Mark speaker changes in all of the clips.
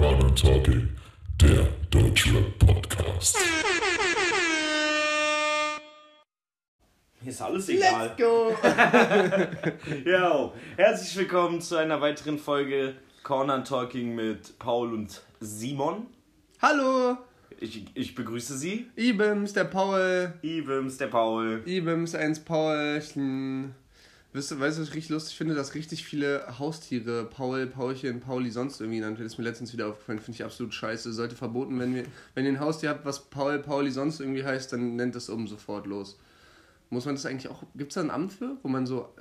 Speaker 1: Corner Talking, der Deutschrap Podcast.
Speaker 2: Mir ist alles egal.
Speaker 3: Let's go!
Speaker 2: Yo, herzlich willkommen zu einer weiteren Folge Corner Talking mit Paul und Simon.
Speaker 3: Hallo!
Speaker 2: Ich, ich begrüße Sie.
Speaker 3: Ibims, der Paul.
Speaker 2: Ibims, der Paul.
Speaker 3: Ibims, eins Paulchen. Weißt du, weißt du, was ich richtig lustig finde, dass richtig viele Haustiere Paul, Paulchen, Pauli sonst irgendwie genannt werden. Das ist mir letztens wieder aufgefallen. Finde ich absolut scheiße. Sollte verboten, wenn, wir, wenn ihr ein Haustier habt, was Paul, Pauli sonst irgendwie heißt, dann nennt das um sofort los. Muss man das eigentlich auch. Gibt es da ein Amt für, wo man so.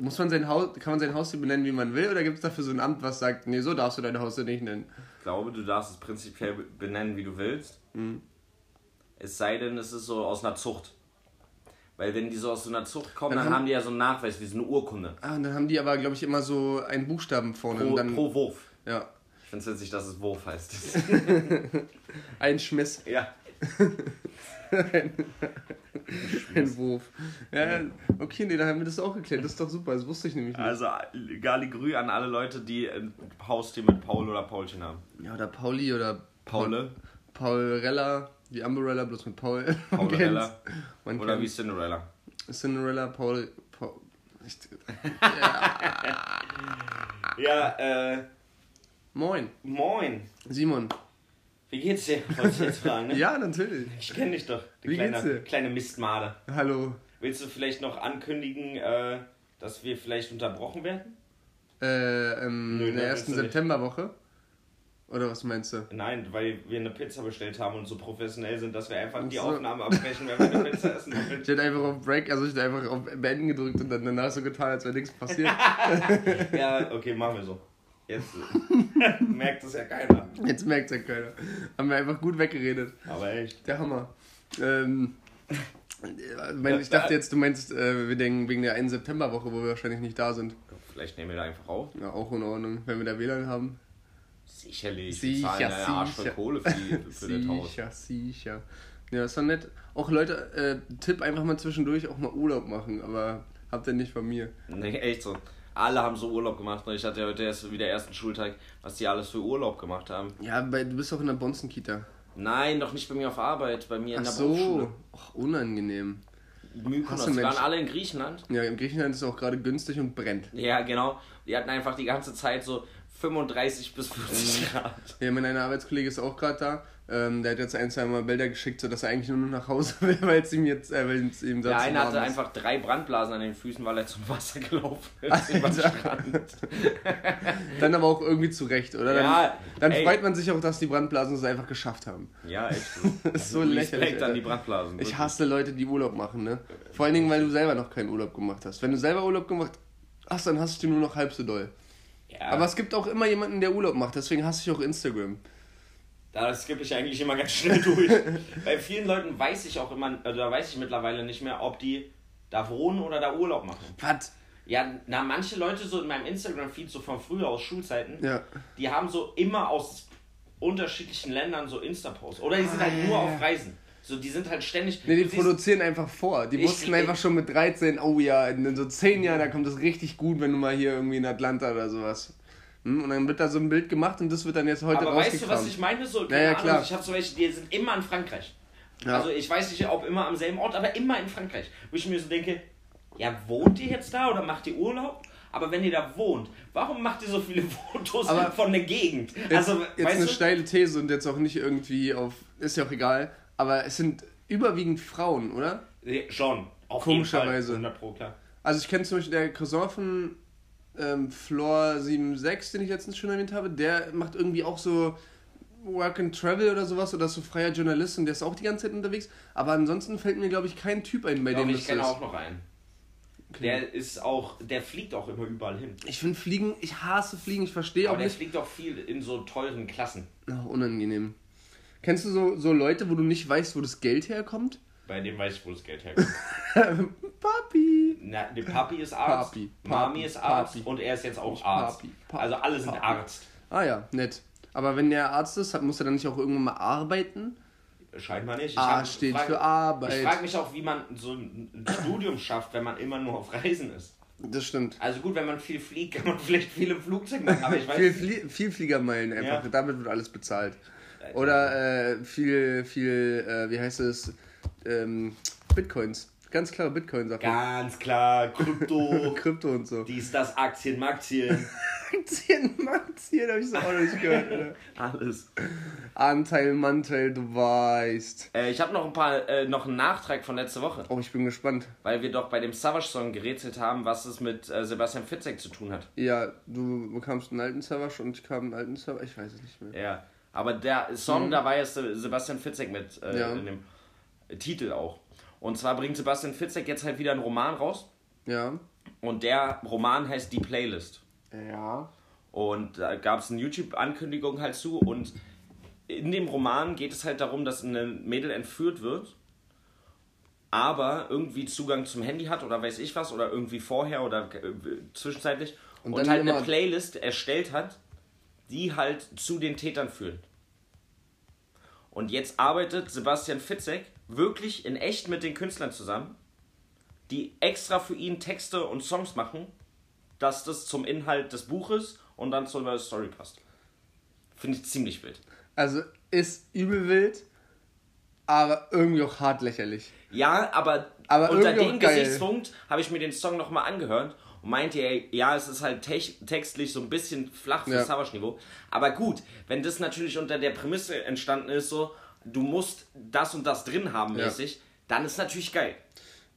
Speaker 3: Muss man sein Haus, kann man sein Haustier benennen, wie man will, oder gibt es dafür so ein Amt, was sagt, nee, so darfst du dein Haustier nicht nennen?
Speaker 2: Ich glaube, du darfst es prinzipiell be- benennen, wie du willst. Es sei denn, es ist so aus einer Zucht. Weil wenn die so aus so einer Zucht kommen,
Speaker 3: Dann
Speaker 2: dann,
Speaker 3: haben-
Speaker 2: haben die ja so einen Nachweis, wie so eine Urkunde.
Speaker 3: Ah, und dann haben die aber, glaube ich, immer so einen Buchstaben vorne.
Speaker 2: Pro,
Speaker 3: dann,
Speaker 2: pro Wurf.
Speaker 3: ja.
Speaker 2: Ich finde es witzig, dass es Wurf heißt.
Speaker 3: Ein Schmiss.
Speaker 2: ja.
Speaker 3: Ein Wurf. Ja, okay, nee, dann haben wir das auch geklärt. Das ist doch super, das wusste ich nämlich nicht.
Speaker 2: Also, Galigrü an alle Leute, die ein Haustier mit Paul oder Paulchen haben.
Speaker 3: Ja, oder Pauli oder
Speaker 2: Paule,
Speaker 3: Paulrella, die Umbrella, bloß mit Paul.
Speaker 2: Paulella oder wie. Cinderella.
Speaker 3: Cinderella, Paul. Paul ich,
Speaker 2: Ja, äh,
Speaker 3: moin,
Speaker 2: moin.
Speaker 3: Simon.
Speaker 2: Wie geht's dir? Wolltest du jetzt fragen, ne?
Speaker 3: Ja, natürlich.
Speaker 2: Ich kenn dich doch, die
Speaker 3: Wie geht's
Speaker 2: kleine,
Speaker 3: dir?
Speaker 2: kleine Mistmade.
Speaker 3: Hallo.
Speaker 2: Willst du vielleicht noch ankündigen, äh, dass wir vielleicht unterbrochen werden?
Speaker 3: Äh, ähm,
Speaker 2: Nö,
Speaker 3: in der
Speaker 2: ne,
Speaker 3: ersten
Speaker 2: du.
Speaker 3: Septemberwoche? Oder was meinst du?
Speaker 2: Nein, weil wir eine Pizza bestellt haben und so professionell sind, dass wir einfach die
Speaker 3: so.
Speaker 2: Aufnahme abbrechen, wenn wir eine Pizza essen.
Speaker 3: Ich hätte einfach auf Break, also ich hätte einfach auf Beenden gedrückt und dann danach so getan, als wäre nichts passiert.
Speaker 2: Ja, okay, machen wir so. Jetzt äh, merkt es ja keiner.
Speaker 3: Jetzt merkt ja keiner. Haben wir einfach gut weggeredet.
Speaker 2: Aber echt.
Speaker 3: Der Hammer. Ähm, äh, ich dachte jetzt, du meinst äh, wir denken wegen der 1. Septemberwoche, wo wir wahrscheinlich nicht da sind.
Speaker 2: Vielleicht nehmen wir da einfach auf.
Speaker 3: Ja, auch in Ordnung, wenn wir da WLAN haben.
Speaker 2: Sicherlich.
Speaker 3: Sicher,
Speaker 2: wir zahlen ja Arsch voll
Speaker 3: sicher.
Speaker 2: Kohle für, die, für das Haus.
Speaker 3: Sicher, sicher. Ja, ist doch nett. Auch Leute, äh, Tipp einfach mal zwischendurch auch mal Urlaub machen, aber habt ihr nicht von mir.
Speaker 2: Nee, echt so. Alle haben so Urlaub gemacht. Ich hatte ja heute erst wieder ersten Schultag, was die alles für Urlaub gemacht haben.
Speaker 3: Ja, bei, du bist doch in der Bonzen-Kita.
Speaker 2: Nein, doch nicht bei mir auf Arbeit, bei mir in
Speaker 3: Ach
Speaker 2: der
Speaker 3: so,
Speaker 2: Berufsschule.
Speaker 3: Ach, unangenehm.
Speaker 2: Mykonos, die waren alle in Griechenland.
Speaker 3: Ja, in Griechenland ist es auch gerade günstig und brennt.
Speaker 2: Ja, genau. Die hatten einfach die ganze Zeit so 35 bis
Speaker 3: Mhm.
Speaker 2: 50 Grad.
Speaker 3: Ja, mein einer Arbeitskollege ist auch gerade da. Ähm, der hat jetzt ein, zwei Mal Bilder geschickt, sodass er eigentlich nur noch nach Hause will, weil es ihm jetzt, äh, weil es ihm
Speaker 2: Der eine hatte
Speaker 3: ist.
Speaker 2: einfach drei Brandblasen an den Füßen, weil er zum Wasser gelaufen ist.
Speaker 3: Dann aber auch irgendwie zurecht, oder? Dann,
Speaker 2: Ja,
Speaker 3: dann
Speaker 2: ey.
Speaker 3: freut man sich auch, dass die Brandblasen es einfach geschafft haben.
Speaker 2: Ja, echt.
Speaker 3: Ist so
Speaker 2: Respekt
Speaker 3: lächerlich.
Speaker 2: an die. Brandblasen.
Speaker 3: Ich hasse Leute, die Urlaub machen, ne? Vor allen Dingen, weil du selber noch keinen Urlaub gemacht hast. Wenn du selber Urlaub gemacht hast, dann hast du nur noch halb so doll.
Speaker 2: Ja,
Speaker 3: Aber es gibt auch immer jemanden, der Urlaub macht, deswegen hasse ich auch Instagram.
Speaker 2: da skippe ich eigentlich immer ganz schnell durch. Bei vielen Leuten weiß ich auch immer, also da weiß ich mittlerweile nicht mehr, ob die da wohnen oder da Urlaub machen.
Speaker 3: Was?
Speaker 2: Ja, na, manche Leute so in meinem Instagram-Feed, so von früher aus Schulzeiten,
Speaker 3: Ja.
Speaker 2: die haben so immer aus unterschiedlichen Ländern so Insta-Posts. Oder die sind halt
Speaker 3: Ah,
Speaker 2: nur
Speaker 3: ja,
Speaker 2: auf
Speaker 3: ja.
Speaker 2: Reisen. So, die sind halt ständig.
Speaker 3: Nee, die produzieren einfach vor. Die wussten einfach schon mit 13, oh ja, in so 10 Jahren, da kommt es richtig gut, wenn du mal hier irgendwie in Atlanta oder sowas. Hm? Und dann wird da so ein Bild gemacht und das wird dann jetzt heute
Speaker 2: Aber weißt du, was ich meine? So,
Speaker 3: Ja, ja,
Speaker 2: Ahnung,
Speaker 3: klar.
Speaker 2: Ich habe so welche, die sind immer in Frankreich.
Speaker 3: Ja.
Speaker 2: Also ich weiß nicht, ob immer am selben Ort, aber immer in Frankreich. Wo ich mir so denke, ja, wohnt ihr jetzt da oder macht ihr Urlaub? Aber wenn ihr da wohnt, warum macht ihr so viele Fotos
Speaker 3: Aber
Speaker 2: von der Gegend?
Speaker 3: Jetzt,
Speaker 2: also,
Speaker 3: jetzt eine
Speaker 2: du?
Speaker 3: steile These und jetzt auch nicht irgendwie auf, ist ja auch egal, aber es sind überwiegend Frauen, oder?
Speaker 2: Nee, Schon. Auf
Speaker 3: Komischerweise.
Speaker 2: Jeden Fall, 100 Pro, klar.
Speaker 3: Also ich kenne zum Beispiel der Cousin von ähm, Floor 76, den ich letztens schon erwähnt habe, der macht irgendwie auch so Work and Travel oder sowas oder ist so freier Journalist und der ist auch die ganze Zeit unterwegs. Aber ansonsten fällt mir, glaube ich, kein Typ ein, bei
Speaker 2: Doch,
Speaker 3: dem
Speaker 2: ich
Speaker 3: das
Speaker 2: kenne
Speaker 3: ist.
Speaker 2: auch noch einen. Der ist auch, der fliegt auch immer überall hin.
Speaker 3: Ich finde Fliegen, ich hasse Fliegen, ich verstehe auch
Speaker 2: Aber der
Speaker 3: nicht.
Speaker 2: fliegt auch viel in so teuren Klassen.
Speaker 3: Ach, unangenehm. Kennst du so, so Leute, wo du nicht weißt, wo das Geld herkommt?
Speaker 2: Bei dem weiß ich, wo das Geld herkommt.
Speaker 3: Papi.
Speaker 2: Na, der Papi ist Arzt,
Speaker 3: Papi,
Speaker 2: Mami ist Arzt
Speaker 3: Papi.
Speaker 2: und er ist jetzt auch Arzt.
Speaker 3: Papi, Papi,
Speaker 2: also alle sind. Arzt.
Speaker 3: Ah ja, nett. Aber wenn der Arzt ist, muss er dann nicht auch irgendwann mal arbeiten?
Speaker 2: Scheinbar nicht. Ich
Speaker 3: A
Speaker 2: hab-
Speaker 3: steht
Speaker 2: frag-
Speaker 3: für Arbeit.
Speaker 2: Ich frage mich auch, wie man so ein Studium schafft, wenn man immer nur auf Reisen ist.
Speaker 3: Das stimmt.
Speaker 2: Also gut, wenn man viel fliegt, kann man vielleicht viel im Flugzeug machen, aber ich weiß
Speaker 3: Viel, Flie viel Fliegermeilen einfach,
Speaker 2: Ja.
Speaker 3: damit wird alles bezahlt. Oder äh, viel, viel, äh, wie heißt es, ähm, Bitcoins. Ganz klare Bitcoin-Sachen.
Speaker 2: Ganz klar, Krypto,
Speaker 3: Krypto und so.
Speaker 2: dies, das, Aktien, Maktien,
Speaker 3: Aktien, Aktien, hab ich so auch noch nicht gehört, Alter.
Speaker 2: alles.
Speaker 3: Anteil, Manteil, du weißt.
Speaker 2: Äh, ich habe noch ein paar, äh, noch einen Nachtrag von letzter Woche,
Speaker 3: Oh, ich bin gespannt.
Speaker 2: weil wir doch bei dem Savage-Song gerätselt haben, was es mit äh, Sebastian Fitzek zu tun hat.
Speaker 3: Ja, du bekamst einen alten Savage und ich kam einen alten Savage. Ich weiß es nicht mehr.
Speaker 2: Ja, aber der Song, da war jetzt Se- Sebastian Fitzek mit äh,
Speaker 3: Mhm. Ja.
Speaker 2: in dem Titel auch. Und zwar bringt Sebastian Fitzek jetzt halt wieder einen Roman raus.
Speaker 3: Ja.
Speaker 2: Und der Roman heißt Die Playlist.
Speaker 3: Ja.
Speaker 2: Und da gab es eine YouTube-Ankündigung halt zu. Und in dem Roman geht es halt darum, dass eine Mädel entführt wird, aber irgendwie Zugang zum Handy hat oder weiß ich was, oder irgendwie vorher oder äh, zwischenzeitlich.
Speaker 3: Und
Speaker 2: Und, halt eine Playlist erstellt hat, die halt zu den Tätern führt. Und jetzt arbeitet Sebastian Fitzek wirklich in echt mit den Künstlern zusammen, die extra für ihn Texte und Songs machen, dass das zum Inhalt des Buches und dann zur neuen Story passt. Finde ich ziemlich wild.
Speaker 3: Also ist übel wild, aber irgendwie auch hart lächerlich.
Speaker 2: Ja, aber,
Speaker 3: Aber
Speaker 2: unter dem. Gesichtspunkt habe ich mir den Song nochmal angehört und meinte, ja, es ist halt textlich so ein bisschen flach für
Speaker 3: Ja.
Speaker 2: Savage-Niveau. Aber gut, wenn das natürlich unter der Prämisse entstanden ist, so, du musst das und das drin haben
Speaker 3: Ja.
Speaker 2: mäßig, dann ist natürlich geil.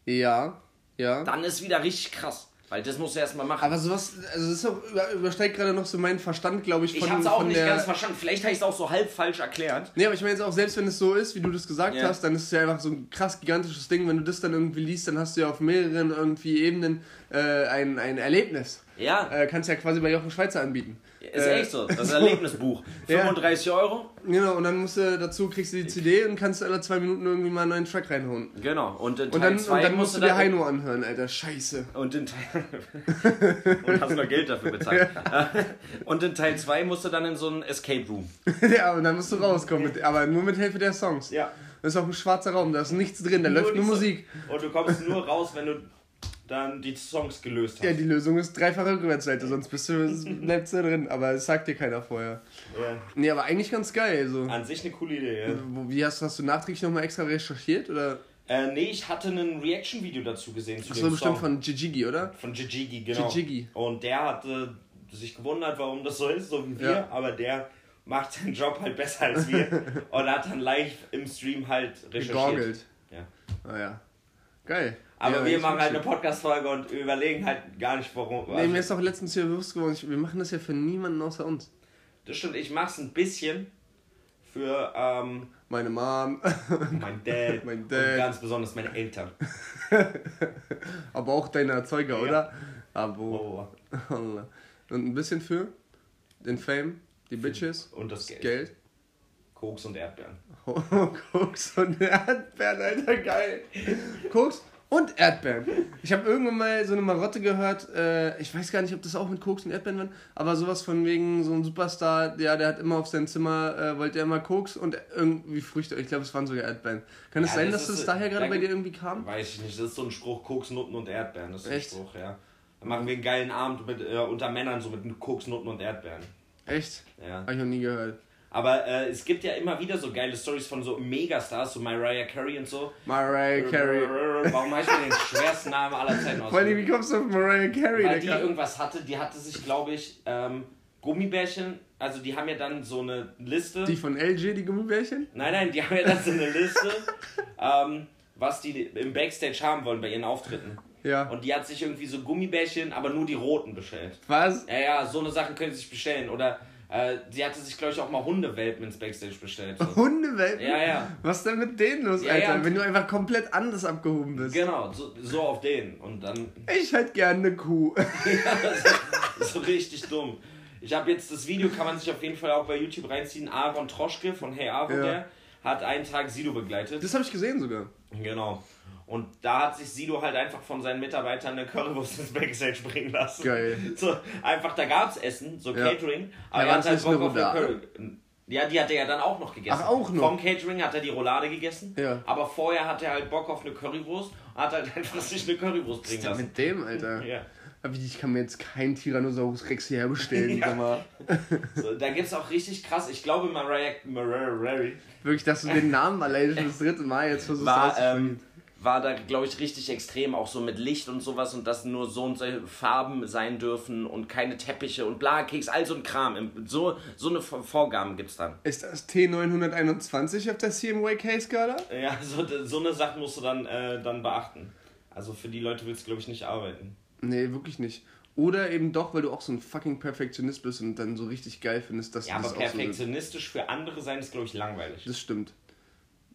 Speaker 3: Ja, ja.
Speaker 2: Dann ist wieder richtig krass. Weil das musst du erstmal machen.
Speaker 3: Aber sowas, also das ist auch, über- übersteigt gerade noch so meinen Verstand, glaube ich, von,
Speaker 2: ich habe es auch nicht
Speaker 3: der...
Speaker 2: ganz verstanden. Vielleicht habe ich es auch so halb falsch erklärt.
Speaker 3: Nee, aber ich meine jetzt auch, selbst wenn es so ist, wie du das gesagt
Speaker 2: Ja.
Speaker 3: hast, dann ist es ja einfach so ein krass gigantisches Ding. Wenn du das dann irgendwie liest, dann hast du ja auf mehreren irgendwie Ebenen äh, ein, ein Erlebnis.
Speaker 2: Ja,
Speaker 3: Äh, kannst ja quasi bei Jochen Schweizer anbieten.
Speaker 2: Ist
Speaker 3: äh,
Speaker 2: echt so. Das ist ein Erlebnisbuch.
Speaker 3: Ja.
Speaker 2: 35 Euro.
Speaker 3: Genau, und dann musst du dazu, kriegst du die CD und kannst alle zwei Minuten irgendwie mal einen neuen Track reinhauen.
Speaker 2: Genau. Und in
Speaker 3: Und
Speaker 2: Teil
Speaker 3: dann, und
Speaker 2: 2
Speaker 3: dann musst du dir Heino anhören, Alter. Scheiße.
Speaker 2: Und in Teil. und hast noch Geld dafür bezahlt. und in Teil 2 musst du dann in so einen Escape Room.
Speaker 3: ja, und dann musst du rauskommen, mit, aber nur mit Hilfe der Songs.
Speaker 2: Ja.
Speaker 3: Das ist auch ein schwarzer Raum, da ist nichts drin, da läuft nur
Speaker 2: die So-
Speaker 3: Musik.
Speaker 2: Und du kommst nur raus, wenn du dann die Songs gelöst hast.
Speaker 3: Ja, die Lösung ist dreifache Rückwärtsseite, sonst bist du, bleibst du drin, aber das sagt dir keiner vorher.
Speaker 2: Ja.
Speaker 3: Nee, aber eigentlich ganz geil, so.
Speaker 2: An sich eine coole Idee, ja.
Speaker 3: Wie hast, hast du nachträglich nochmal extra recherchiert, oder?
Speaker 2: Äh, nee, ich hatte ein Reaction-Video dazu gesehen zu
Speaker 3: Das war bestimmt
Speaker 2: Song.
Speaker 3: von Jijigi, oder?
Speaker 2: Von Jijigi, genau.
Speaker 3: Jijigi.
Speaker 2: Und der hatte sich gewundert, warum das so ist, so wie wir,
Speaker 3: Ja.
Speaker 2: aber der macht seinen Job halt besser als wir und hat dann live im Stream halt recherchiert.
Speaker 3: Gegorgelt.
Speaker 2: Ja.
Speaker 3: Ah ja. Geil.
Speaker 2: Aber
Speaker 3: ja,
Speaker 2: wir machen halt eine. Podcast-Folge und überlegen halt gar nicht, warum.
Speaker 3: Nee,
Speaker 2: also,
Speaker 3: mir ist auch letztens hier bewusst geworden, ich, wir machen das ja für niemanden außer uns.
Speaker 2: das stimmt, ich mach's ein bisschen für ähm,
Speaker 3: Meine Mom,
Speaker 2: mein Dad,
Speaker 3: Mein
Speaker 2: und
Speaker 3: Dad.
Speaker 2: ganz besonders meine Eltern.
Speaker 3: aber auch deine Erzeuger,
Speaker 2: Ja.
Speaker 3: oder? Abo.
Speaker 2: Oh,
Speaker 3: Und ein bisschen für den Fame, die Bitches,
Speaker 2: und das Geld.
Speaker 3: Geld.
Speaker 2: Koks und Erdbeeren.
Speaker 3: Koks und Erdbeeren, Alter, geil. Koks und Erdbeeren. Ich habe irgendwann mal so eine Marotte gehört, äh, ich weiß gar nicht, ob das auch mit Koks und Erdbeeren war, aber sowas von wegen so ein Superstar, ja, der hat immer auf sein Zimmer, äh, wollte er immer Koks und irgendwie Früchte, ich glaube, es waren sogar Erdbeeren. Kann es
Speaker 2: Ja,
Speaker 3: sein,
Speaker 2: das
Speaker 3: dass das daher gerade bei dir irgendwie kam?
Speaker 2: Weiß ich nicht, das ist so ein Spruch, Koks, Nutten und Erdbeeren. Das ist
Speaker 3: Echt?
Speaker 2: ein Spruch, ja. Dann machen wir einen geilen Abend mit, äh, unter Männern so mit Koks, Nutten und Erdbeeren.
Speaker 3: Echt?
Speaker 2: Ja.
Speaker 3: Habe ich noch nie gehört.
Speaker 2: Aber äh, es gibt ja immer wieder so geile Stories von so Megastars, so Mariah Carey und so.
Speaker 3: Mariah Carey.
Speaker 2: Warum habe ich mir den schwersten Namen aller Zeiten
Speaker 3: Vor allem, wie kommst du auf Mariah Carey,
Speaker 2: Weil die irgendwas hatte, die hatte sich, glaube ich, ähm, Gummibärchen, also die haben ja dann so eine Liste.
Speaker 3: Die von LG, die Gummibärchen?
Speaker 2: Nein, nein, die haben ja dann so eine Liste, ähm, was die im Backstage haben wollen bei ihren Auftritten.
Speaker 3: Ja.
Speaker 2: Und die hat sich irgendwie so Gummibärchen, aber nur die roten bestellt.
Speaker 3: Was?
Speaker 2: Ja, ja, so eine Sachen können sie sich bestellen. Oder Äh, sie hatte sich, glaube ich, auch mal Hundewelpen ins Backstage bestellt. So.
Speaker 3: Hundewelpen?
Speaker 2: Ja, ja.
Speaker 3: Was ist denn mit denen los,
Speaker 2: Ja,
Speaker 3: Alter?
Speaker 2: ja.
Speaker 3: Wenn du einfach komplett anders abgehoben bist.
Speaker 2: Genau, so, so auf den. Und dann
Speaker 3: Ich hätte gerne eine Kuh.
Speaker 2: so richtig dumm. Ich habe jetzt das Video, kann man sich auf jeden Fall auch bei YouTube reinziehen. Aaron Troschke von Hey Aaron,
Speaker 3: Ja.
Speaker 2: der hat einen Tag Sido begleitet.
Speaker 3: Das habe ich gesehen sogar.
Speaker 2: Genau. Und da hat sich Sido halt einfach von seinen Mitarbeitern eine Currywurst ins Backstage bringen lassen.
Speaker 3: Geil.
Speaker 2: So, einfach, da gab's Essen, so
Speaker 3: Ja.
Speaker 2: Catering.
Speaker 3: Ja,
Speaker 2: Aber er
Speaker 3: war's
Speaker 2: hat halt Bock auf eine? Curry. Ja, die hat er ja dann auch noch gegessen.
Speaker 3: Ach, auch noch?
Speaker 2: Vom Catering hat er die Roulade gegessen.
Speaker 3: Ja.
Speaker 2: Aber vorher hat er halt Bock auf eine Currywurst und hat halt einfach sich eine Currywurst
Speaker 3: Was
Speaker 2: bringen
Speaker 3: ist denn
Speaker 2: lassen.
Speaker 3: mit dem, Alter?
Speaker 2: Ja.
Speaker 3: Aber Ich kann mir jetzt keinen Tyrannosaurus Rex hierher bestellen.
Speaker 2: Ja.
Speaker 3: sag mal.
Speaker 2: So, da gibt's auch richtig krass, ich glaube Mariah, Mariah
Speaker 3: Wirklich, dass du den Namen alleine schon das dritte Mal jetzt versuchst
Speaker 2: war, ähm, war da, glaube ich, richtig extrem, auch so mit Licht und sowas und dass nur so und so Farben sein dürfen und keine Teppiche und bla, Keks, all so ein Kram. So, so eine Vor- Vorgaben gibt's dann.
Speaker 3: Ist das T921 auf der CMYK-Skala?
Speaker 2: Ja, so, so eine Sache musst du dann, äh, dann beachten. Also für die Leute willst du, glaube ich, nicht arbeiten.
Speaker 3: Nee, wirklich nicht. Oder eben doch, weil du auch so ein fucking Perfektionist bist und dann so richtig geil findest, dass
Speaker 2: Ja,
Speaker 3: du
Speaker 2: aber
Speaker 3: das auch so
Speaker 2: perfektionistisch für andere sein ist, glaube ich, langweilig.
Speaker 3: Das stimmt.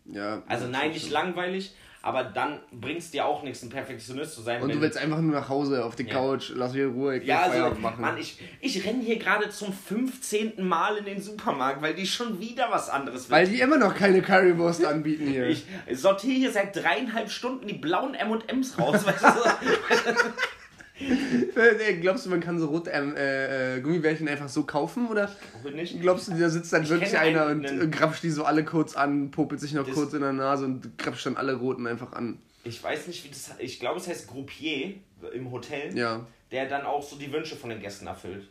Speaker 3: Ja.
Speaker 2: Also nein, nicht langweilig, aber dann bringt's dir auch nichts, ein Perfektionist zu sein.
Speaker 3: Und du willst einfach nur nach Hause auf die
Speaker 2: Ja.
Speaker 3: Couch, lass mich in Ruhe, ich will
Speaker 2: Ja, also,
Speaker 3: machen.
Speaker 2: Mann, ich, ich renne hier gerade zum 15. Mal in den Supermarkt, weil die schon wieder was anderes
Speaker 3: weil die immer noch keine Currywurst anbieten hier.
Speaker 2: Ich sortiere hier seit dreieinhalb Stunden die blauen M&M's raus, weißt du?
Speaker 3: Glaubst du, man kann so rote ähm, äh, äh, Gummibärchen einfach so kaufen? Oder glaubst du, da sitzt dann
Speaker 2: Ich
Speaker 3: wirklich einer
Speaker 2: einen-
Speaker 3: und äh, grapscht die so alle kurz an, popelt sich noch kurz in der Nase und grapscht dann alle roten einfach an?
Speaker 2: Ich weiß nicht, wie das Ich glaube, es heißt Groupier im Hotel,
Speaker 3: Ja.
Speaker 2: der dann auch so die Wünsche von den Gästen erfüllt.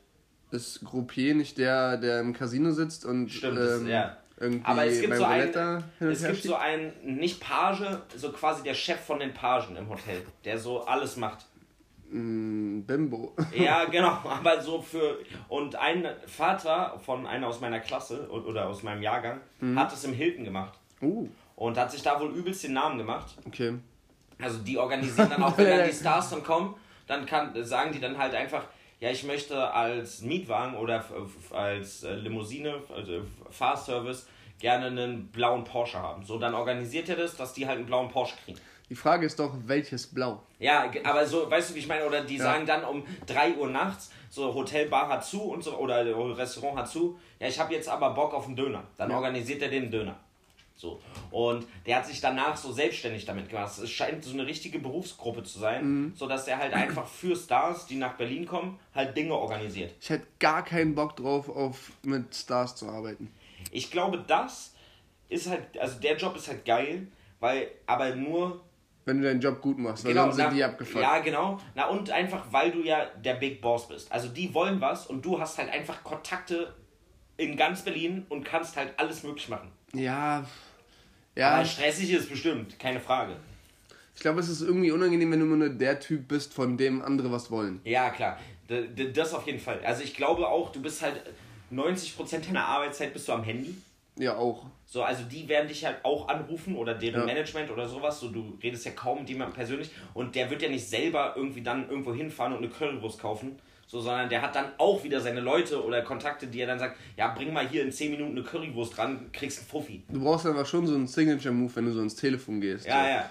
Speaker 3: Ist Groupier nicht der, der im Casino sitzt und
Speaker 2: Stimmt,
Speaker 3: ähm,
Speaker 2: ja.
Speaker 3: irgendwie
Speaker 2: Aber es gibt so einen, es gibt so einen, nicht Page, so quasi der Chef von den Pagen im Hotel, der so alles macht.
Speaker 3: Mm, Bimbo.
Speaker 2: Ja, genau, aber so für. Und ein Vater von einer aus meiner Klasse oder aus meinem Jahrgang
Speaker 3: Mhm.
Speaker 2: hat es im Hilton gemacht.
Speaker 3: Uh,
Speaker 2: Und hat sich da wohl übelst den Namen gemacht.
Speaker 3: okay.
Speaker 2: Also die organisieren dann auch, wenn dann die Stars dann kommen, dann kann, sagen die dann halt einfach, ja, ich möchte als Mietwagen oder als äh, Limousine, also Fahrservice, gerne einen blauen Porsche haben. So, dann organisiert er das, dass die halt einen blauen Porsche kriegen.
Speaker 3: Die Frage ist doch, welches Blau?
Speaker 2: Ja, aber so, weißt du, wie ich meine? Oder die sagen dann um 3 Uhr nachts, so Hotelbar hat zu und so, oder Restaurant hat zu, ja, ich habe jetzt aber Bock auf einen Döner. Dann organisiert er den Döner. So. Und der hat sich danach so selbstständig damit gemacht. Es scheint so eine richtige Berufsgruppe zu sein,
Speaker 3: Mhm.
Speaker 2: sodass er halt einfach für Stars, die nach Berlin kommen, halt Dinge organisiert.
Speaker 3: Ich hätte gar keinen Bock drauf, auf mit Stars zu arbeiten.
Speaker 2: Ich glaube, das ist halt, also der Job ist halt geil, weil, aber nur
Speaker 3: Wenn du deinen Job gut machst, weil
Speaker 2: Genau,
Speaker 3: sonst sind
Speaker 2: na,
Speaker 3: die abgefuckt.
Speaker 2: Ja, genau. Na und einfach, weil du ja der Big Boss bist. Also die wollen was und du hast halt einfach Kontakte in ganz Berlin und kannst halt alles möglich machen.
Speaker 3: Ja, ja
Speaker 2: Aber stressig ist bestimmt, keine Frage.
Speaker 3: ich glaube, es ist irgendwie unangenehm, wenn du immer nur der Typ bist, von dem andere was wollen.
Speaker 2: Ja, klar. Das auf jeden Fall. Also ich glaube auch, du bist halt 90% deiner Arbeitszeit bist du am Handy.
Speaker 3: Ja, auch.
Speaker 2: So, also die werden dich halt auch anrufen oder deren
Speaker 3: Ja.
Speaker 2: Management oder sowas. So, du redest ja kaum mit jemandem persönlich und der wird ja nicht selber irgendwie dann irgendwo hinfahren und eine Currywurst kaufen. So, sondern der hat dann auch wieder seine Leute oder Kontakte, die er dann sagt, ja, bring mal hier in 10 Minuten eine Currywurst ran, kriegst einen Fuffi.
Speaker 3: Du brauchst einfach schon so einen Signature-Move, wenn du so ins Telefon gehst.
Speaker 2: Ja,
Speaker 3: so.
Speaker 2: ja.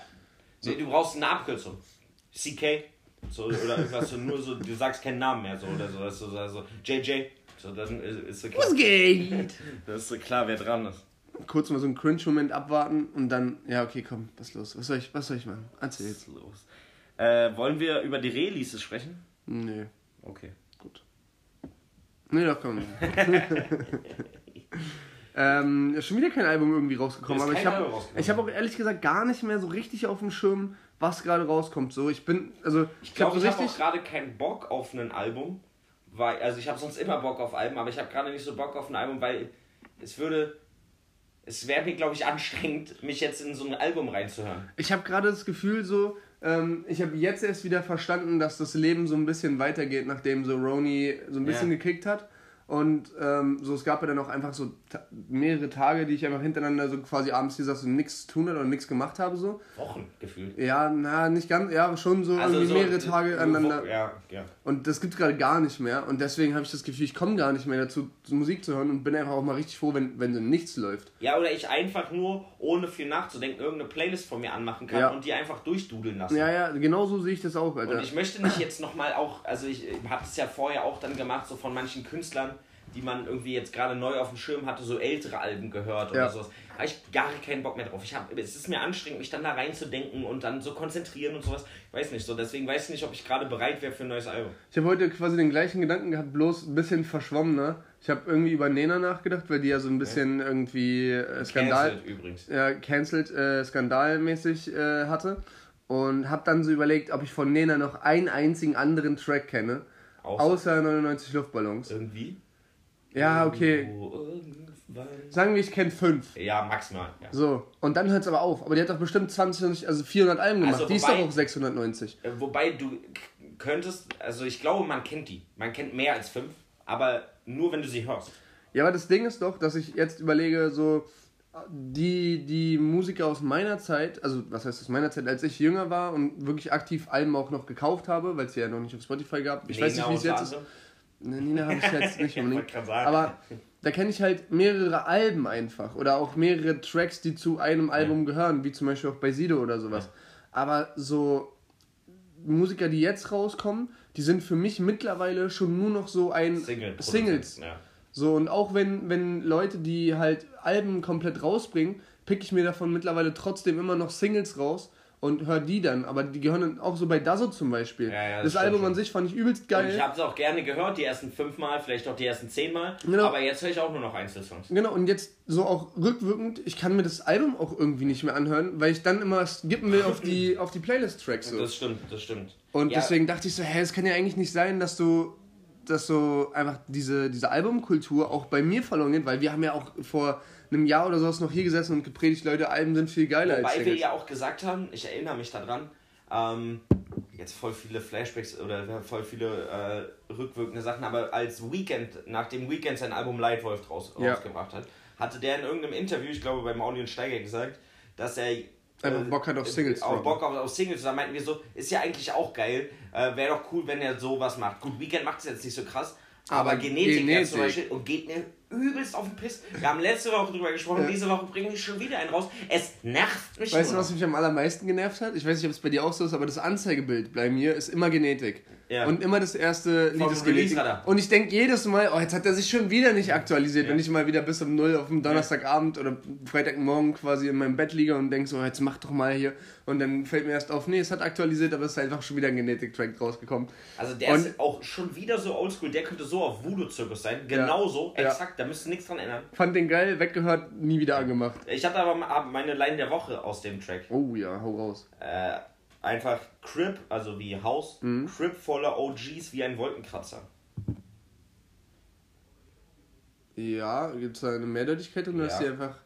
Speaker 2: Nee, du brauchst eine Abkürzung. CK. So, oder irgendwas, so, nur so, du sagst keinen Namen mehr so oder so. Das so, so JJ. So, dann ist, ist so klar.
Speaker 3: Was geht?
Speaker 2: Das ist so klar, wer dran ist.
Speaker 3: Kurz mal so einen Cringe-Moment abwarten und dann, ja, okay, komm, was ist los? Was soll ich, was soll ich machen? Erzähl
Speaker 2: Was
Speaker 3: jetzt.
Speaker 2: ist los? Äh, wollen wir über die Releases sprechen?
Speaker 3: Nee,
Speaker 2: Okay.
Speaker 3: gut. Nee, doch, komm. ähm, ist schon wieder kein Album irgendwie rausgekommen, aber ich habe ich hab auch ehrlich gesagt gar nicht mehr so richtig auf dem Schirm, was gerade rauskommt. So, ich bin, also,
Speaker 2: Ich glaube,
Speaker 3: so
Speaker 2: ich habe gerade keinen Bock auf ein Album. Weil, also ich habe sonst immer Bock auf Alben, aber ich habe gerade nicht so Bock auf ein Album, weil es würde. Es wäre mir, glaube ich, anstrengend, mich jetzt in so ein Album reinzuhören.
Speaker 3: Ich habe gerade das Gefühl so, ähm, ich habe jetzt erst wieder verstanden, dass das Leben so ein bisschen weitergeht, nachdem so Roni so ein bisschen
Speaker 2: Ja.
Speaker 3: gekickt hat. Und ähm, so, es gab ja dann auch einfach so ta mehrere Tage, die ich einfach hintereinander so quasi abends hier saß und nichts tun hatte oder nichts gemacht habe. so.
Speaker 2: Wochen gefühlt.
Speaker 3: Ja, na, nicht ganz, ja, schon so
Speaker 2: Also so,
Speaker 3: mehrere Tage aneinander.
Speaker 2: Ja, ja.
Speaker 3: Und das gibt's gerade gar nicht mehr. Und deswegen habe ich das Gefühl, ich komme gar nicht mehr dazu, Musik zu hören und bin einfach auch mal richtig froh, wenn, wenn so nichts läuft.
Speaker 2: Ja, oder ich einfach nur, ohne viel nachzudenken, irgendeine Playlist von mir anmachen kann
Speaker 3: Ja.
Speaker 2: und die einfach durchdudeln lassen.
Speaker 3: Ja, ja, genau so sehe ich das auch, Alter.
Speaker 2: Und ich möchte nicht jetzt nochmal auch, also ich habe es ja vorher auch dann gemacht, so von manchen Künstlern, die man irgendwie jetzt gerade neu auf dem Schirm hatte, so ältere Alben gehört oder
Speaker 3: Ja.
Speaker 2: sowas. Habe ich gar keinen Bock mehr drauf. Ich hab, es ist mir anstrengend, mich dann da reinzudenken und dann so konzentrieren und sowas. Ich weiß nicht so, deswegen weiß ich nicht, ob ich gerade bereit wäre für ein neues Album.
Speaker 3: Ich habe heute quasi den gleichen Gedanken gehabt, bloß ein bisschen verschwommener. Ich habe irgendwie über Nena nachgedacht, weil die ja so ein bisschen irgendwie äh, Skandal,
Speaker 2: Cancelled übrigens.
Speaker 3: ja, cancelled, äh, skandalmäßig äh, hatte. Und habe dann so überlegt, ob ich von Nena noch einen einzigen anderen Track kenne.
Speaker 2: Außer-
Speaker 3: Außer 99 Luftballons.
Speaker 2: Irgendwie?
Speaker 3: Ja, okay. Sagen wir, ich kenne fünf.
Speaker 2: Ja, maximal. Ja.
Speaker 3: So, und dann hört es aber auf. Aber die hat doch bestimmt 20, also 400 Alben gemacht.
Speaker 2: Also
Speaker 3: die ist
Speaker 2: wobei-
Speaker 3: doch auch 690.
Speaker 2: Äh, Wobei du könntest, also ich glaube, man kennt die. Man kennt mehr als fünf, aber nur wenn du sie hörst.
Speaker 3: Ja, aber das Ding ist doch, dass ich jetzt überlege, so die, die Musiker aus meiner Zeit, also was heißt aus meiner Zeit, als ich jünger war und wirklich aktiv Alben auch noch gekauft habe, weil es ja noch nicht auf Spotify gab. Ich weiß nicht, wie es jetzt ist. Ne, Nina habe ich jetzt nicht
Speaker 2: Ja,
Speaker 3: unbedingt. Aber da kenne ich halt mehrere Alben einfach oder auch mehrere Tracks, die zu einem Album gehören, wie zum Beispiel auch bei Sido oder sowas. Aber so Musiker, die jetzt rauskommen, die sind für mich mittlerweile schon nur noch so ein
Speaker 2: Single
Speaker 3: Singles.
Speaker 2: Ja.
Speaker 3: So, und auch wenn, wenn Leute, die halt Alben komplett rausbringen, pick ich mir davon mittlerweile trotzdem immer noch Singles raus und höre die dann. Aber die gehören dann auch so bei Dazo zum Beispiel.
Speaker 2: Ja, ja, das
Speaker 3: das Album an sich fand ich übelst
Speaker 2: Und
Speaker 3: geil.
Speaker 2: ich habe es auch gerne gehört, die ersten fünfmal, vielleicht auch die ersten zehnmal.
Speaker 3: Genau.
Speaker 2: Aber jetzt höre ich auch nur noch Einzelsongs.
Speaker 3: Genau, und jetzt so auch rückwirkend, ich kann mir das Album auch irgendwie nicht mehr anhören, weil ich dann immer skippen will auf die, auf die Playlist-Tracks. So.
Speaker 2: Das stimmt, das stimmt.
Speaker 3: Und
Speaker 2: Ja,
Speaker 3: deswegen dachte ich so, hä, es kann ja eigentlich nicht sein, dass du, dass so einfach diese, diese Albumkultur auch bei mir verloren geht, weil wir haben ja auch vor einem Jahr oder sowas noch hier gesessen und gepredigt, Leute, Alben sind viel geiler als
Speaker 2: Wobei wir
Speaker 3: Singles.
Speaker 2: ja auch gesagt haben, ich erinnere mich daran, ähm, jetzt voll viele Flashbacks oder voll viele äh, rückwirkende Sachen, aber als Weekend, nachdem Weekend sein Album Lightwolf raus,
Speaker 3: Ja.
Speaker 2: rausgebracht hat, hatte der in irgendeinem Interview, ich glaube bei Mauli und Steiger gesagt, dass er
Speaker 3: Einfach Bock hat auf Singles
Speaker 2: Auf
Speaker 3: droppen.
Speaker 2: Bock auf, auf Singles. Da meinten wir so, ist ja eigentlich auch geil. Äh, Wäre doch cool, wenn er sowas macht. Gut, Weekend macht es jetzt nicht so krass. Aber,
Speaker 3: Aber
Speaker 2: Genetik,
Speaker 3: Genetik.
Speaker 2: zum Beispiel und geht mir übelst auf den Piss. Wir haben letzte Woche drüber gesprochen,
Speaker 3: Ja.
Speaker 2: diese Woche bringen die schon wieder einen raus. Es nervt mich
Speaker 3: Weißt du, was mich am allermeisten genervt hat? Ich weiß nicht, ob es bei dir auch so ist, aber das Anzeigebild bei mir ist immer Genetik.
Speaker 2: Ja.
Speaker 3: Und immer das erste Lied ist.
Speaker 2: Release-Radar.
Speaker 3: Und ich denke jedes Mal, oh, jetzt hat er sich schon wieder nicht aktualisiert, wenn ich mal wieder bis um 0 auf dem Donnerstagabend oder Freitagmorgen quasi in meinem Bett liege und denke so, jetzt mach doch mal hier. Und dann fällt mir erst auf, nee, es hat aktualisiert, aber es ist einfach schon wieder ein Genetik-Track rausgekommen.
Speaker 2: Also der
Speaker 3: Und-
Speaker 2: ist auch schon wieder so oldschool. Der könnte so auf Voodoo-Zirkus sein. Genauso,
Speaker 3: Ja.
Speaker 2: exakt. Da müsste nichts dran ändern.
Speaker 3: Fand den geil, weggehört, nie wieder angemacht.
Speaker 2: Ich hatte aber meine Line der Woche aus dem Track.
Speaker 3: Oh ja, hau raus.
Speaker 2: Äh, einfach Crip, also wie Haus.
Speaker 3: Mhm.
Speaker 2: Crip voller OGs wie ein Wolkenkratzer.
Speaker 3: Ja, gibt es da eine Mehrdeutigkeit oder
Speaker 2: Ja.
Speaker 3: ist die einfach.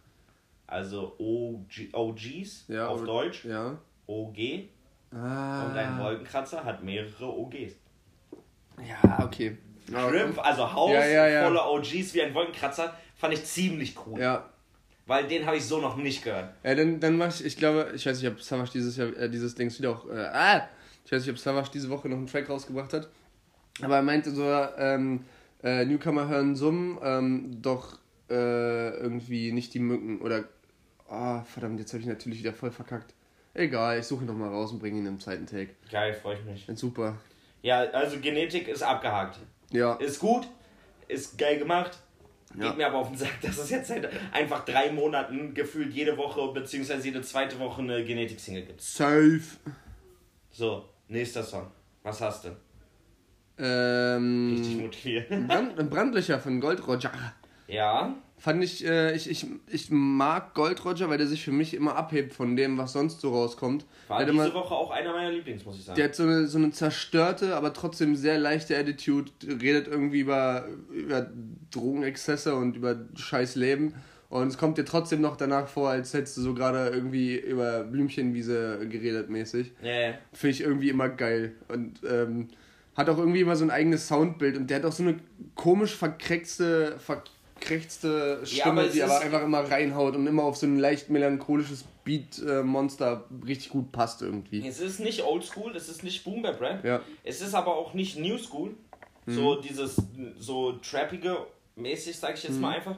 Speaker 2: Also OG, OGs
Speaker 3: Ja,
Speaker 2: auf
Speaker 3: O-
Speaker 2: Deutsch.
Speaker 3: Ja.
Speaker 2: OG.
Speaker 3: Ah.
Speaker 2: Und ein Wolkenkratzer hat mehrere OGs.
Speaker 3: Ja, okay.
Speaker 2: Crip, also Haus
Speaker 3: Ja, ja, ja.
Speaker 2: voller OGs wie ein Wolkenkratzer, fand ich ziemlich cool.
Speaker 3: Ja,
Speaker 2: Weil den habe ich so noch nicht gehört.
Speaker 3: Ja, dann, dann mach ich, ich glaube, ich weiß nicht, ob Savage dieses Jahr, äh, dieses Dings wieder auch, äh, ah, ich weiß nicht, ob Savage diese Woche noch einen Track rausgebracht hat, aber er meinte so, ähm, äh, Newcomer hören Summen, ähm, doch äh, irgendwie nicht die Mücken oder, ah, verdammt, jetzt habe ich natürlich wieder voll verkackt. Egal, ich suche ihn nochmal raus und bringe ihn im zweiten Take.
Speaker 2: Geil, freue ich mich.
Speaker 3: Ist super.
Speaker 2: Ja, also Genetik ist abgehakt.
Speaker 3: Ja,
Speaker 2: Ist gut, ist geil gemacht.
Speaker 3: Ja.
Speaker 2: Geht mir aber auf den Sack, dass es jetzt seit einfach drei Monaten gefühlt jede Woche bzw. jede zweite Woche eine Genetik-Single gibt.
Speaker 3: safe.
Speaker 2: So, nächster Song. Was hast du?
Speaker 3: Ähm,
Speaker 2: Richtig motiviert.
Speaker 3: Brand, Brandlöcher von Gold Roger.
Speaker 2: Ja,
Speaker 3: Fand ich, äh, ich, ich, ich mag Gold Roger, weil der sich für mich immer abhebt von dem, was sonst so rauskommt.
Speaker 2: war
Speaker 3: der,
Speaker 2: diese
Speaker 3: immer,
Speaker 2: Woche auch einer meiner Lieblings, muss ich sagen.
Speaker 3: der hat so eine, so eine zerstörte, aber trotzdem sehr leichte Attitude, redet irgendwie über, über Drogenexzesse und über scheiß Leben. Und es kommt dir trotzdem noch danach vor, als hättest du so gerade irgendwie über Blümchenwiese geredet mäßig.
Speaker 2: ja.
Speaker 3: Finde ich irgendwie immer geil. Und ähm, hat auch irgendwie immer so ein eigenes Soundbild und der hat auch so eine komisch verkreckste, verkreckste Stimme,
Speaker 2: es
Speaker 3: die aber einfach immer reinhaut und immer auf so ein leicht melancholisches Beat-Monster richtig gut passt irgendwie.
Speaker 2: Es ist nicht Oldschool, es ist nicht Boom Bap Rap.
Speaker 3: Ja.
Speaker 2: Es ist aber auch nicht New School. So dieses so trappige mäßig, sag ich jetzt mal einfach.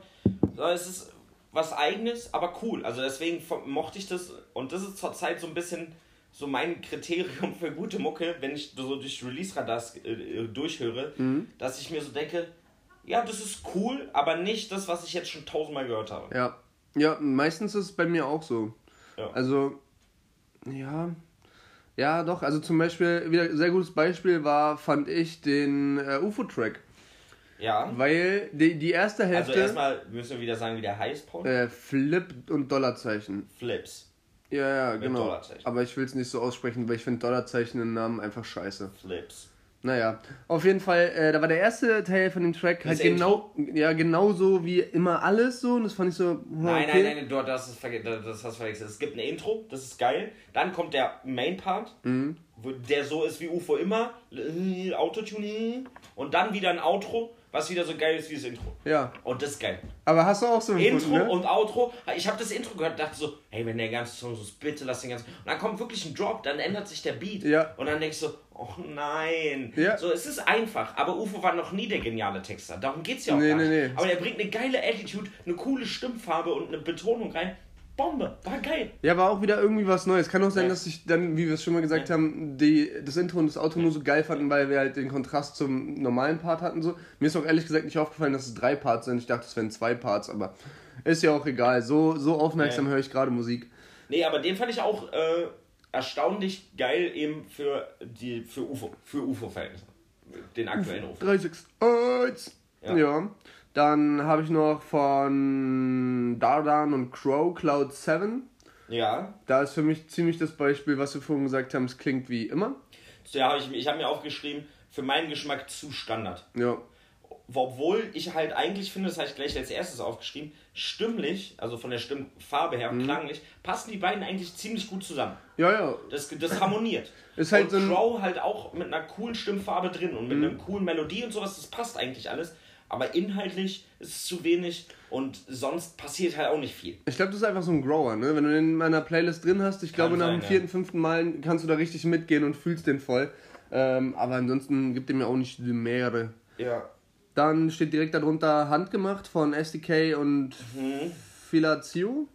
Speaker 2: Es ist was eigenes, aber cool. Also deswegen mochte ich das und das ist zurzeit so ein bisschen so mein Kriterium für gute Mucke, wenn ich so durch Release-Radars äh, äh, durchhöre, dass ich mir so denke, ja, das ist cool, aber nicht das, was ich jetzt schon tausendmal gehört habe.
Speaker 3: Ja. Ja, meistens ist es bei mir auch so.
Speaker 2: Ja.
Speaker 3: Also, ja. Ja, doch. Also zum Beispiel, wieder ein sehr gutes Beispiel war, fand ich, den äh, UFO-Track.
Speaker 2: Ja.
Speaker 3: Weil die, die erste
Speaker 2: Also
Speaker 3: Hälfte.
Speaker 2: erstmal müssen wir wieder sagen, wie der heißt, Paul.
Speaker 3: äh, Flip und Dollarzeichen.
Speaker 2: Flips.
Speaker 3: Ja, ja, genau.
Speaker 2: Dollarzeichen.
Speaker 3: Aber ich will es nicht so aussprechen, weil ich finde Dollarzeichen im Namen einfach scheiße.
Speaker 2: Flips.
Speaker 3: Naja, auf jeden Fall, äh, da war der erste Teil von dem Track halt genau, ja, genauso wie immer alles so und das fand ich so. hm,
Speaker 2: Nein,
Speaker 3: okay.
Speaker 2: nein, nein, du das, ist verge das hast du verwechselt. Es gibt ein Intro, das ist geil. Dann kommt der Main Part,
Speaker 3: Mhm.
Speaker 2: der so ist wie UFO immer. Autotune. Und dann wieder ein Outro, was wieder so geil ist wie das Intro.
Speaker 3: Ja,
Speaker 2: Und das ist geil.
Speaker 3: aber hast du auch so
Speaker 2: Intro
Speaker 3: empfunden, ne?
Speaker 2: und Outro. Ich habe das Intro gehört und dachte so, hey, wenn der ganze Song so ist, bitte lass den ganzen. Und dann kommt wirklich ein Drop, dann ändert sich der Beat.
Speaker 3: Ja.
Speaker 2: Und dann denkst du, oh nein.
Speaker 3: Ja.
Speaker 2: So, es ist einfach, aber UFO war noch nie der geniale Texter. Darum geht's ja auch
Speaker 3: Nee,
Speaker 2: gar
Speaker 3: nee,
Speaker 2: nicht.
Speaker 3: nee.
Speaker 2: Aber er bringt eine geile Attitude, eine coole Stimmfarbe und eine Betonung rein. Bombe, war geil.
Speaker 3: Ja, war auch wieder irgendwie was Neues. Kann auch sein,
Speaker 2: Ja.
Speaker 3: dass ich dann, wie wir es schon mal gesagt
Speaker 2: Ja.
Speaker 3: haben, die, das Intro und das Auto nur so geil fanden, weil wir halt den Kontrast zum normalen Part hatten. So. Mir ist auch ehrlich gesagt nicht aufgefallen, dass es drei Parts sind. Ich dachte, es wären zwei Parts, aber ist ja auch egal. So, so aufmerksam
Speaker 2: Ja.
Speaker 3: höre ich gerade Musik.
Speaker 2: Nee, aber den fand ich auch äh, erstaunlich geil eben für die für UFO, für UFO-Verhältnisse. Den aktuellen UFO.
Speaker 3: 361. Ja.
Speaker 2: Ja.
Speaker 3: Dann habe ich noch von Dardan und Crow Cloud 7.
Speaker 2: Ja.
Speaker 3: Da ist für mich ziemlich das Beispiel, was wir vorhin gesagt haben, es klingt wie immer.
Speaker 2: Ja, hab ich, ich habe mir aufgeschrieben, für meinen Geschmack zu Standard.
Speaker 3: Ja.
Speaker 2: Obwohl ich halt eigentlich finde, das habe ich gleich als erstes aufgeschrieben, stimmlich, also von der Stimmfarbe her
Speaker 3: Mhm.
Speaker 2: klanglich, passen die beiden eigentlich ziemlich gut zusammen.
Speaker 3: Ja, ja.
Speaker 2: Das, das harmoniert.
Speaker 3: Ist halt
Speaker 2: und
Speaker 3: so ein- Mhm.
Speaker 2: Crow halt auch mit einer coolen Stimmfarbe drin und mit einer coolen Melodie und sowas, das passt eigentlich alles. Aber inhaltlich ist es zu wenig und sonst passiert halt auch nicht viel.
Speaker 3: Ich glaube, das ist einfach so ein Grower, ne? Wenn du den in meiner Playlist drin hast, ich glaube, nach
Speaker 2: sein,
Speaker 3: dem
Speaker 2: ja.
Speaker 3: vierten, fünften Mal kannst du da richtig mitgehen und fühlst den voll. Ähm, aber ansonsten gibt er mir auch nicht die mehrere.
Speaker 2: Ja.
Speaker 3: Dann steht direkt darunter Handgemacht von SDK und Filatio.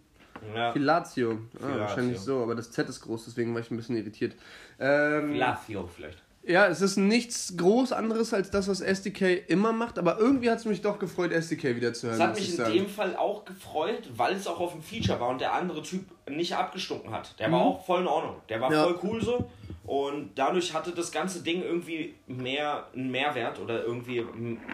Speaker 2: ja.
Speaker 3: Filatio. Ah,
Speaker 2: Filatio.
Speaker 3: wahrscheinlich so, aber das Z ist groß, deswegen war ich ein bisschen irritiert. Ähm,
Speaker 2: Lafio vielleicht.
Speaker 3: Ja, es ist nichts groß anderes als das, was SDK immer macht, aber irgendwie hat es mich doch gefreut, SDK wieder zu hören.
Speaker 2: Das hat mich
Speaker 3: ich
Speaker 2: in
Speaker 3: sagen.
Speaker 2: dem Fall auch gefreut, weil es auch auf dem Feature war und der andere Typ nicht abgestunken hat. Der war
Speaker 3: Mhm.
Speaker 2: auch voll in Ordnung. Der war
Speaker 3: Ja.
Speaker 2: voll cool so. Und dadurch hatte das ganze Ding irgendwie mehr einen Mehrwert oder irgendwie,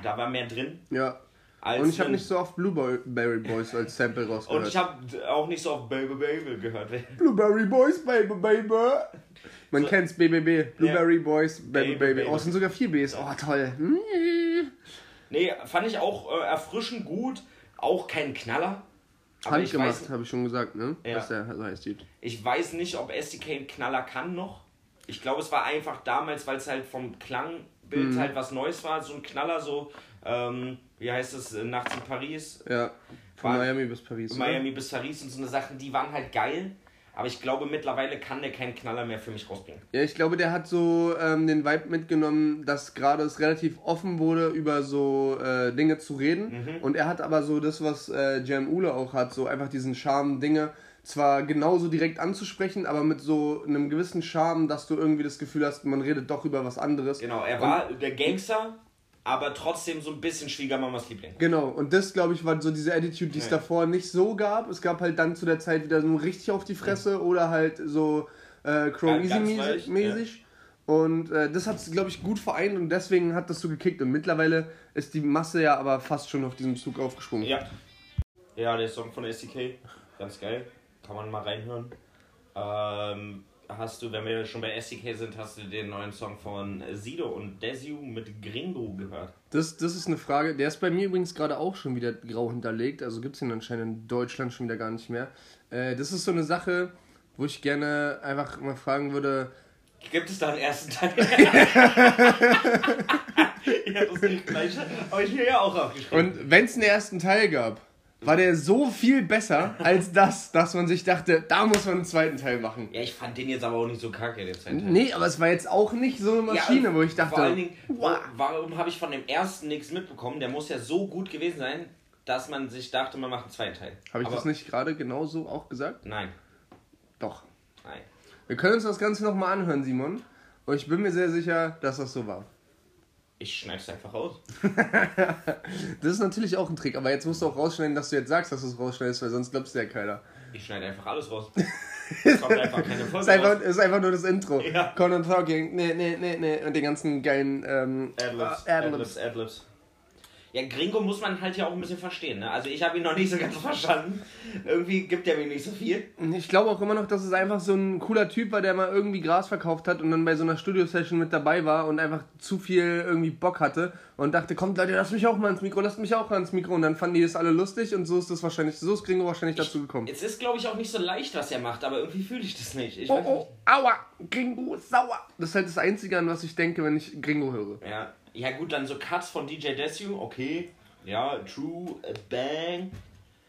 Speaker 2: da war mehr drin.
Speaker 3: Ja.
Speaker 2: Als
Speaker 3: Und ich habe nicht so oft Blueberry Boys als Sample rausgehört.
Speaker 2: Und ich habe auch nicht so auf Baby Baby gehört.
Speaker 3: Blueberry Boys, Baby Baby. Man kennt's, BBB. Blueberry Boys, Baby
Speaker 2: Baby,
Speaker 3: Baby. Oh, es sind sogar vier Bs. Oh, toll. Hm.
Speaker 2: Nee, fand ich auch äh, erfrischend gut. Auch kein Knaller. Aber ich weiß,
Speaker 3: habe ich schon gesagt, ne?
Speaker 2: Ja.
Speaker 3: Was der so heißt, Typ.
Speaker 2: ich weiß nicht, ob SDK einen Knaller kann noch. Ich glaube, es war einfach damals, weil es halt vom Klangbild
Speaker 3: Mhm.
Speaker 2: halt was Neues war. So ein Knaller, so, ähm, wie heißt es, äh, Nachts in Paris.
Speaker 3: Ja. Von
Speaker 2: War-
Speaker 3: Miami bis Paris. oder?
Speaker 2: Miami bis Paris und so eine Sachen, die waren halt geil. Aber ich glaube, mittlerweile kann der keinen Knaller mehr für mich rausbringen.
Speaker 3: Ja, ich glaube, der hat so ähm, den Vibe mitgenommen, dass gerade es relativ offen wurde, über so äh, Dinge zu reden.
Speaker 2: Mhm.
Speaker 3: Und er hat aber so das, was äh, Jan Ule auch hat, so einfach diesen Charme, Dinge zwar genauso direkt anzusprechen, aber mit so einem gewissen Charme, dass du irgendwie das Gefühl hast, man redet doch über was anderes.
Speaker 2: Genau, er war der Gangster, aber trotzdem so ein bisschen Schwiegermamas Liebling.
Speaker 3: Genau, und das, glaube ich, war so diese Attitude, die es
Speaker 2: Ja.
Speaker 3: davor nicht so gab. Es gab halt dann zu der Zeit wieder so richtig auf die Fresse oder halt so äh, Crow Easy mäßig. Und äh, das hat es, glaube ich, gut vereint und deswegen hat das so gekickt. Und mittlerweile ist die Masse ja aber fast schon auf diesem Zug aufgesprungen.
Speaker 2: Ja. Ja, der Song von SDK, ganz geil. Kann man mal reinhören. Ähm, hast du, wenn wir schon bei SDK sind, hast du den neuen Song von Sido und Desiu mit Gringo gehört?
Speaker 3: Das, das ist eine Frage. Der ist bei mir übrigens gerade auch schon wieder grau hinterlegt. Also gibt es den anscheinend in Deutschland schon wieder gar nicht mehr. Äh, das ist so eine Sache, wo ich gerne einfach mal fragen würde,
Speaker 2: Gibt es da einen ersten Teil? ja, das gleiche habe ich mir ja auch aufgeschrieben.
Speaker 3: Und wenn es einen ersten Teil gab, war der so viel besser als das, dass man sich dachte, da muss man einen zweiten Teil machen.
Speaker 2: ja, ich fand den jetzt aber auch nicht so kacke, den zweiten Teil.
Speaker 3: Nee, aber es war jetzt auch nicht so eine Maschine,
Speaker 2: Ja,
Speaker 3: wo ich dachte,
Speaker 2: Vor allen Dingen, wo,
Speaker 3: wow.
Speaker 2: warum habe ich von dem ersten nichts mitbekommen? Der muss ja so gut gewesen sein, dass man sich dachte, man macht einen zweiten Teil.
Speaker 3: habe ich
Speaker 2: aber
Speaker 3: das nicht gerade genauso auch gesagt?
Speaker 2: Nein,
Speaker 3: Doch.
Speaker 2: nein.
Speaker 3: Wir können uns das Ganze nochmal anhören, Simon. Und ich bin mir sehr sicher, dass das so war.
Speaker 2: Ich schneide es einfach raus.
Speaker 3: Das ist natürlich auch ein Trick, aber jetzt musst du auch rausschneiden, dass du jetzt sagst, dass du es rausschneidest, weil sonst glaubst du ja keiner.
Speaker 2: Ich schneide einfach alles raus. Es kommt einfach keine
Speaker 3: Es
Speaker 2: Folge
Speaker 3: ist einfach,
Speaker 2: raus.
Speaker 3: ist einfach nur das Intro.
Speaker 2: Ja.
Speaker 3: Conan Talking, nee, nee, nee, nee. Und den ganzen geilen ähm,
Speaker 2: Adlibs,
Speaker 3: äh,
Speaker 2: Adlibs, Adlibs. Ja, Gringo muss man halt ja auch ein bisschen verstehen. Ne? Also ich habe ihn noch nicht so ganz verstanden. Irgendwie gibt er mir nicht so viel.
Speaker 3: Ich glaube auch immer noch, dass es einfach so ein cooler Typ war, der mal irgendwie Gras verkauft hat und dann bei so einer Studio-Session mit dabei war und einfach zu viel irgendwie Bock hatte und dachte, kommt Leute, lasst mich auch mal ins Mikro, lasst mich auch mal ins Mikro. Und dann fanden die das alle lustig und so ist das wahrscheinlich, so ist Gringo wahrscheinlich dazu gekommen.
Speaker 2: Es ist, glaube ich, auch nicht so leicht, was er macht, aber irgendwie fühle ich das nicht. Ich
Speaker 3: Oh, oh, aua, Gringo ist sauer. Das ist halt das Einzige, an was ich denke, wenn ich Gringo höre.
Speaker 2: Ja. ja, gut, dann so Cuts von DJ Desu, okay. Ja, True, Bang.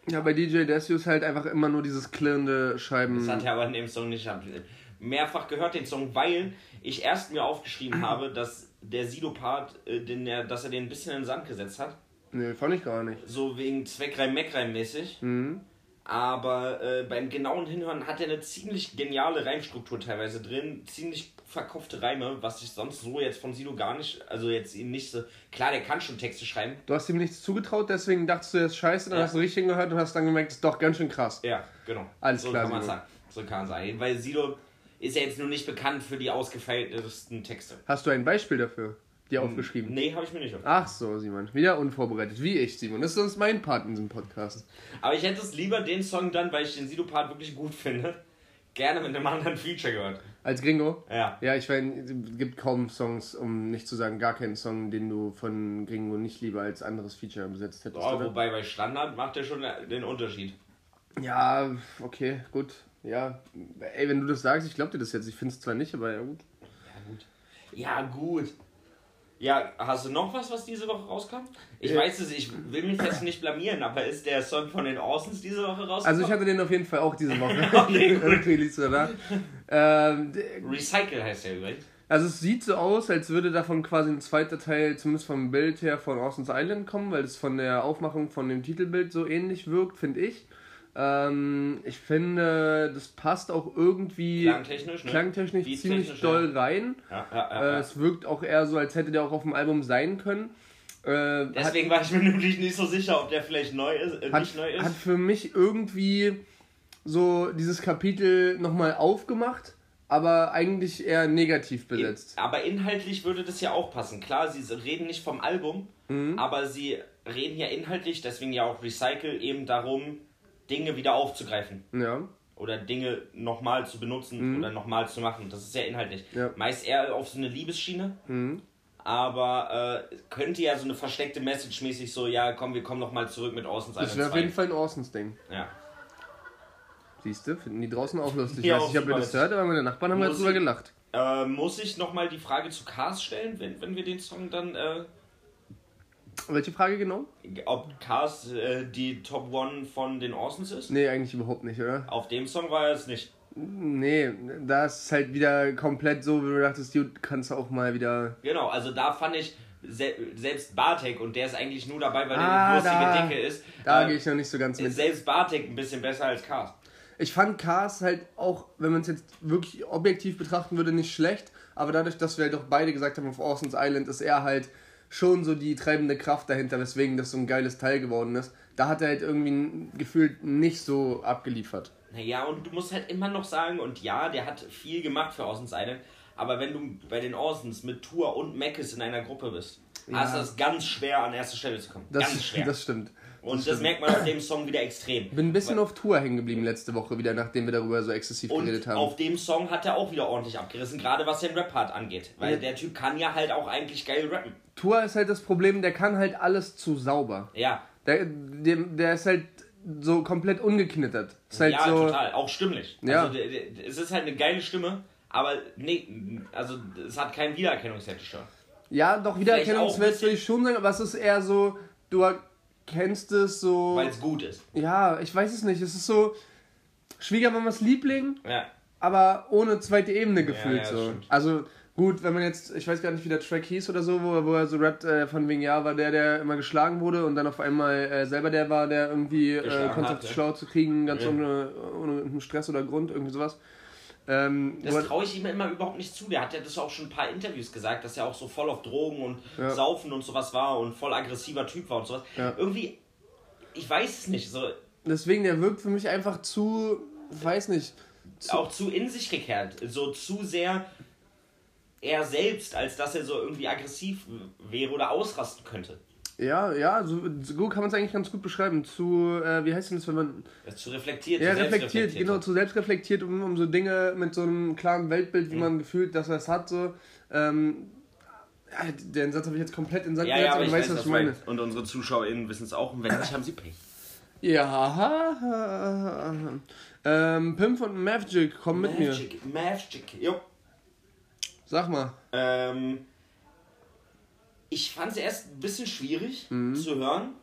Speaker 3: Ja, bei DJ Desio ist halt einfach immer nur dieses klirrende Scheiben.
Speaker 2: Das hat er aber in dem Song nicht. Ich mehrfach gehört den Song, weil ich erst mir aufgeschrieben habe, dass der Sido-Part, äh, den er, dass er den ein bisschen in den Sand gesetzt hat.
Speaker 3: Nee, fand ich gar nicht.
Speaker 2: So wegen Zweckreim-Meckreim-mäßig.
Speaker 3: Mhm.
Speaker 2: Aber äh, beim genauen Hinhören hat er eine ziemlich geniale Reimstruktur teilweise drin. Ziemlich verkopfte Reime, was ich sonst so jetzt von Sido gar nicht, also jetzt ihm nicht so. Klar, der kann schon Texte schreiben.
Speaker 3: Du hast ihm nichts zugetraut, deswegen dachtest du, er ist scheiße, dann
Speaker 2: Ja.
Speaker 3: hast du richtig hingehört und hast dann gemerkt, das ist doch ganz schön krass.
Speaker 2: Ja, genau.
Speaker 3: Alles
Speaker 2: so
Speaker 3: klar,
Speaker 2: kann man sagen. So kann man sagen. Weil Sido ist ja jetzt nur nicht bekannt für die ausgefeiltesten Texte.
Speaker 3: Hast du ein Beispiel dafür? Dir aufgeschrieben?
Speaker 2: Nee, habe ich mir nicht auf.
Speaker 3: Ach so, Simon. Wieder unvorbereitet. Wie ich, Simon. Das ist sonst mein Part in diesem Podcast.
Speaker 2: Aber ich hätte es lieber den Song dann, weil ich den Sido-Part wirklich gut finde, gerne mit einem anderen Feature gehört.
Speaker 3: Als Gringo?
Speaker 2: Ja.
Speaker 3: Ja, ich meine, es gibt kaum Songs, um nicht zu sagen gar keinen Song, den du von Gringo nicht lieber als anderes Feature besetzt hättest,
Speaker 2: Oh, wobei bei Standard macht er schon den Unterschied.
Speaker 3: Ja, okay, gut. Ja, ey, wenn du das sagst, ich glaube dir das jetzt. Ich finde es zwar nicht, aber ja gut.
Speaker 2: Ja, gut. Ja, gut. Ja, hast du noch was, was diese Woche rauskam? Ich
Speaker 3: Äh.
Speaker 2: weiß es, ich will mich jetzt nicht blamieren, aber ist der Song von den Orsons diese Woche rausgekommen?
Speaker 3: Also ich hatte den auf jeden Fall auch diese Woche.
Speaker 2: Okay, gut.
Speaker 3: Da. Ähm,
Speaker 2: Recycle heißt der übrigens.
Speaker 3: Also es sieht so aus, als würde davon quasi ein zweiter Teil, zumindest vom Bild her, von Orson's Island kommen, weil es von der Aufmachung von dem Titelbild so ähnlich wirkt, finde ich. Ähm, ich finde, das passt auch irgendwie
Speaker 2: Klangtechnisch, ne?
Speaker 3: klangtechnisch ziemlich
Speaker 2: ja.
Speaker 3: doll rein.
Speaker 2: Ja, ja, ja,
Speaker 3: Äh,
Speaker 2: ja.
Speaker 3: es wirkt auch eher so, als hätte der auch auf dem Album sein können. Äh, hat,
Speaker 2: Deswegen war ich mir nämlich nicht so sicher, ob der vielleicht neu ist, äh,
Speaker 3: hat,
Speaker 2: nicht neu ist.
Speaker 3: hat für mich irgendwie so dieses Kapitel nochmal aufgemacht, aber eigentlich eher negativ besetzt.
Speaker 2: Aber inhaltlich würde das ja auch passen. Klar, sie reden nicht vom Album,
Speaker 3: Mhm.
Speaker 2: aber sie reden ja inhaltlich, deswegen ja auch Recycle, eben darum, Dinge wieder aufzugreifen.
Speaker 3: Ja.
Speaker 2: Oder Dinge nochmal zu benutzen oder nochmal zu machen. Das ist ja inhaltlich.
Speaker 3: Mhm. Ja.
Speaker 2: Meist eher auf so eine Liebesschiene.
Speaker 3: Mhm.
Speaker 2: Aber äh, könnte ja so eine versteckte Message mäßig so, ja komm, wir kommen nochmal zurück mit Orsons
Speaker 3: Das wäre auf jeden
Speaker 2: 2.
Speaker 3: Fall ein Orsons Ding.
Speaker 2: Ja.
Speaker 3: Siehst du, finden die draußen auch lustig.
Speaker 2: Ja,
Speaker 3: ich weiß nicht, ob ihr
Speaker 2: auch
Speaker 3: das
Speaker 2: super.
Speaker 3: hört, aber meine Nachbarn haben halt drüber gelacht.
Speaker 2: Äh, muss ich nochmal die Frage zu Cars stellen, wenn, wenn wir den Song dann, äh,
Speaker 3: Welche Frage genau?
Speaker 2: ob Cars äh, die Top One von den Orsons ist?
Speaker 3: Nee, eigentlich überhaupt nicht, oder?
Speaker 2: Auf dem Song war er es nicht.
Speaker 3: Nee, da ist es halt wieder komplett so, wie du dachtest, du kannst auch mal wieder.
Speaker 2: Genau, also da fand ich se selbst Bartek, und der ist eigentlich nur dabei, weil
Speaker 3: Ah,
Speaker 2: der eine lustige Dicke ist,
Speaker 3: Da
Speaker 2: äh,
Speaker 3: gehe ich noch nicht so ganz mit.
Speaker 2: selbst Bartek ein bisschen besser als Cars.
Speaker 3: Ich fand Cars halt auch, wenn man es jetzt wirklich objektiv betrachten würde, nicht schlecht. Aber dadurch, dass wir halt auch beide gesagt haben, auf Orson's Island ist er halt schon so die treibende Kraft dahinter, weswegen das so ein geiles Teil geworden ist. Da hat er halt irgendwie gefühlt nicht so abgeliefert.
Speaker 2: Naja, und du musst halt immer noch sagen, und ja, der hat viel gemacht für Island, aber wenn du bei den Orsons mit Tour und Mackes in einer Gruppe bist, hast du es ganz schwer, an erste Stelle zu kommen.
Speaker 3: Das,
Speaker 2: ganz schwer.
Speaker 3: das stimmt.
Speaker 2: Und das merkt man auf dem Song wieder extrem.
Speaker 3: Bin ein bisschen auf Tour hängen geblieben letzte Woche wieder, nachdem wir darüber so exzessiv geredet haben.
Speaker 2: auf dem Song hat er auch wieder ordentlich abgerissen, gerade was den Rap-Part angeht. Weil
Speaker 3: Ja.
Speaker 2: der Typ kann ja halt auch eigentlich geil rappen.
Speaker 3: Tour ist halt das Problem, der kann halt alles zu sauber.
Speaker 2: Ja,
Speaker 3: Der, der, der ist halt so komplett ungeknittert. Ist halt
Speaker 2: ja,
Speaker 3: so.
Speaker 2: total. Auch stimmlich.
Speaker 3: Ja.
Speaker 2: Also es ist halt eine geile Stimme, Aber nee, also es hat keinen Wiedererkennungswert.
Speaker 3: Ja, doch, Wiedererkennungswert würde ich schon sagen, aber es ist eher so, du erkennst es so.
Speaker 2: Weil es gut ist.
Speaker 3: Ja, ich weiß es nicht. Es ist so Schwiegermamas Liebling,
Speaker 2: Ja.
Speaker 3: aber ohne zweite Ebene gefühlt
Speaker 2: ja, das
Speaker 3: so.
Speaker 2: stimmt.
Speaker 3: Also gut, wenn man jetzt, ich weiß gar nicht, wie der Track hieß oder so, wo, wo er so rappt, äh, von wegen, ja, war der, der immer geschlagen wurde und dann auf einmal äh, selber der war, der irgendwie äh,
Speaker 2: ja.
Speaker 3: schlau zu kriegen, ganz
Speaker 2: Ja.
Speaker 3: ohne, ohne Stress oder Grund, irgendwie sowas. Ähm,
Speaker 2: Das traue ich ihm immer überhaupt nicht zu. Der hat ja das auch schon ein paar Interviews gesagt, dass er auch so voll auf Drogen und
Speaker 3: Ja.
Speaker 2: Saufen und sowas war und voll aggressiver Typ war und sowas.
Speaker 3: Ja.
Speaker 2: Irgendwie, ich weiß es nicht, so
Speaker 3: deswegen, der wirkt für mich einfach zu, weiß nicht, zu,
Speaker 2: auch zu in sich gekehrt, so zu sehr er selbst, als dass er so irgendwie aggressiv wäre oder ausrasten könnte.
Speaker 3: Ja, ja, so, so gut kann man es eigentlich ganz gut beschreiben. Zu, äh, wie heißt denn das, wenn man
Speaker 2: ist zu reflektiert,
Speaker 3: Ja,
Speaker 2: zu
Speaker 3: reflektiert, genau, zu selbstreflektiert, um, um so Dinge mit so einem klaren Weltbild, wie
Speaker 2: Mhm.
Speaker 3: man gefühlt, dass er es hat, so. Ähm, ja, den Satz habe ich jetzt komplett in Sand
Speaker 2: Ja, ja, aber ich
Speaker 3: du
Speaker 2: weiß,
Speaker 3: weißt, was ich meine.
Speaker 2: Und unsere ZuschauerInnen wissen es auch und wenn nicht, haben sie Pech.
Speaker 3: Ja, ähm, Pimp und Magic, komm mit mir.
Speaker 2: Magic, Magic, jo.
Speaker 3: Sag mal.
Speaker 2: Ähm, ich fand es erst ein bisschen schwierig zu hören.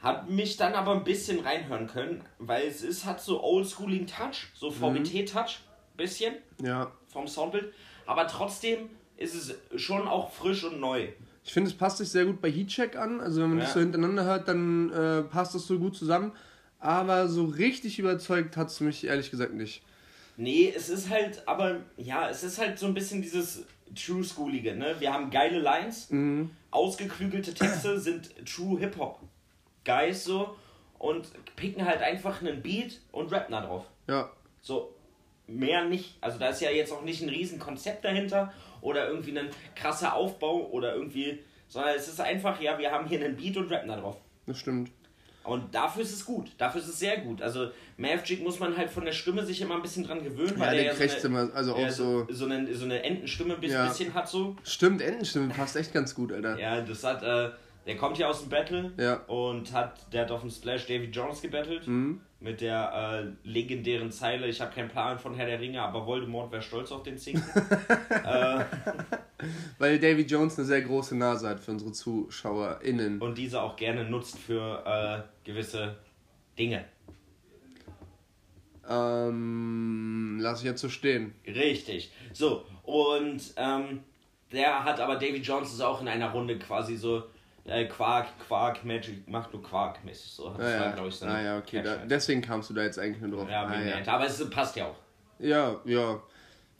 Speaker 2: Hab mich dann aber ein bisschen reinhören können, weil es ist, hat so oldschooling Touch, so VBT-Touch, bisschen
Speaker 3: Ja.
Speaker 2: vom Soundbild. Aber trotzdem ist es schon auch frisch und neu.
Speaker 3: Ich finde, es passt sich sehr gut bei Heatcheck an. Also, wenn man das
Speaker 2: Ja.
Speaker 3: so hintereinander hört, dann äh, passt das so gut zusammen. Aber so richtig überzeugt hat es mich ehrlich gesagt nicht.
Speaker 2: Nee, es ist halt, aber ja, es ist halt so ein bisschen dieses True Schoolige, ne? Wir haben geile Lines, ausgeklügelte Texte sind True Hip-Hop. Guys so und picken halt einfach einen Beat und rappen da drauf.
Speaker 3: Ja.
Speaker 2: So, mehr nicht. Also da ist ja jetzt auch nicht ein riesen Konzept dahinter oder irgendwie ein krasser Aufbau oder irgendwie, sondern es ist einfach, ja, wir haben hier einen Beat und rappen da drauf.
Speaker 3: Das stimmt.
Speaker 2: Und dafür ist es gut. Dafür ist es sehr gut. Also Maverick muss man halt von der Stimme sich immer ein bisschen dran gewöhnen,
Speaker 3: Ja,
Speaker 2: weil
Speaker 3: der
Speaker 2: der
Speaker 3: kriegt
Speaker 2: so eine,
Speaker 3: immer, also auch
Speaker 2: ja,
Speaker 3: so.
Speaker 2: so, so, eine, so eine Entenstimme ein bisschen,
Speaker 3: Ja.
Speaker 2: bisschen hat so.
Speaker 3: Stimmt, Entenstimme passt echt ganz gut, Alter.
Speaker 2: Ja, das hat, äh, der kommt ja aus dem Battle
Speaker 3: Ja.
Speaker 2: und hat, der hat auf dem Splash Davy Jones gebattelt
Speaker 3: Mhm.
Speaker 2: Mit der äh, legendären Zeile, ich habe keinen Plan von Herr der Ringe, aber Voldemort wäre stolz auf den Zinken. äh,
Speaker 3: Weil Davy Jones eine sehr große Nase hat für unsere ZuschauerInnen.
Speaker 2: und diese auch gerne nutzt für äh, gewisse Dinge.
Speaker 3: Ähm, lass ich jetzt so stehen.
Speaker 2: Richtig. So, und ähm, der hat aber, Davy Jones ist auch in einer Runde quasi so äh, Quark, Quark, Magic, macht nur Quark mäßig. So, das
Speaker 3: Ah,
Speaker 2: war,
Speaker 3: ja,
Speaker 2: glaube ich, seine
Speaker 3: ah, ja okay. Da, deswegen kamst du da jetzt eigentlich nur drauf.
Speaker 2: Ja,
Speaker 3: ah, ja.
Speaker 2: Aber es passt ja auch.
Speaker 3: ja, ja.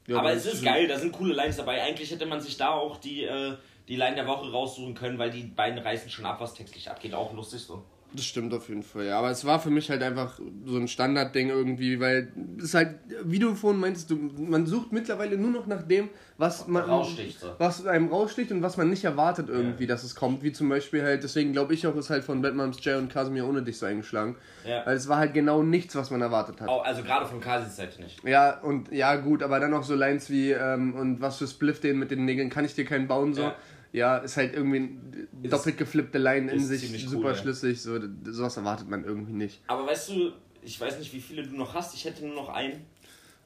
Speaker 3: ja.
Speaker 2: aber es ist geil, da sind coole Lines dabei. Eigentlich hätte man sich da auch die, äh, die Line der Woche raussuchen können, weil die beiden reißen schon ab, was textlich abgeht. Auch lustig so.
Speaker 3: Das stimmt auf jeden Fall, ja. Aber es war für mich halt einfach so ein Standardding irgendwie, weil es halt, wie du vorhin meintest, du, man sucht mittlerweile nur noch nach dem, was man
Speaker 2: Raussticht, so.
Speaker 3: was einem raussticht und was man nicht erwartet irgendwie,
Speaker 2: Ja.
Speaker 3: dass es kommt. Wie zum Beispiel halt, deswegen glaube ich auch, ist halt von Batman's Jay und Casimir ohne dich so eingeschlagen.
Speaker 2: Ja.
Speaker 3: Weil es war halt genau nichts, was man erwartet hat.
Speaker 2: Auch, also gerade von Kasis Seite nicht.
Speaker 3: Ja, und ja, gut, aber dann auch so Lines wie, ähm, und was für Spliff den mit den Nägeln, kann ich dir keinen bauen, so.
Speaker 2: Ja.
Speaker 3: Ja, ist halt irgendwie ein doppelt geflippte Line in
Speaker 2: ist
Speaker 3: sich, super
Speaker 2: cool, ja.
Speaker 3: schlüssig, so, sowas erwartet man irgendwie nicht.
Speaker 2: Aber weißt du, ich weiß nicht, wie viele du noch hast. Ich hätte nur noch einen.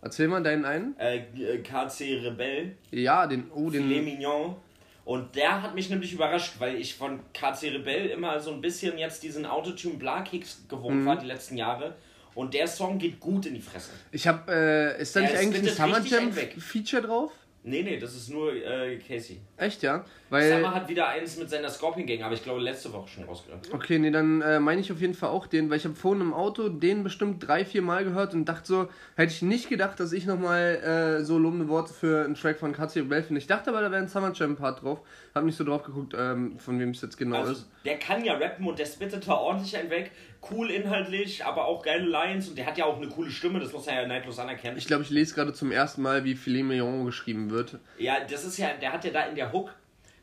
Speaker 3: Erzähl mal deinen einen.
Speaker 2: Äh, KC Rebell.
Speaker 3: Ja, den, oh,
Speaker 2: Filet
Speaker 3: den,
Speaker 2: Mignon. Und der hat mich nämlich überrascht, weil ich von KC Rebell immer so ein bisschen jetzt diesen Autotune Bla Kicks gewohnt
Speaker 3: Mhm.
Speaker 2: war die letzten Jahre. Und der Song geht gut in die Fresse.
Speaker 3: ich hab, äh, ist da nicht eigentlich ein Summer Jam. Feature drauf?
Speaker 2: Nee, nee, das ist nur äh, Casey.
Speaker 3: Echt, ja? Weil,
Speaker 2: Summer hat wieder eins mit seiner Scorpion Gang, aber ich glaube letzte Woche schon rausgebracht.
Speaker 3: okay, nee, dann äh, meine ich auf jeden Fall auch den, weil ich habe vorhin im Auto den bestimmt drei, vier Mal gehört und dachte so, hätte ich nicht gedacht, dass ich nochmal äh, so lobende Worte für einen Track von Katja Rebell finde. Ich dachte aber, da wäre ein Summer Jam Part drauf. Hab nicht so drauf geguckt, ähm, von wem es jetzt genau
Speaker 2: Also
Speaker 3: ist.
Speaker 2: der kann ja rappen und der spittet da ordentlich einen weg. Cool inhaltlich, aber auch geile Lines und der hat ja auch eine coole Stimme, das muss er ja neidlos anerkennen.
Speaker 3: Ich glaube, ich lese gerade zum ersten Mal, wie Filet Mignon geschrieben wird.
Speaker 2: Ja, das ist ja, der hat ja da in der Hook.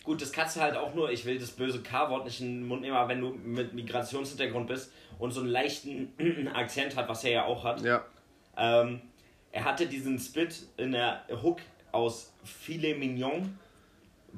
Speaker 2: Gut, das kannst du halt auch nur, ich will das böse K-Wort nicht in den Mund nehmen, aber wenn du mit Migrationshintergrund bist und so einen leichten Akzent hat, was er ja auch hat.
Speaker 3: Ja.
Speaker 2: Ähm, er hatte diesen Split in der Hook aus Filet Mignon.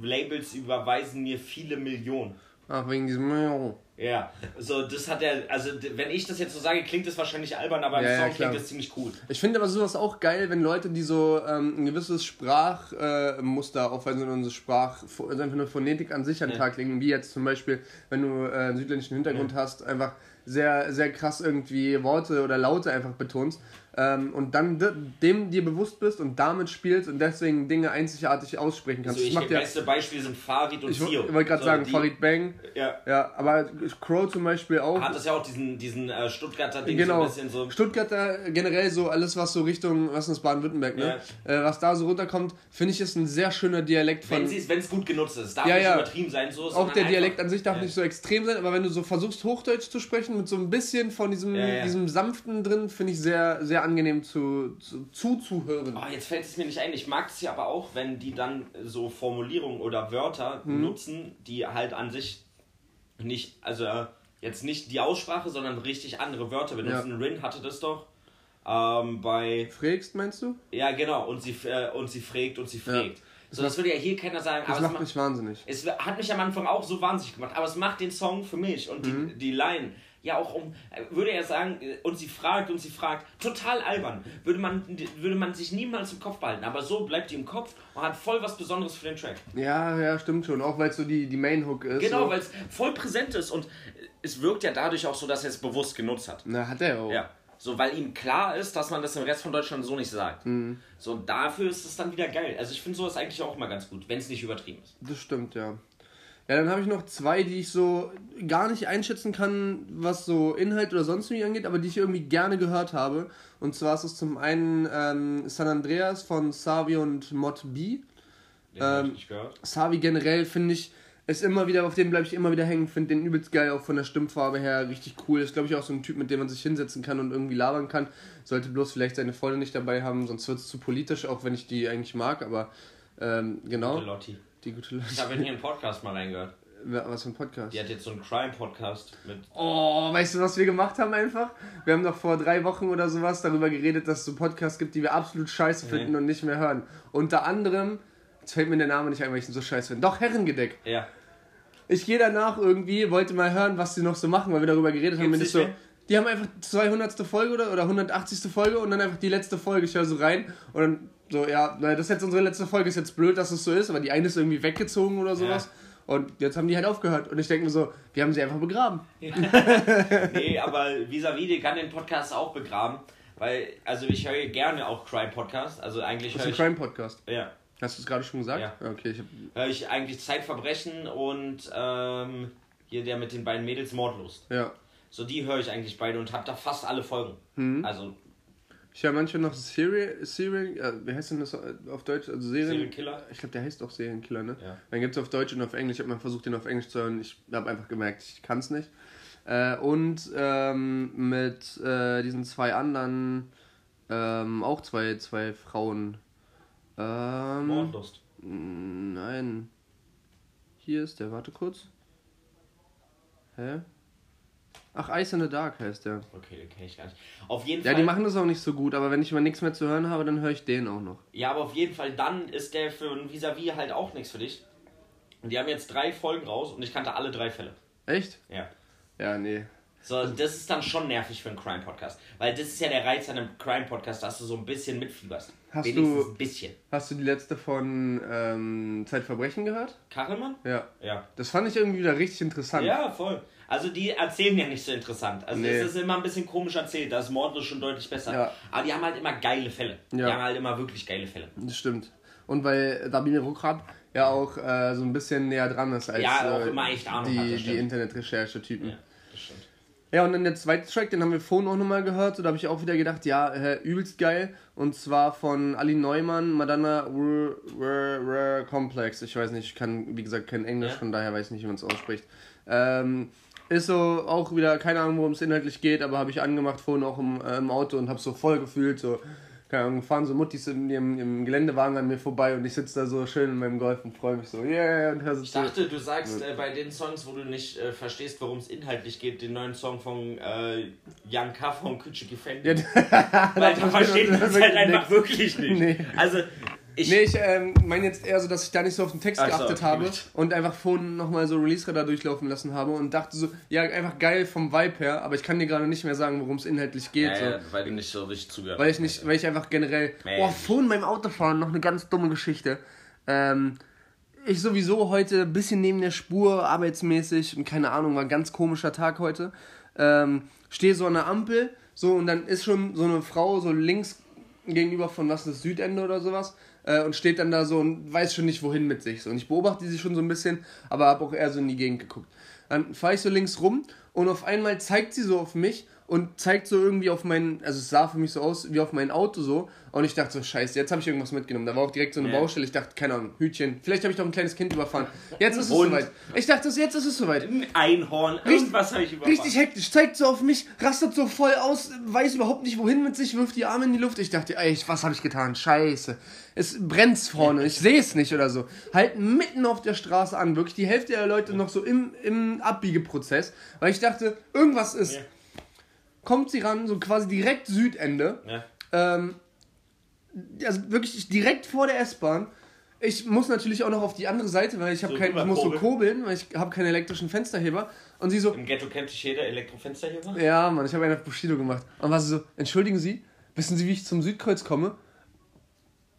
Speaker 2: Labels überweisen mir viele Millionen.
Speaker 3: Ach, wegen diesem.
Speaker 2: Ja, so das hat er, also wenn ich das jetzt so sage, klingt das wahrscheinlich albern, aber im
Speaker 3: Ja, ja,
Speaker 2: Song
Speaker 3: klar.
Speaker 2: klingt das ziemlich cool.
Speaker 3: Ich finde aber sowas auch geil, wenn Leute, die so ähm, ein gewisses Sprachmuster äh, aufweisen und unsere Sprach, also einfach eine Phonetik an sich an den
Speaker 2: Ja.
Speaker 3: Tag legen, wie jetzt zum Beispiel, wenn du äh, einen südländischen Hintergrund hast, einfach sehr, sehr krass irgendwie Worte oder Laute einfach betonst ähm, und dann de dem dir bewusst bist und damit spielst und deswegen Dinge einzigartig aussprechen kannst.
Speaker 2: Also
Speaker 3: das
Speaker 2: ich,
Speaker 3: macht
Speaker 2: das
Speaker 3: ja,
Speaker 2: beste Beispiel sind Farid und
Speaker 3: ich
Speaker 2: Zio.
Speaker 3: wollte gerade
Speaker 2: So,
Speaker 3: sagen,
Speaker 2: die-
Speaker 3: Farid Bang,
Speaker 2: Ja,
Speaker 3: ja, aber Crow zum Beispiel auch.
Speaker 2: hat das ja auch diesen, diesen äh, Stuttgarter Ding so
Speaker 3: Genau.
Speaker 2: ein bisschen so.
Speaker 3: Stuttgarter generell so alles, was so Richtung, was ist das, Baden-Württemberg, ne? Äh, was da so runterkommt, finde ich ist ein sehr schöner Dialekt von.
Speaker 2: Wenn es gut genutzt ist, darf
Speaker 3: Ja,
Speaker 2: nicht
Speaker 3: ja.
Speaker 2: übertrieben sein. So,
Speaker 3: Auch der Dialekt an sich darf
Speaker 2: Ja.
Speaker 3: nicht so extrem sein, aber wenn du so versuchst, Hochdeutsch zu sprechen, mit so ein bisschen von diesem,
Speaker 2: Ja, ja.
Speaker 3: diesem Sanften drin, finde ich sehr, sehr angenehm zu, zu, zuzuhören.
Speaker 2: Oh, jetzt fällt es mir nicht ein. Ich mag es ja aber auch, wenn die dann so Formulierungen oder Wörter
Speaker 3: Mhm.
Speaker 2: nutzen, die halt an sich nicht, also äh, jetzt nicht die Aussprache, sondern richtig andere Wörter benutzen. Rin hatte das doch ähm, bei,
Speaker 3: Frägst, meinst du?
Speaker 2: ja genau, und sie, äh, und sie fragt und sie fragt. So, das würde ja hier keiner sagen,
Speaker 3: Das macht
Speaker 2: macht,
Speaker 3: mich wahnsinnig.
Speaker 2: es hat mich am Anfang auch so wahnsinnig gemacht, aber es macht den Song für mich und die,
Speaker 3: Mhm.
Speaker 2: die Line ja auch um, äh, würde er sagen, äh, und sie fragt und sie fragt, total albern, würde man, würde man sich niemals im Kopf behalten, aber so bleibt die im Kopf und hat voll was Besonderes für den Track.
Speaker 3: Ja, ja, stimmt schon. Auch weil es so die, die Main Hook ist.
Speaker 2: Genau,
Speaker 3: so.
Speaker 2: weil es voll präsent ist und es wirkt ja dadurch auch so, dass er es bewusst genutzt hat.
Speaker 3: Na, hat er auch.
Speaker 2: Ja. So, weil ihm klar ist, dass man das im Rest von Deutschland so nicht sagt.
Speaker 3: Mhm.
Speaker 2: So, dafür ist es dann wieder geil. Also ich finde sowas eigentlich auch mal ganz gut, wenn es nicht übertrieben ist.
Speaker 3: Das stimmt, ja. Ja, dann habe ich noch zwei, die ich so gar nicht einschätzen kann, was so Inhalt oder sonst wie angeht, aber die ich irgendwie gerne gehört habe. Und zwar ist es zum einen ähm, San Andreas von Savi und Mod B.
Speaker 2: Den
Speaker 3: Ähm,
Speaker 2: ich nicht gehört.
Speaker 3: Savi generell finde ich, ist immer wieder, auf den bleibe ich immer wieder hängen, finde den übelst geil, auch von der Stimmfarbe her richtig cool. Ist, glaube ich, auch so ein Typ, mit dem man sich hinsetzen kann und irgendwie labern kann. Sollte bloß vielleicht seine Freunde nicht dabei haben, sonst wird es zu politisch, auch wenn ich die eigentlich mag, aber ähm, genau.
Speaker 2: Lotti.
Speaker 3: Die gute Leute.
Speaker 2: Ich habe in ihren Podcast mal reingehört.
Speaker 3: Was für ein Podcast?
Speaker 2: Die hat jetzt so einen Crime-Podcast mit.
Speaker 3: Oh, weißt du, was wir gemacht haben einfach? Wir haben doch vor drei Wochen oder sowas darüber geredet, dass es so Podcasts gibt, die wir absolut scheiße finden
Speaker 2: Nee.
Speaker 3: und nicht mehr hören. Unter anderem, jetzt fällt mir der Name nicht ein, weil ich ihn so scheiße finde. Doch, Herrengedeck.
Speaker 2: Ja.
Speaker 3: Ich gehe danach irgendwie, wollte mal hören, was die noch so machen, weil wir darüber geredet haben.
Speaker 2: Gibt's
Speaker 3: ich
Speaker 2: nicht
Speaker 3: so, die haben einfach 200. Folge oder, oder 180. Folge und dann einfach die letzte Folge. Ich höre so rein und dann so, ja, na, das ist jetzt unsere letzte Folge, ist jetzt blöd, dass es so ist, aber die eine ist irgendwie weggezogen oder sowas. Und jetzt haben die halt aufgehört. Und ich denke mir so, wir haben sie einfach begraben.
Speaker 2: Nee, aber vis-à-vis, die kann den Podcast auch begraben. Weil, also ich höre gerne auch Crime-Podcast. Also eigentlich höre
Speaker 3: ist ein
Speaker 2: ich.
Speaker 3: Crime-Podcast.
Speaker 2: Ja.
Speaker 3: Hast du es gerade schon gesagt?
Speaker 2: Ja.
Speaker 3: Okay, ich hab,
Speaker 2: Höre ich eigentlich Zeitverbrechen und ähm, hier der mit den beiden Mädels Mordlust.
Speaker 3: ja.
Speaker 2: So die höre ich eigentlich beide und habe da fast alle Folgen.
Speaker 3: Mhm.
Speaker 2: Also
Speaker 3: Ich höre manchmal noch Serial, Serial äh, wie heißt denn das auf Deutsch? Also Serien,
Speaker 2: Serienkiller.
Speaker 3: Ich glaube, der heißt auch Serienkiller, ne?
Speaker 2: Ja.
Speaker 3: Dann gibt es auf Deutsch und auf Englisch. Ich habe mal versucht, den auf Englisch zu hören. Ich habe einfach gemerkt, ich kann es nicht. Äh, und ähm, mit äh, diesen zwei anderen, ähm, auch zwei, zwei Frauen. Ähm,
Speaker 2: Mordlust.
Speaker 3: nein. Hier ist der, warte kurz. Hä? Ach, Ice in the Dark heißt der.
Speaker 2: Okay, den kenne ich gar nicht. Auf jeden
Speaker 3: Ja,
Speaker 2: Fall.
Speaker 3: die machen das auch nicht so gut, aber wenn ich mal nichts mehr zu hören habe, dann höre ich den auch noch.
Speaker 2: Ja, aber auf jeden Fall dann ist der für ein Vis-a-vis halt auch nichts für dich. Und die haben jetzt drei Folgen raus und ich kannte alle drei Fälle.
Speaker 3: Echt?
Speaker 2: Ja.
Speaker 3: Ja, nee.
Speaker 2: So, das ist dann schon nervig für einen Crime-Podcast. Weil das ist ja der Reiz an einem Crime-Podcast, dass du so ein bisschen mitfieberst.
Speaker 3: Hast
Speaker 2: Wenigstens
Speaker 3: du-
Speaker 2: ein bisschen.
Speaker 3: Hast du die letzte von ähm, Zeitverbrechen gehört?
Speaker 2: Kachelmann?
Speaker 3: Ja.
Speaker 2: Ja.
Speaker 3: Das fand ich irgendwie wieder richtig interessant.
Speaker 2: Ja, voll. Also die erzählen ja nicht so interessant. Also
Speaker 3: Nee.
Speaker 2: es ist immer ein bisschen komisch erzählt. Da ist Mordlos schon deutlich besser.
Speaker 3: Ja.
Speaker 2: Aber die haben halt immer geile Fälle. Die
Speaker 3: Ja.
Speaker 2: haben halt immer wirklich geile Fälle.
Speaker 3: Das stimmt. Und weil Sabine Ruckrab ja auch äh, so ein bisschen näher dran ist als
Speaker 2: Ja, auch
Speaker 3: äh,
Speaker 2: immer echt Ahnung
Speaker 3: die,
Speaker 2: hat,
Speaker 3: die. Internetrecherche-Typen.
Speaker 2: Ja, das stimmt.
Speaker 3: Ja, und dann der zweite Track, den haben wir vorhin auch nochmal gehört. So, da habe ich auch wieder gedacht, ja, äh, übelst geil. Und zwar von Ali Neumann, Madonna R R R Complex. Ich weiß nicht, ich kann, wie gesagt, kein Englisch,
Speaker 2: Ja.
Speaker 3: von daher weiß ich nicht, wie man es ausspricht. Ähm, ist so auch wieder, keine Ahnung, worum es inhaltlich geht, aber habe ich angemacht vorhin auch im, äh, im Auto und habe so voll gefühlt, so, keine Ahnung, fahren so Muttis in ihrem, im Geländewagen an mir vorbei und ich sitze da so schön in meinem Golf und freue mich so, yeah, und hör so
Speaker 2: Ich dachte, du sagst äh, bei den Songs, wo du nicht äh, verstehst, worum es inhaltlich geht, den neuen Song von äh, Young K von Küçük Efendi.
Speaker 3: Ja,
Speaker 2: Weil da versteht man es halt einfach
Speaker 3: nix.
Speaker 2: wirklich nicht.
Speaker 3: Nee.
Speaker 2: Also, Ich-
Speaker 3: nee, ich ähm, meine jetzt eher so, dass ich da nicht so auf den Text
Speaker 2: Ach so,
Speaker 3: geachtet
Speaker 2: okay,
Speaker 3: habe
Speaker 2: gut.
Speaker 3: und einfach vorhin nochmal so Release-Radar durchlaufen lassen habe und dachte so, ja, einfach geil vom Vibe her, aber ich kann dir gerade nicht mehr sagen, worum es inhaltlich geht.
Speaker 2: Ja,
Speaker 3: so.
Speaker 2: ja, weil du nicht so richtig zugehört
Speaker 3: Weil ich nicht, weil ich einfach generell. Oh, vorhin beim Autofahren noch eine ganz dumme Geschichte. Ähm, ich sowieso heute ein bisschen neben der Spur, arbeitsmäßig, und keine Ahnung, war ein ganz komischer Tag heute. Ähm, stehe so an der Ampel, so und dann ist schon so eine Frau so links gegenüber von was ist das Südende oder sowas äh, und steht dann da so und weiß schon nicht wohin mit sich so und ich beobachte sie schon so ein bisschen, aber habe auch eher so in die Gegend geguckt. Dann fahre ich so links rum und auf einmal zeigt sie so auf mich und zeigt so irgendwie auf mein, also es sah für mich so aus wie auf mein Auto so und ich dachte so, scheiße, jetzt habe ich irgendwas mitgenommen. Da war auch direkt so eine
Speaker 2: Ja.
Speaker 3: Baustelle, ich dachte, keine Ahnung, Hütchen, vielleicht habe ich doch ein kleines Kind überfahren. Jetzt ist es
Speaker 2: Hund.
Speaker 3: soweit. Ich dachte, jetzt ist es soweit.
Speaker 2: Ein Einhorn, irgendwas habe ich überfahren.
Speaker 3: Richtig hektisch, zeigt so auf mich, rastet so voll aus, weiß überhaupt nicht wohin mit sich, wirft die Arme in die Luft. Ich dachte, ey, was habe ich getan? Scheiße. Es brennt vorne, ich sehe es nicht oder so. Halt mitten auf der Straße an, wirklich die Hälfte der Leute noch so im, im Abbiegeprozess, weil ich dachte, irgendwas ist.
Speaker 2: Ja.
Speaker 3: Kommt sie ran, so quasi direkt Südende.
Speaker 2: Ja.
Speaker 3: Ähm, also wirklich direkt vor der S-Bahn. Ich muss natürlich auch noch auf die andere Seite, weil ich habe
Speaker 2: So
Speaker 3: kein, ich muss so kurbeln, weil ich habe keinen elektrischen Fensterheber. Und sie so,
Speaker 2: Im Ghetto kennt dich jeder Elektrofensterheber.
Speaker 3: ja, Mann, ich habe einen auf Bushido gemacht. Und war sie so, entschuldigen Sie, wissen Sie, wie ich zum Südkreuz komme?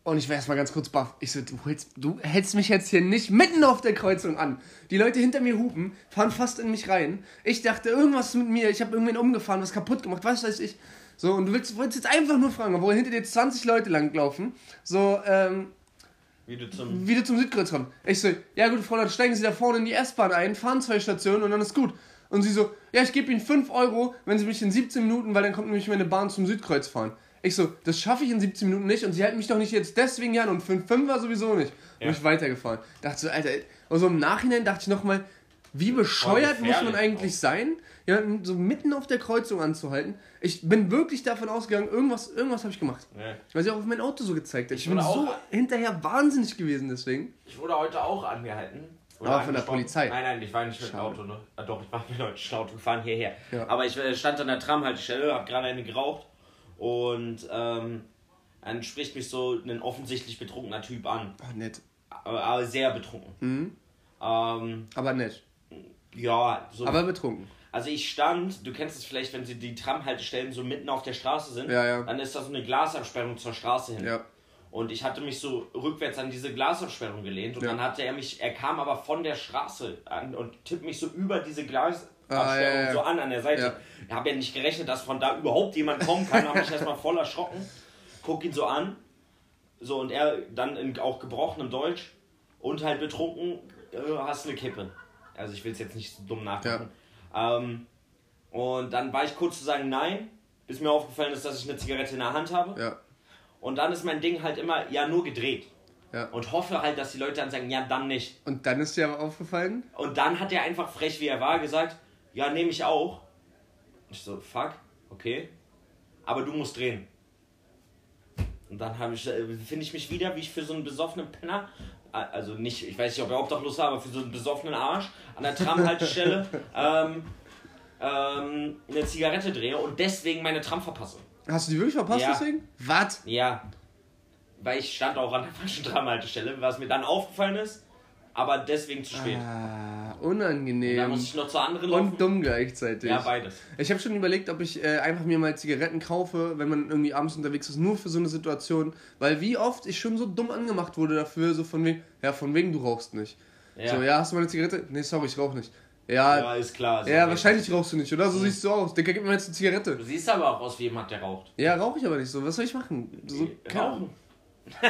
Speaker 3: Und ich war erstmal ganz kurz baff. Ich so, du hältst, du hältst mich jetzt hier nicht mitten auf der Kreuzung an. Die Leute hinter mir hupen, fahren fast in mich rein. Ich dachte, irgendwas ist mit mir, ich habe irgendwen umgefahren, was kaputt gemacht, was weiß ich. So, und du willst, wolltest jetzt einfach nur fragen, obwohl hinter dir 20 Leute langlaufen. So, ähm,
Speaker 2: Wie du zum.
Speaker 3: wie du zum Südkreuz kommst. Ich so, ja gut, Frau, dann steigen Sie da vorne in die S-Bahn ein, fahren zwei Stationen und dann ist gut. Und sie so, ja, ich gebe Ihnen 5 Euro, wenn Sie mich in 17 Minuten, weil dann kommt nämlich meine Bahn zum Südkreuz fahren. Ich so, das schaffe ich in 17 Minuten nicht und sie halten mich doch nicht jetzt deswegen an und 5 war sowieso nicht. Und
Speaker 2: Ja.
Speaker 3: ich weitergefahren. Dachte so, Alter, also im Nachhinein dachte ich nochmal, wie bescheuert muss man eigentlich sein, jemanden so mitten auf der Kreuzung anzuhalten. Ich bin wirklich davon ausgegangen, irgendwas, irgendwas habe ich gemacht.
Speaker 2: Ja.
Speaker 3: Weil sie auch auf mein Auto so gezeigt hat. Ich,
Speaker 2: Ich
Speaker 3: bin so
Speaker 2: auch-
Speaker 3: hinterher wahnsinnig gewesen deswegen.
Speaker 2: Ich wurde heute auch angehalten. Oder
Speaker 3: Aber von der. Polizei?
Speaker 2: Nein, nein, ich war nicht mit dem. Auto. Ne? Ah, doch, ich war mit dem Auto gefahren hierher.
Speaker 3: Ja.
Speaker 2: Aber ich äh, stand an der Tramhaltestelle, habe gerade eine geraucht und ähm, dann spricht mich so ein offensichtlich betrunkener Typ an.
Speaker 3: Oh, nett.
Speaker 2: Aber, aber sehr betrunken.
Speaker 3: Mhm.
Speaker 2: Ähm,
Speaker 3: Aber nett.
Speaker 2: ja, so.
Speaker 3: Aber betrunken.
Speaker 2: Also ich stand, du kennst es vielleicht, wenn sie die Tramhaltestellen so mitten auf der Straße sind,
Speaker 3: Ja, ja.
Speaker 2: dann ist da so eine Glasabsperrung zur Straße hin.
Speaker 3: Ja.
Speaker 2: Und ich hatte mich so rückwärts an diese Glasabsperrung gelehnt und
Speaker 3: Ja.
Speaker 2: dann hatte er mich, er kam aber von der Straße an und tippt mich so über diese Glasabsperrung
Speaker 3: Ah, ja, ja.
Speaker 2: so an an der Seite.
Speaker 3: Ja.
Speaker 2: Ich habe ja nicht gerechnet, dass von da überhaupt jemand kommen kann, habe mich erstmal voll erschrocken, guck ihn so an, so und er dann in auch gebrochenem Deutsch und halt betrunken, äh, hast eine Kippe. Also ich will es jetzt nicht so dumm nachmachen. Ähm, und dann war ich kurz zu sagen nein, bis mir aufgefallen ist, dass ich eine Zigarette in der Hand habe.
Speaker 3: Ja.
Speaker 2: Und dann ist mein Ding halt immer, ja, nur gedreht.
Speaker 3: Ja.
Speaker 2: Und hoffe halt, dass die Leute dann sagen, ja, dann nicht.
Speaker 3: Und dann ist dir aber aufgefallen?
Speaker 2: Und dann hat er einfach frech, wie er war, gesagt, ja, nehme ich auch. Ich so, fuck, okay. Aber du musst drehen. Und dann ich, äh, finde ich mich wieder, wie ich für so einen besoffenen Penner, äh, also nicht, ich weiß nicht, ob er obdachlos war, aber für so einen besoffenen Arsch an der Tramhaltestelle ähm, ähm, eine Zigarette drehe und deswegen meine Tram verpasse.
Speaker 3: Hast du die wirklich verpasst
Speaker 2: Ja.
Speaker 3: deswegen? Was?
Speaker 2: Ja, weil ich stand auch an der falschen Tramhaltestelle, was mir dann aufgefallen ist, aber deswegen zu spät.
Speaker 3: Ah, Unangenehm.
Speaker 2: muss ich noch zur anderen laufen.
Speaker 3: Und dumm gleichzeitig.
Speaker 2: Ja, beides.
Speaker 3: Ich habe schon überlegt, ob ich äh, einfach mir mal Zigaretten kaufe, wenn man irgendwie abends unterwegs ist, nur für so eine Situation. Weil wie oft ich schon so dumm angemacht wurde dafür, so von wegen, ja, von wegen, du rauchst nicht.
Speaker 2: Ja.
Speaker 3: So, ja, hast du mal eine Zigarette? Nee, sorry, ich rauche nicht. Ja,
Speaker 2: Ja, ist klar. so
Speaker 3: ja, wahrscheinlich rauchst du nicht, oder? So siehst du aus. Dicker, gib mir jetzt eine Zigarette.
Speaker 2: Du siehst aber auch aus wie jemand, der raucht.
Speaker 3: Ja, rauche ich aber nicht so. Was soll ich machen? So.
Speaker 2: Rauchen.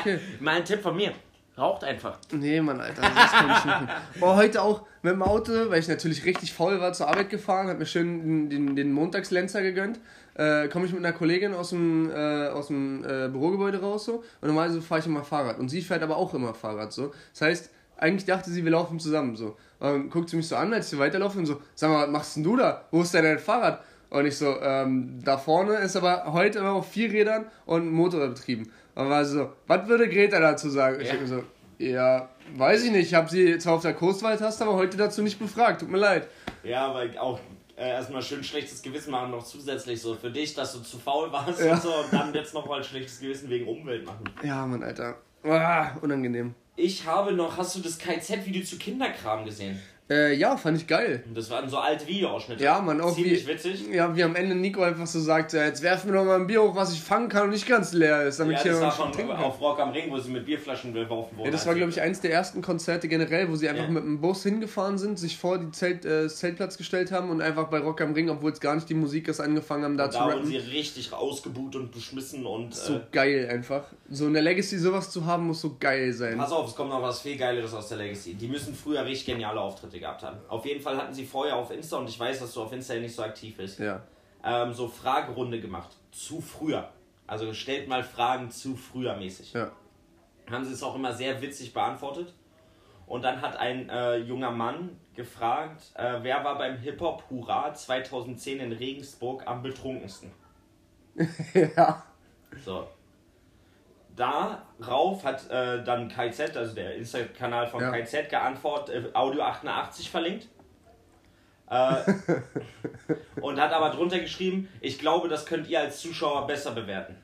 Speaker 3: Okay.
Speaker 2: Mal ein Tipp von mir. Raucht einfach.
Speaker 3: Nee, Mann, Alter, das kann ich nicht machen. Boah, heute auch mit dem Auto, weil ich natürlich richtig faul war, zur Arbeit gefahren, hab mir schön den, den, den Montagslenzer gegönnt. Äh, Komme ich mit einer Kollegin aus dem, äh, aus dem äh, Bürogebäude raus so und normalerweise fahre ich immer Fahrrad. Und sie fährt aber auch immer Fahrrad so. Das heißt, eigentlich dachte sie, wir laufen zusammen so. Und dann guckt sie mich so an, als ich weiterlaufe und so, sag mal, was machst denn du da? Wo ist denn dein Fahrrad? Und ich so, ähm, da vorne ist aber heute immer auf vier Rädern und Motorrad betrieben. Und war so, was würde Greta dazu sagen? Ich
Speaker 2: Ja.
Speaker 3: denke so, ja, weiß ich nicht. Ich habe sie zwar auf der Kurswahltaste, aber heute dazu nicht befragt. Tut mir leid.
Speaker 2: Ja, weil auch äh, erstmal schön schlechtes Gewissen machen, noch zusätzlich so für dich, dass du zu faul warst
Speaker 3: Ja.
Speaker 2: und so und dann jetzt noch mal schlechtes Gewissen wegen Umwelt machen.
Speaker 3: Ja, Mann, Alter. Ah, unangenehm.
Speaker 2: Ich habe noch, hast du das KZ-Video zu Kinderkram gesehen?
Speaker 3: Äh, ja, fand ich geil.
Speaker 2: Das waren so alte Videoausschnitte.
Speaker 3: Ja, Mann, auch
Speaker 2: Ziemlich
Speaker 3: wie,
Speaker 2: witzig.
Speaker 3: Ja, wie am Ende Nico einfach so sagt, ja, jetzt werfen wir doch mal ein Bier hoch, was ich fangen kann und nicht ganz leer ist, damit
Speaker 2: Ja,
Speaker 3: ich
Speaker 2: das war
Speaker 3: noch
Speaker 2: von
Speaker 3: trinken
Speaker 2: auf Rock am Ring, wo sie mit Bierflaschen beworfen wurden.
Speaker 3: Ja, das war, glaube ich, eins der ersten Konzerte generell, wo sie einfach
Speaker 2: Ja.
Speaker 3: mit dem Bus hingefahren sind, sich vor die Zelt, äh, Zeltplatz gestellt haben und einfach bei Rock am Ring, obwohl es gar nicht die Musik ist, angefangen haben, da zu
Speaker 2: Da wurden sie richtig ausgebuht und beschmissen und.
Speaker 3: So
Speaker 2: äh,
Speaker 3: geil einfach. So in der Legacy sowas zu haben, muss so geil sein.
Speaker 2: Pass auf, es kommt noch was viel Geileres aus der Legacy. Die müssen früher richtig geniale Auftritte gehabt haben. Auf jeden Fall hatten sie vorher auf Insta, und ich weiß, dass du auf Insta nicht so aktiv bist,
Speaker 3: Ja.
Speaker 2: ähm, so Fragerunde gemacht. Zu früher. Also stellt mal Fragen zu früher mäßig.
Speaker 3: Ja.
Speaker 2: Haben sie es auch immer sehr witzig beantwortet. Und dann hat ein äh, junger Mann gefragt, äh, wer war beim Hip-Hop Hurra 2010 in Regensburg am betrunkensten?
Speaker 3: ja.
Speaker 2: So. Darauf hat äh, dann KZ, also der Insta-Kanal von
Speaker 3: Ja.
Speaker 2: KZ, geantwortet, äh, Audio 88 verlinkt. Äh, und hat aber drunter geschrieben, ich glaube, das könnt ihr als Zuschauer besser bewerten.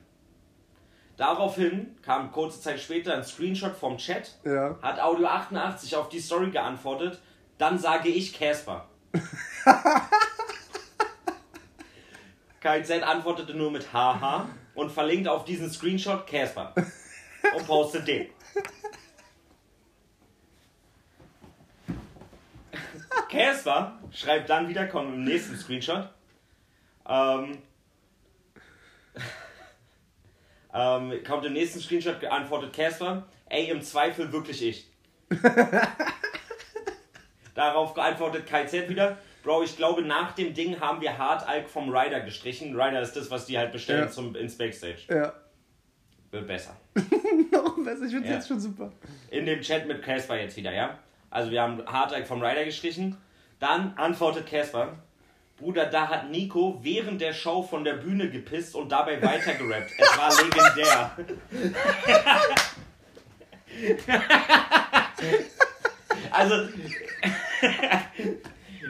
Speaker 2: Daraufhin kam kurze Zeit später ein Screenshot vom Chat,
Speaker 3: Ja.
Speaker 2: hat Audio 88 auf die Story geantwortet, dann sage ich Casper. KZ antwortete nur mit Haha und verlinkt auf diesen Screenshot Casper und postet den. Casper schreibt dann wieder, kommt im nächsten Screenshot. Ähm, ähm, kommt im nächsten Screenshot geantwortet Casper, ey, im Zweifel wirklich ich. Darauf geantwortet KZ wieder, Bro, ich glaube, nach dem Ding haben wir Hard Alk vom Rider gestrichen. Rider ist das, was die halt bestellen
Speaker 3: Ja.
Speaker 2: zum, ins Backstage.
Speaker 3: Ja.
Speaker 2: Wird besser.
Speaker 3: Noch besser, ich find's
Speaker 2: Ja.
Speaker 3: jetzt schon super.
Speaker 2: In dem Chat mit Casper jetzt wieder, ja? Also wir haben Hard Alk vom Rider gestrichen. Dann antwortet Casper, Bruder, da hat Nico während der Show von der Bühne gepisst und dabei weitergerappt. Es war legendär. also,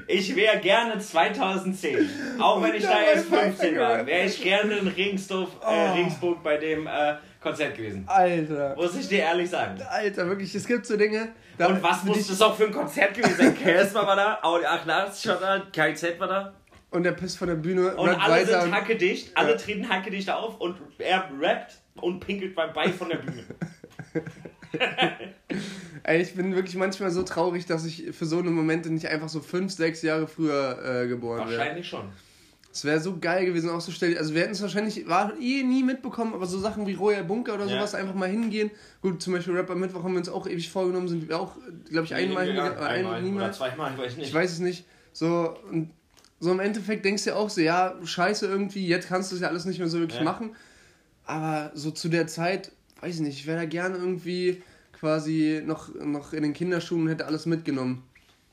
Speaker 2: ich wäre gerne 2010, auch wenn ich da erst 15 war, wäre ich gerne in Ringsdorf, äh,
Speaker 3: Oh.
Speaker 2: Ringsburg bei dem äh, Konzert gewesen.
Speaker 3: Alter.
Speaker 2: Muss ich dir ehrlich sagen.
Speaker 3: Alter, wirklich, es gibt so Dinge.
Speaker 2: Und was muss das auch für ein Konzert gewesen sein? Casper war da, Audi 88 war da, KZ war da.
Speaker 3: Und der pisst von der Bühne,
Speaker 2: Und alle sind hackedicht, alle
Speaker 3: Ja.
Speaker 2: treten hackedicht auf und er rappt und pinkelt beim Bein von der Bühne.
Speaker 3: Ey, ich bin wirklich manchmal so traurig, dass ich für so eine Momente nicht einfach so fünf, sechs Jahre früher äh, geboren wäre.
Speaker 2: Wahrscheinlich schon.
Speaker 3: Es wäre so geil gewesen, auch so stell, also wir hätten es wahrscheinlich war eh nie mitbekommen, aber so Sachen wie Royal Bunker oder
Speaker 2: Ja.
Speaker 3: sowas einfach mal hingehen. Gut, zum Beispiel Rapper Mittwoch haben wir uns auch ewig vorgenommen, sind wir auch, glaube ich, einmal hingegangen, äh,
Speaker 2: einmal
Speaker 3: ein,
Speaker 2: oder
Speaker 3: niemals.
Speaker 2: zweimal, weiß ich nicht.
Speaker 3: Ich weiß es nicht. So, und so im Endeffekt denkst du ja auch so, ja, scheiße irgendwie, jetzt kannst du es ja alles nicht mehr so wirklich
Speaker 2: Ja.
Speaker 3: machen. Aber so zu der Zeit, weiß ich nicht, ich wäre da gerne irgendwie quasi noch, noch in den Kinderschuhen und hätte alles mitgenommen.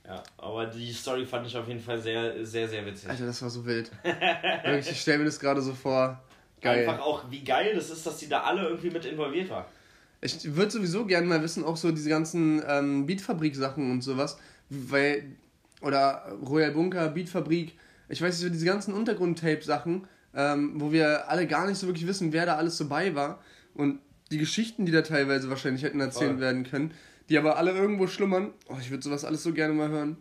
Speaker 2: Ja, aber die Story fand ich auf jeden Fall sehr, sehr, sehr witzig.
Speaker 3: Alter, das war so wild. Wirklich, ich stelle mir das gerade so vor. Geil.
Speaker 2: Einfach auch, wie geil das ist, dass die da alle irgendwie mit involviert waren.
Speaker 3: Ich würde sowieso gerne mal wissen, auch so diese ganzen ähm, Beatfabrik-Sachen und sowas, weil, oder Royal Bunker, Beatfabrik, ich weiß nicht, so diese ganzen Untergrund-Tape-Sachen, ähm, wo wir alle gar nicht so wirklich wissen, wer da alles so bei war und die Geschichten, die da teilweise wahrscheinlich hätten erzählt
Speaker 2: Voll.
Speaker 3: werden können, die aber alle irgendwo schlummern. Oh, ich würde sowas alles so gerne mal hören.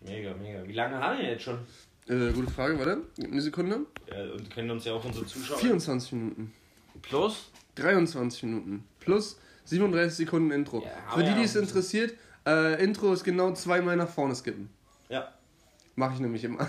Speaker 2: Mega, mega. Wie lange haben wir jetzt schon?
Speaker 3: Äh, gute Frage, warte, Gib mir eine Sekunde.
Speaker 2: Äh, und können uns ja auch unsere Zuschauer.
Speaker 3: 24 Minuten.
Speaker 2: Plus?
Speaker 3: 23 Minuten. Plus 37 Sekunden Intro.
Speaker 2: Ja,
Speaker 3: Für die,
Speaker 2: ja,
Speaker 3: die es interessiert, äh, Intro ist genau zweimal nach vorne skippen.
Speaker 2: Ja.
Speaker 3: Mache ich nämlich immer.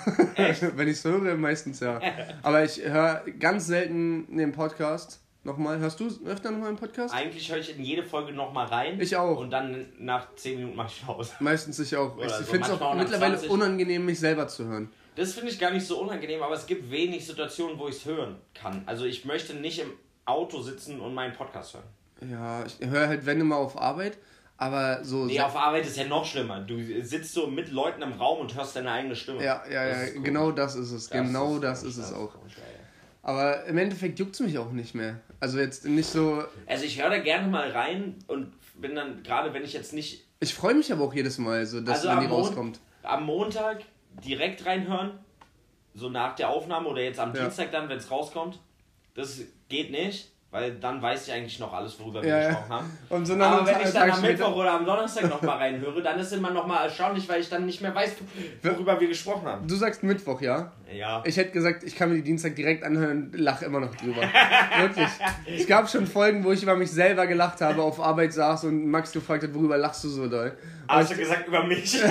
Speaker 3: Wenn ich es höre, meistens ja. Aber ich höre ganz selten den Podcast nochmal. Hörst du öfter nochmal einen Podcast?
Speaker 2: Eigentlich höre ich in jede Folge nochmal rein.
Speaker 3: Ich auch.
Speaker 2: Und dann nach 10 Minuten mache ich Pause.
Speaker 3: Meistens ich auch.
Speaker 2: Oder
Speaker 3: ich
Speaker 2: so,
Speaker 3: finde es auch mittlerweile
Speaker 2: 20.
Speaker 3: unangenehm, mich selber zu hören.
Speaker 2: Das finde ich gar nicht so unangenehm, aber es gibt wenig Situationen, wo ich es hören kann. Also ich möchte nicht im Auto sitzen und meinen Podcast hören.
Speaker 3: Ja, ich höre halt, wenn immer auf Arbeit. Aber so.
Speaker 2: Nee, auf Arbeit ist ja noch schlimmer. Du sitzt so mit Leuten im Raum und hörst deine eigene Stimme.
Speaker 3: ja, ja,
Speaker 2: Das
Speaker 3: ja,
Speaker 2: ist komisch.
Speaker 3: genau das ist es. genau das
Speaker 2: komisch,
Speaker 3: ist es auch.
Speaker 2: komisch.
Speaker 3: Aber im Endeffekt juckt es mich auch nicht mehr. Also jetzt nicht so.
Speaker 2: Also ich höre da gerne mal rein und bin dann, gerade wenn ich jetzt nicht
Speaker 3: Ich freue mich aber auch jedes Mal, so, dass
Speaker 2: Also
Speaker 3: wenn die
Speaker 2: am Mon-
Speaker 3: rauskommt.
Speaker 2: am Montag direkt reinhören, so nach der Aufnahme oder jetzt am
Speaker 3: Ja.
Speaker 2: Dienstag dann, wenn es rauskommt. Das geht nicht, weil dann weiß ich eigentlich noch alles, worüber wir
Speaker 3: Ja,
Speaker 2: gesprochen haben.
Speaker 3: Und so
Speaker 2: Aber
Speaker 3: einem
Speaker 2: wenn ich dann am Mittwoch oder am Donnerstag nochmal reinhöre, dann ist immer nochmal erstaunlich, weil ich dann nicht mehr weiß, worüber wir gesprochen haben.
Speaker 3: Du sagst Mittwoch, ja?
Speaker 2: Ja.
Speaker 3: Ich hätte gesagt, ich kann mir die Dienstag direkt anhören und lache immer noch drüber. Wirklich. Es gab schon Folgen, wo ich über mich selber gelacht habe, auf Arbeit saß und Max gefragt hat, worüber lachst du so doll? Aber
Speaker 2: Hast du gesagt über mich?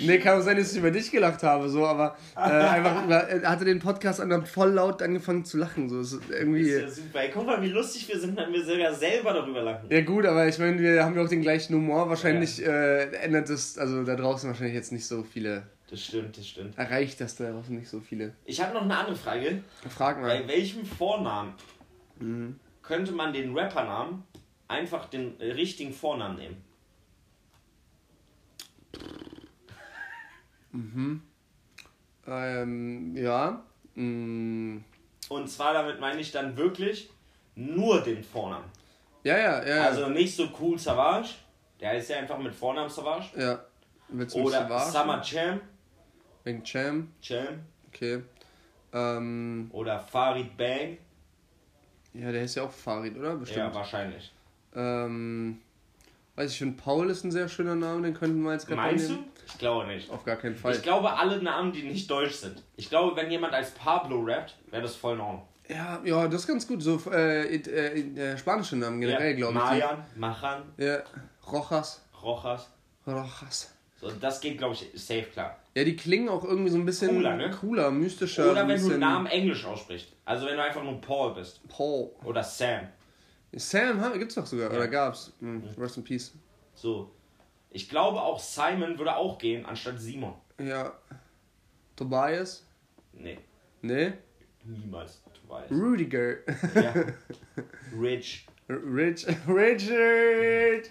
Speaker 3: Nee, kann auch sein, dass ich über dich gelacht habe, so, aber äh, einfach über, er hatte den Podcast an, hab voll laut angefangen zu lachen. So. Ist
Speaker 2: Das
Speaker 3: irgendwie.
Speaker 2: ist ja super. Guck mal, wie lustig wir sind, wenn wir sogar selber darüber lachen.
Speaker 3: Ja gut, aber ich meine, wir haben ja auch den gleichen Humor. Wahrscheinlich äh, ändert es, also da draußen wahrscheinlich jetzt nicht so viele,
Speaker 2: Das stimmt, das stimmt.
Speaker 3: erreicht das da draußen nicht so viele.
Speaker 2: Ich habe noch eine andere Frage.
Speaker 3: Frag mal.
Speaker 2: Bei welchem Vornamen
Speaker 3: Mhm.
Speaker 2: könnte man den Rappernamen einfach den richtigen Vornamen nehmen?
Speaker 3: Ähm, ja. Mm,
Speaker 2: Und zwar damit meine ich dann wirklich nur den Vornamen.
Speaker 3: ja, ja, ja.
Speaker 2: Also nicht so cool Savage, der heißt ja einfach mit Vornamen Savage.
Speaker 3: ja. Willst du
Speaker 2: Oder
Speaker 3: verarschen?
Speaker 2: Summer Cham,
Speaker 3: Wegen Cham.
Speaker 2: Cham.
Speaker 3: Okay. Ähm,
Speaker 2: Oder Farid Bang.
Speaker 3: ja, der ist ja auch Farid, oder? Bestimmt.
Speaker 2: Ja, wahrscheinlich.
Speaker 3: Ähm, weiß ich, finde Paul ist ein sehr schöner Name, den könnten wir als Rapper
Speaker 2: Meinst du? Ich glaube nicht.
Speaker 3: Auf gar keinen Fall.
Speaker 2: Ich glaube alle Namen, die nicht deutsch sind. Ich glaube, wenn jemand als Pablo rappt, wäre das voll in Ordnung.
Speaker 3: ja, ja, das ist ganz gut. So äh, äh, äh, spanische Namen generell,
Speaker 2: Ja,
Speaker 3: glaube ich.
Speaker 2: Mayan, Machan,
Speaker 3: Ja, Rojas.
Speaker 2: Rojas.
Speaker 3: Rojas.
Speaker 2: So, das geht, glaube ich, safe klar.
Speaker 3: Ja, die klingen auch irgendwie so ein bisschen
Speaker 2: Cooler, ne?
Speaker 3: cooler mystischer.
Speaker 2: Oder wenn du einen Namen englisch aussprichst. Also wenn du einfach nur Paul bist.
Speaker 3: Paul.
Speaker 2: Oder Sam.
Speaker 3: Sam ha, gibt's doch sogar,
Speaker 2: Ja.
Speaker 3: oder gab's? Hm, Rest in Peace.
Speaker 2: So. Ich glaube auch Simon würde auch gehen, anstatt Simon.
Speaker 3: Ja. Tobias?
Speaker 2: Nee,
Speaker 3: Nee.
Speaker 2: niemals. Weißt.
Speaker 3: Rudiger.
Speaker 2: Ja. Rich.
Speaker 3: Rich. Richard!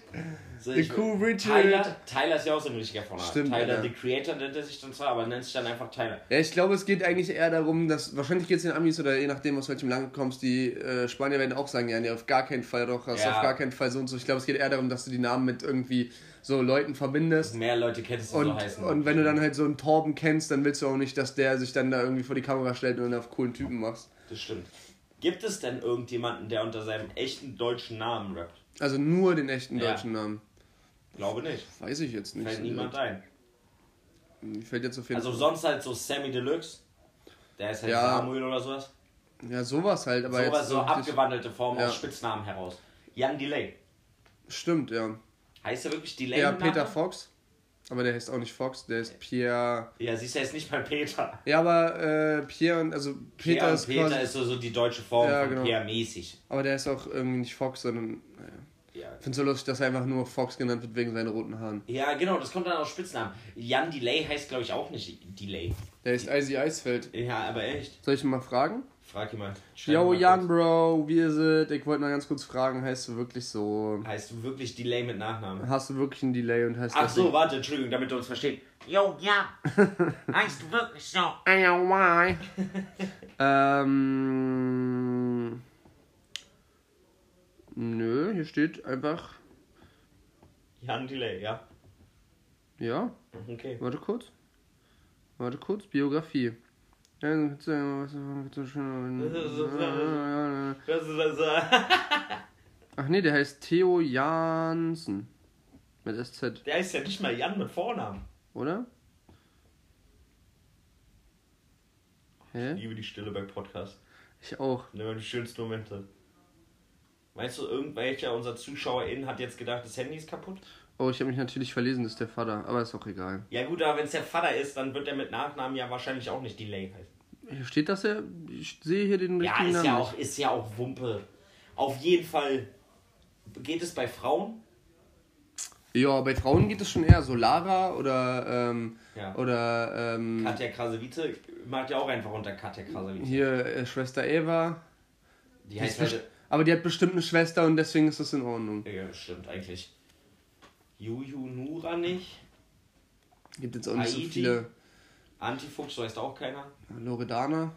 Speaker 2: So,
Speaker 3: The cool Richard.
Speaker 2: Tyler, Tyler ist ja auch so ein richtiger Vorname.
Speaker 3: Stimmt,
Speaker 2: Tyler,
Speaker 3: ja.
Speaker 2: the Creator nennt er sich dann zwar, aber nennt sich dann einfach Tyler.
Speaker 3: Ja, ich glaube, es geht eigentlich eher darum, dass wahrscheinlich geht es den Amis oder je nachdem, aus welchem Land du kommst, die äh, Spanier werden auch sagen, ja, nee, auf gar keinen Fall Rojas,
Speaker 2: Ja.
Speaker 3: auf gar keinen Fall so und so. Ich glaube, es geht eher darum, dass du die Namen mit irgendwie so Leuten verbindest.
Speaker 2: Mehr Leute kennst du
Speaker 3: Und,
Speaker 2: so heißen.
Speaker 3: und wenn du dann halt so einen Torben kennst, dann willst du auch nicht, dass der sich dann da irgendwie vor die Kamera stellt und auf coolen Typen machst.
Speaker 2: Das stimmt. Gibt es denn irgendjemanden, der unter seinem echten deutschen Namen rappt?
Speaker 3: Also nur den echten
Speaker 2: Ja.
Speaker 3: deutschen Namen.
Speaker 2: Glaube nicht.
Speaker 3: Weiß ich jetzt nicht.
Speaker 2: Fällt niemand ein.
Speaker 3: Mir fällt jetzt auf jeden
Speaker 2: Also
Speaker 3: Fall.
Speaker 2: sonst halt so Sammy Deluxe. Der ist halt
Speaker 3: Ja.
Speaker 2: Samuel oder sowas.
Speaker 3: Ja, sowas halt, aber
Speaker 2: Sowas
Speaker 3: jetzt
Speaker 2: so
Speaker 3: richtig-
Speaker 2: abgewandelte Form
Speaker 3: Ja.
Speaker 2: aus Spitznamen heraus. Jan Delay.
Speaker 3: Stimmt, ja.
Speaker 2: Heißt er wirklich Delay?
Speaker 3: Ja,
Speaker 2: mit
Speaker 3: Peter
Speaker 2: Nachnamen?
Speaker 3: Fox. Aber der heißt auch nicht Fox, der ist Pierre.
Speaker 2: Ja, siehst du, er ist nicht mal Peter.
Speaker 3: Ja, aber äh, Pierre und also Peter
Speaker 2: Peter,
Speaker 3: ist
Speaker 2: Peter
Speaker 3: quasi,
Speaker 2: ist so, so die deutsche Form
Speaker 3: Ja,
Speaker 2: von
Speaker 3: genau.
Speaker 2: Pierre mäßig.
Speaker 3: aber der ist auch irgendwie nicht Fox, sondern naja.
Speaker 2: Ja.
Speaker 3: Ich finde so lustig, dass er einfach nur Fox genannt wird wegen seinen roten Haaren.
Speaker 2: ja, genau, das kommt dann aus Spitznamen. Jan Delay heißt, glaube ich, auch nicht Delay.
Speaker 3: Der ist Icy Eisfeld.
Speaker 2: Ja, aber echt.
Speaker 3: Soll ich ihn mal fragen?
Speaker 2: Frag ihn mal. Schreib
Speaker 3: Yo,
Speaker 2: mal
Speaker 3: Jan,
Speaker 2: kurz.
Speaker 3: Bro, wie ist es? Ich wollte mal ganz kurz fragen, heißt du wirklich so?
Speaker 2: Heißt du wirklich Delay mit Nachnamen?
Speaker 3: Hast du wirklich einen Delay und heißt
Speaker 2: Ach so, warte, Entschuldigung, damit du uns verstehst.
Speaker 4: Yo, ja. Heißt du wirklich so?
Speaker 3: why? ähm. Nö, hier steht einfach.
Speaker 2: Jan Delay, ja.
Speaker 3: Ja,
Speaker 2: Okay.
Speaker 3: warte kurz. Warte kurz, Biografie. Ja, was- so schön-
Speaker 2: Das ist also.
Speaker 3: Ach nee, der heißt Theo Jansen. Mit SZ,
Speaker 2: Der ist ja nicht mal Jan mit Vornamen.
Speaker 3: oder?
Speaker 2: Ich
Speaker 3: Hä?
Speaker 2: liebe die Stille bei Podcast.
Speaker 3: Ich auch.
Speaker 2: Das sind immer die schönsten Momente. Meinst du, irgendwelcher unserer ZuschauerInnen hat jetzt gedacht, das Handy ist kaputt?
Speaker 3: Oh, ich habe mich natürlich verlesen, das ist der Vater, aber ist auch egal.
Speaker 2: Ja gut, aber wenn es der Vater ist, dann wird er mit Nachnamen ja wahrscheinlich auch nicht Delay heißen.
Speaker 3: Hier steht das ja, ich sehe hier den
Speaker 2: Ja,
Speaker 3: richtigen
Speaker 2: ist
Speaker 3: Namen.
Speaker 2: ja, auch, ist ja auch Wumpe. Auf jeden Fall geht es bei Frauen.
Speaker 3: Ja, bei Frauen geht es schon eher so Lara oder ähm,
Speaker 2: Ja.
Speaker 3: oder ähm,
Speaker 2: Katja Krasavice macht ja auch einfach unter Katja Krasavice.
Speaker 3: hier äh, Schwester Eva.
Speaker 2: Die
Speaker 3: Die
Speaker 2: heißt
Speaker 3: best- aber die hat bestimmt eine Schwester und deswegen ist das in Ordnung.
Speaker 2: Ja, stimmt eigentlich. Juju Nura nicht.
Speaker 3: Gibt jetzt auch nicht so
Speaker 2: Haiti?
Speaker 3: viele.
Speaker 2: Antifuchs, so heißt auch keiner.
Speaker 3: Loredana.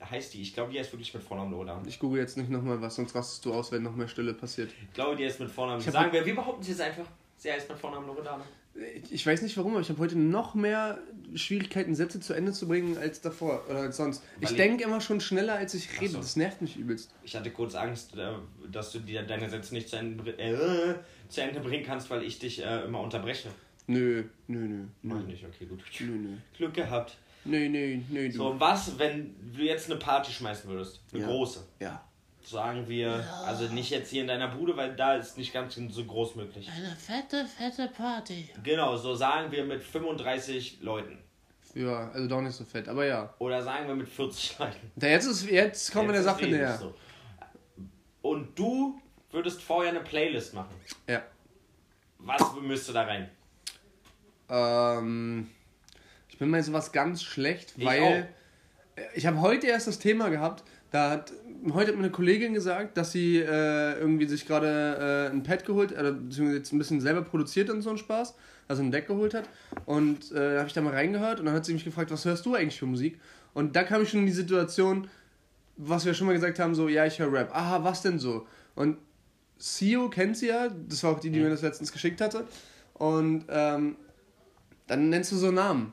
Speaker 2: Heißt die? Ich glaube, die heißt wirklich mit Vornamen Loredana.
Speaker 3: Ich google jetzt nicht nochmal was, sonst rastest du aus, wenn noch mehr Stille passiert.
Speaker 2: Ich glaube, die heißt mit Vornamen. Sagen wir, wir behaupten es jetzt einfach. Sie heißt mit Vornamen Loredana.
Speaker 3: Ich weiß nicht warum, aber ich habe heute noch mehr Schwierigkeiten, Sätze zu Ende zu bringen als davor oder als sonst.
Speaker 2: Weil
Speaker 3: ich denke immer schon schneller, als ich rede.
Speaker 2: so.
Speaker 3: Das nervt mich übelst.
Speaker 2: Ich hatte kurz Angst, äh, dass du dir deine Sätze nicht zu Ende, äh, zu Ende bringen kannst, weil ich dich äh, immer unterbreche.
Speaker 3: Nö, nö, nö.
Speaker 2: Mach ich nicht, okay, gut.
Speaker 3: nö, nö.
Speaker 2: Glück gehabt.
Speaker 3: Nö, nö, nö, du.
Speaker 2: So, was, wenn du jetzt eine Party schmeißen würdest? Eine
Speaker 3: Ja.
Speaker 2: große.
Speaker 3: Ja.
Speaker 2: Sagen wir, also nicht jetzt hier in deiner Bude, weil da ist nicht ganz so groß möglich.
Speaker 4: Eine fette, fette Party.
Speaker 2: Genau, so sagen wir mit 35 Leuten.
Speaker 3: Ja, also doch nicht so fett, aber ja.
Speaker 2: Oder sagen wir mit 40 Leuten.
Speaker 3: Da jetzt, ist, jetzt kommen wir der Sache
Speaker 2: riesig
Speaker 3: näher.
Speaker 2: so. Und du würdest vorher eine Playlist machen.
Speaker 3: Ja.
Speaker 2: Was müsste da rein?
Speaker 3: Ähm, ich bin mal sowas ganz schlecht,
Speaker 2: Ich
Speaker 3: weil ich habe heute erst das Thema gehabt. Da hat heute hat mir eine Kollegin gesagt, dass sie äh, irgendwie sich gerade äh, ein Pad geholt, äh, beziehungsweise jetzt ein bisschen selber produziert und so einen Spaß, also ein Deck geholt hat. Und äh, da habe ich da mal reingehört und dann hat sie mich gefragt, was hörst du eigentlich für Musik? Und da kam ich schon in die Situation, was wir schon mal gesagt haben, so, ja, ich höre Rap. Aha, was denn so? Und Sio kennt sie ja, das war auch die, die mir das letztens geschickt hatte. Und ähm, dann nennst du so Namen.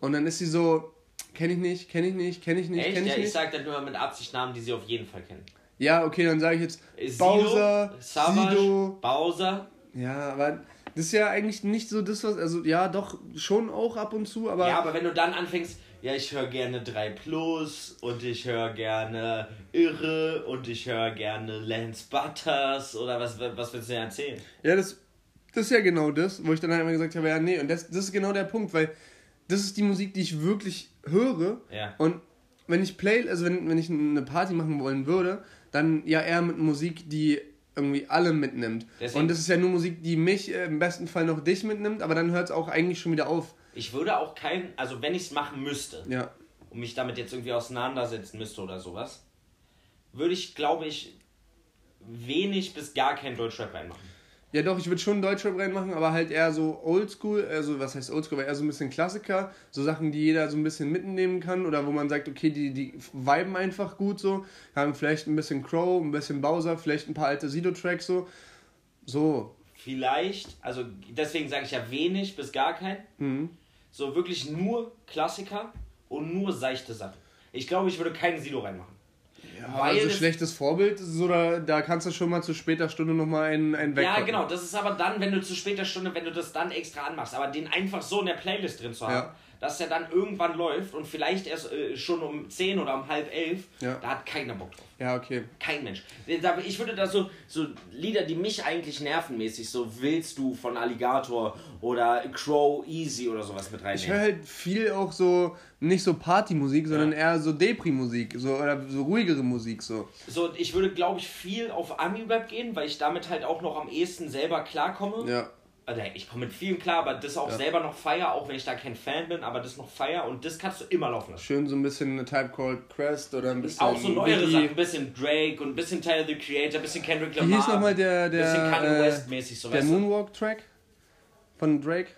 Speaker 3: Und dann ist sie so, kenne ich nicht, kenne ich nicht, kenne ich nicht, kenne ich
Speaker 2: Ja, ich
Speaker 3: nicht.
Speaker 2: sag dann immer mit Absicht Namen, die sie auf jeden Fall kennen.
Speaker 3: Ja, okay, dann sage ich jetzt
Speaker 2: Sido,
Speaker 3: Bowser,
Speaker 2: Savage,
Speaker 3: Sido.
Speaker 2: Bowser.
Speaker 3: Ja, aber das ist ja eigentlich nicht so das, was, also ja, doch, schon auch ab und zu, aber
Speaker 2: Ja, aber wenn du dann anfängst, ja, ich höre gerne 3 Plus und ich höre gerne Irre und ich höre gerne Lance Butters oder was, was willst du denn erzählen?
Speaker 3: Ja, das, das ist ja genau das, wo ich dann halt immer gesagt habe, ja, nee, und das, das ist genau der Punkt, weil das ist die Musik, die ich wirklich höre.
Speaker 2: Ja.
Speaker 3: Und wenn ich Play, also wenn, wenn ich eine Party machen wollen würde, dann ja eher mit Musik, die irgendwie alle mitnimmt.
Speaker 2: Deswegen-
Speaker 3: und das ist ja nur Musik, die mich äh, im besten Fall noch dich mitnimmt, aber dann hört es auch eigentlich schon wieder auf.
Speaker 2: Ich würde auch kein, also wenn ich es machen müsste
Speaker 3: Ja.
Speaker 2: und mich damit jetzt irgendwie auseinandersetzen müsste oder sowas, würde ich, glaube ich, wenig bis gar kein Deutschrap reinmachen.
Speaker 3: Ja doch, ich würde schon Deutschrap reinmachen, aber halt eher so Oldschool, also was heißt Oldschool, aber eher so ein bisschen Klassiker, so Sachen, die jeder so ein bisschen mitnehmen kann oder wo man sagt, okay, die, die viben einfach gut so, haben vielleicht ein bisschen Crow, ein bisschen Bowser, vielleicht ein paar alte Sido-Tracks so, so,
Speaker 2: Vielleicht, also deswegen sage ich ja wenig bis gar kein.
Speaker 3: Mhm.
Speaker 2: So wirklich nur Klassiker und nur seichte Sachen. Ich glaube, ich würde keinen Sido reinmachen.
Speaker 3: Ja,
Speaker 2: Weil
Speaker 3: also schlechtes Vorbild, so da, da kannst du schon mal zu später Stunde nochmal einen, einen
Speaker 2: Ja,
Speaker 3: wegpacken.
Speaker 2: genau, das ist aber dann, wenn du zu später Stunde, wenn du das dann extra anmachst, aber den einfach so in der Playlist drin zu haben,
Speaker 3: Ja.
Speaker 2: Dass der dann irgendwann läuft und vielleicht erst äh, schon um 10 oder um halb elf,
Speaker 3: Ja.
Speaker 2: da hat keiner Bock drauf.
Speaker 3: Ja, okay.
Speaker 2: Kein Mensch. Ich würde da so, so Lieder, die mich eigentlich nervenmäßig, so Willst du von Alligator oder Crow Easy oder sowas mit
Speaker 3: Ich höre
Speaker 2: reinnehmen.
Speaker 3: halt viel auch so, nicht so Partymusik, sondern eher so Depri-Musik, so, oder so ruhigere Musik, so.
Speaker 2: So, ich würde, glaube ich, viel auf Ami-Rap gehen, weil ich damit halt auch noch am ehesten selber klarkomme.
Speaker 3: Ja.
Speaker 2: Also, ich komme mit vielen klar, aber das auch selber noch feier, auch wenn ich da kein Fan bin, aber das noch feier und das kannst du immer laufen lassen.
Speaker 3: Schön so ein bisschen eine Type Called Crest oder ein bisschen.
Speaker 2: Auch so neuere. Sachen, ein bisschen Drake und ein bisschen Tyler the Creator, ein bisschen Kendrick Lamar.
Speaker 3: Wie hieß nochmal der,
Speaker 2: bisschen
Speaker 3: der,
Speaker 2: Kanye
Speaker 3: äh,
Speaker 2: West mäßig, so
Speaker 3: der? Moonwalk-Track von Drake?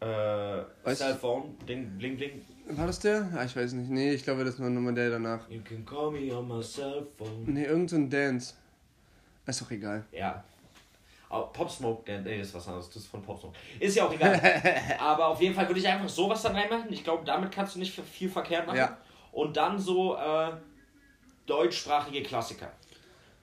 Speaker 2: Äh, Cellphone, Ding, Bling Bling.
Speaker 3: War das der? Ah, ich weiß nicht. Nee, ich glaube, das war nochmal der danach.
Speaker 2: You can call me on my cell phone.
Speaker 3: Nee, irgend so Dance. Ist doch egal.
Speaker 2: Ja. Aber Pop Smoke, der, nee, das ist was anderes, das ist von Pop Smoke. Ist ja auch egal. Aber auf jeden Fall würde ich einfach sowas dann reinmachen. Ich glaube, damit kannst du nicht viel verkehrt machen.
Speaker 3: Ja.
Speaker 2: Und dann so äh, deutschsprachige Klassiker.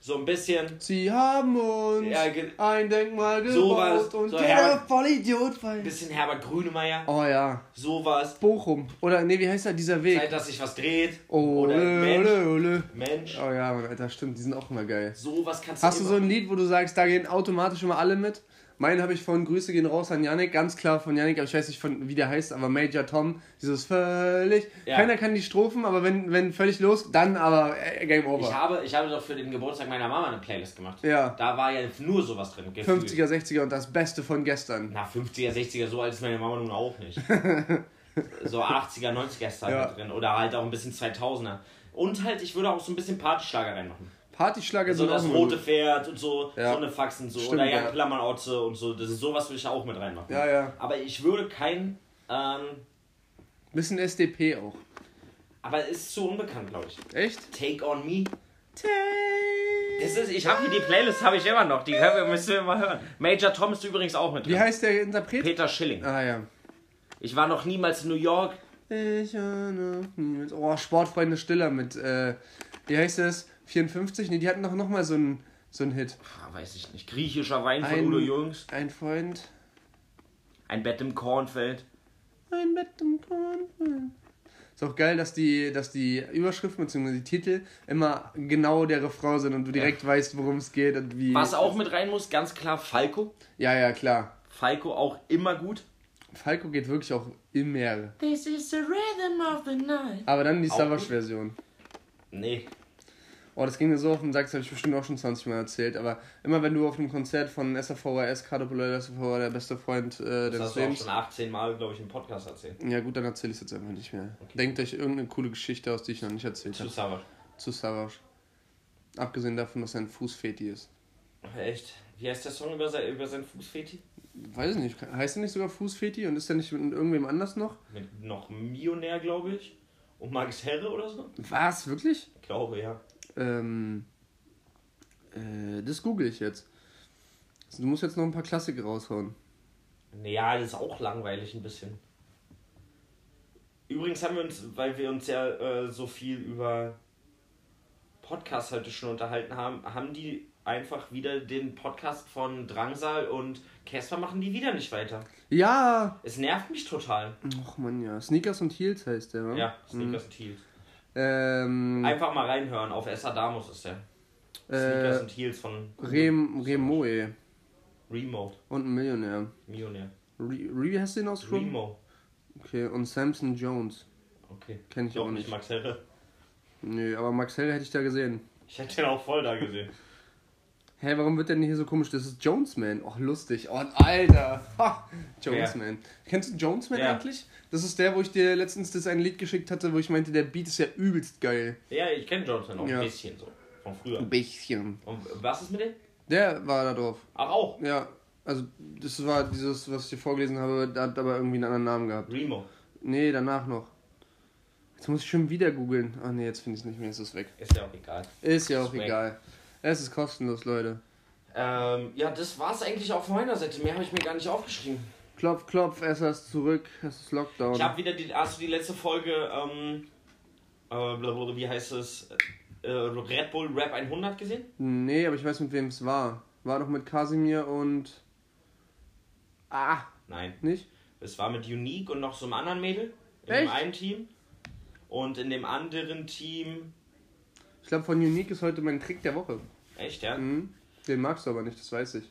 Speaker 2: So ein bisschen.
Speaker 3: Sie haben uns
Speaker 2: Ja,
Speaker 3: ein Denkmal gebaut
Speaker 2: Sowas,
Speaker 3: und
Speaker 2: so
Speaker 3: jeder
Speaker 2: Herbert-
Speaker 3: Vollidiot weil.
Speaker 2: Bisschen Herbert Grünemeyer.
Speaker 3: Oh ja.
Speaker 2: Sowas.
Speaker 3: Bochum. Oder, nee, wie heißt der, dieser Weg?
Speaker 2: Zeit, dass sich was dreht.
Speaker 3: Oh,
Speaker 2: Oder
Speaker 3: ole,
Speaker 2: Mensch.
Speaker 3: ole, ole.
Speaker 2: Mensch.
Speaker 3: Oh ja, Mann, Alter, stimmt, die sind auch immer geil.
Speaker 2: Sowas kannst du
Speaker 3: Hast du so ein Lied, wo du sagst, da gehen automatisch immer alle mit? Meinen habe ich von Grüße gehen raus an Yannick, ganz klar von Yannick, aber ich weiß nicht, von, wie der heißt, aber Major Tom, dieses völlig.
Speaker 2: Ja.
Speaker 3: Keiner kann die Strophen, aber wenn, wenn völlig los, dann aber äh, Game
Speaker 2: Ich
Speaker 3: Over.
Speaker 2: habe, ich habe doch für den Geburtstag meiner Mama eine Playlist gemacht.
Speaker 3: Ja.
Speaker 2: Da war ja nur sowas drin. gefühlt.
Speaker 3: 50er, 60er und das Beste von gestern.
Speaker 2: Na, 50er, 60er, so alt ist meine Mama nun auch nicht. so 80er, 90er ist da
Speaker 3: Ja.
Speaker 2: drin. Oder halt auch ein bisschen 2000er. Und halt, ich würde auch so ein bisschen Partyschlager reinmachen.
Speaker 3: Partyschlager
Speaker 2: So
Speaker 3: sind
Speaker 2: das rote. Pferd und so,
Speaker 3: Ja.
Speaker 2: so eine Faxen so.
Speaker 3: Stimmt,
Speaker 2: oder Jan
Speaker 3: ja.
Speaker 2: Pillermann Otze und so. Das ist sowas würde ich da auch mit reinmachen.
Speaker 3: Ja, ja.
Speaker 2: Aber ich würde kein. Ähm,
Speaker 3: Bisschen SDP auch.
Speaker 2: aber ist zu unbekannt, glaube ich.
Speaker 3: Echt?
Speaker 2: Take on me.
Speaker 3: Take
Speaker 2: Das ist, ich habe hier die Playlist, habe ich immer noch. Die wir, müssen wir mal hören. Major Tom ist übrigens auch mit drin.
Speaker 3: Wie heißt der Interpret?
Speaker 2: Peter Schilling.
Speaker 3: Ah ja.
Speaker 2: Ich war noch niemals in New York.
Speaker 3: Ich war noch niemals- Oh, Sportfreunde Stiller mit, äh, wie heißt das? 54? Nee, die hatten doch nochmal so einen so einen Hit.
Speaker 2: Ah, weiß ich nicht. Griechischer Wein von
Speaker 3: Ein-
Speaker 2: Udo Jürgens.
Speaker 3: Ein Freund.
Speaker 2: Ein Bett im Kornfeld.
Speaker 3: Ein Bett im Kornfeld. Ist auch geil, dass die, dass die Überschriften bzw. die Titel immer genau der Refrain sind und du direkt weißt, worum es geht und wie.
Speaker 2: Was auch mit rein muss, ganz klar Falco.
Speaker 3: Ja, ja, klar.
Speaker 2: Falco auch immer gut.
Speaker 3: Falco geht wirklich auch im Meer.
Speaker 2: This is the rhythm of the night.
Speaker 3: Aber dann die Savage-Version.
Speaker 2: Nee.
Speaker 3: Oh, das ging mir so auf den Sack, das habe ich bestimmt auch schon 20 Mal erzählt. Aber immer wenn du auf einem Konzert von SAVRS, Kader Populär SAV, der beste Freund äh,
Speaker 2: Das
Speaker 3: deines
Speaker 2: hast du auch schon 18 Mal, glaube ich, im Podcast erzählt.
Speaker 3: Ja gut, dann erzähle ich es jetzt einfach nicht mehr. Denkt euch irgendeine coole Geschichte aus, die ich noch nicht erzählt
Speaker 2: Zu
Speaker 3: habe.
Speaker 2: Savage.
Speaker 3: Zu Savage. Abgesehen davon, dass er ein Fußfeti ist.
Speaker 2: Echt? Wie heißt der Song über, sein, über seinen Fußfeti?
Speaker 3: Weiß ich nicht, heißt er nicht sogar Fußfeti und ist er nicht mit irgendwem anders noch?
Speaker 2: Mit noch Millionär, glaube ich. Und Max Herre oder so?
Speaker 3: Was, wirklich?
Speaker 2: Ich glaube, ja.
Speaker 3: Ähm, äh, das google ich jetzt. Also, du musst jetzt noch ein paar Klassiker raushauen.
Speaker 2: Naja, das ist auch langweilig ein bisschen. Übrigens haben wir uns, weil wir uns ja äh, so viel über Podcasts heute schon unterhalten haben, haben die einfach wieder den Podcast von Drangsal und Casper machen die wieder nicht weiter.
Speaker 3: Ja!
Speaker 2: Es nervt mich total.
Speaker 3: Och man, ja. Sneakers und Heels heißt der, wa?
Speaker 2: Ja, Sneakers und Heels.
Speaker 3: Ähm,
Speaker 2: Einfach mal reinhören, auf Esadamus ist der. Sneakers
Speaker 3: äh,
Speaker 2: und Heels von
Speaker 3: Rem, Remoe
Speaker 2: Remote.
Speaker 3: und ein Millionär.
Speaker 2: Millionär.
Speaker 3: Re, Re wie heißt den ausgesprochen?
Speaker 2: Remo.
Speaker 3: Okay, und Samson Jones.
Speaker 2: Okay.
Speaker 3: Kenn ich
Speaker 2: Doch
Speaker 3: auch
Speaker 2: nicht
Speaker 3: nicht.
Speaker 2: Max Herre.
Speaker 3: Nö, aber Max Hell hätte ich da gesehen.
Speaker 2: Ich hätte den auch voll da gesehen.
Speaker 3: Hä, warum wird der denn hier so komisch? Das ist Jonesman. Och, lustig. Oh, Alter. Ha, Jonesman. Kennst du Jonesman
Speaker 2: Ja.
Speaker 3: eigentlich? Das ist der, wo ich dir letztens das ein Lied geschickt hatte, wo ich meinte, der Beat ist ja übelst geil.
Speaker 2: Ja, ich kenne Johnson auch
Speaker 3: Ja.
Speaker 2: ein bisschen so. Von früher.
Speaker 3: Ein bisschen.
Speaker 2: Und was ist mit dem?
Speaker 3: Der war da drauf.
Speaker 2: Ach, auch.
Speaker 3: Ja, also das war dieses, was ich dir vorgelesen habe, hat aber irgendwie einen anderen Namen gehabt.
Speaker 2: Remo.
Speaker 3: Nee, danach noch. Jetzt muss ich schon wieder googeln. Ach nee, jetzt finde ich es nicht mehr, es ist weg.
Speaker 2: Ist ja auch egal.
Speaker 3: Ist ja auch
Speaker 2: Ist weg.
Speaker 3: egal. Es ist kostenlos, Leute.
Speaker 2: Ähm, ja, das war's eigentlich auch von meiner Seite. Mehr habe ich mir gar nicht aufgeschrieben.
Speaker 3: Klopf, klopf, es ist zurück, es ist Lockdown.
Speaker 2: Ich habe wieder die, hast du die letzte Folge, ähm, äh, wie heißt es, äh, Red Bull Rap 100 gesehen?
Speaker 3: Nee, aber ich weiß, mit wem es war. War doch mit Kasimir und. Ah,
Speaker 2: Nein.
Speaker 3: nicht?
Speaker 2: Es war mit Unique und noch so einem anderen Mädel. In
Speaker 3: Echt?
Speaker 2: dem einen Team. Und in dem anderen Team.
Speaker 3: Ich glaube, von Unique ist heute mein Trick der Woche.
Speaker 2: Echt, ja?
Speaker 3: Mhm. Den magst du aber nicht, das weiß ich.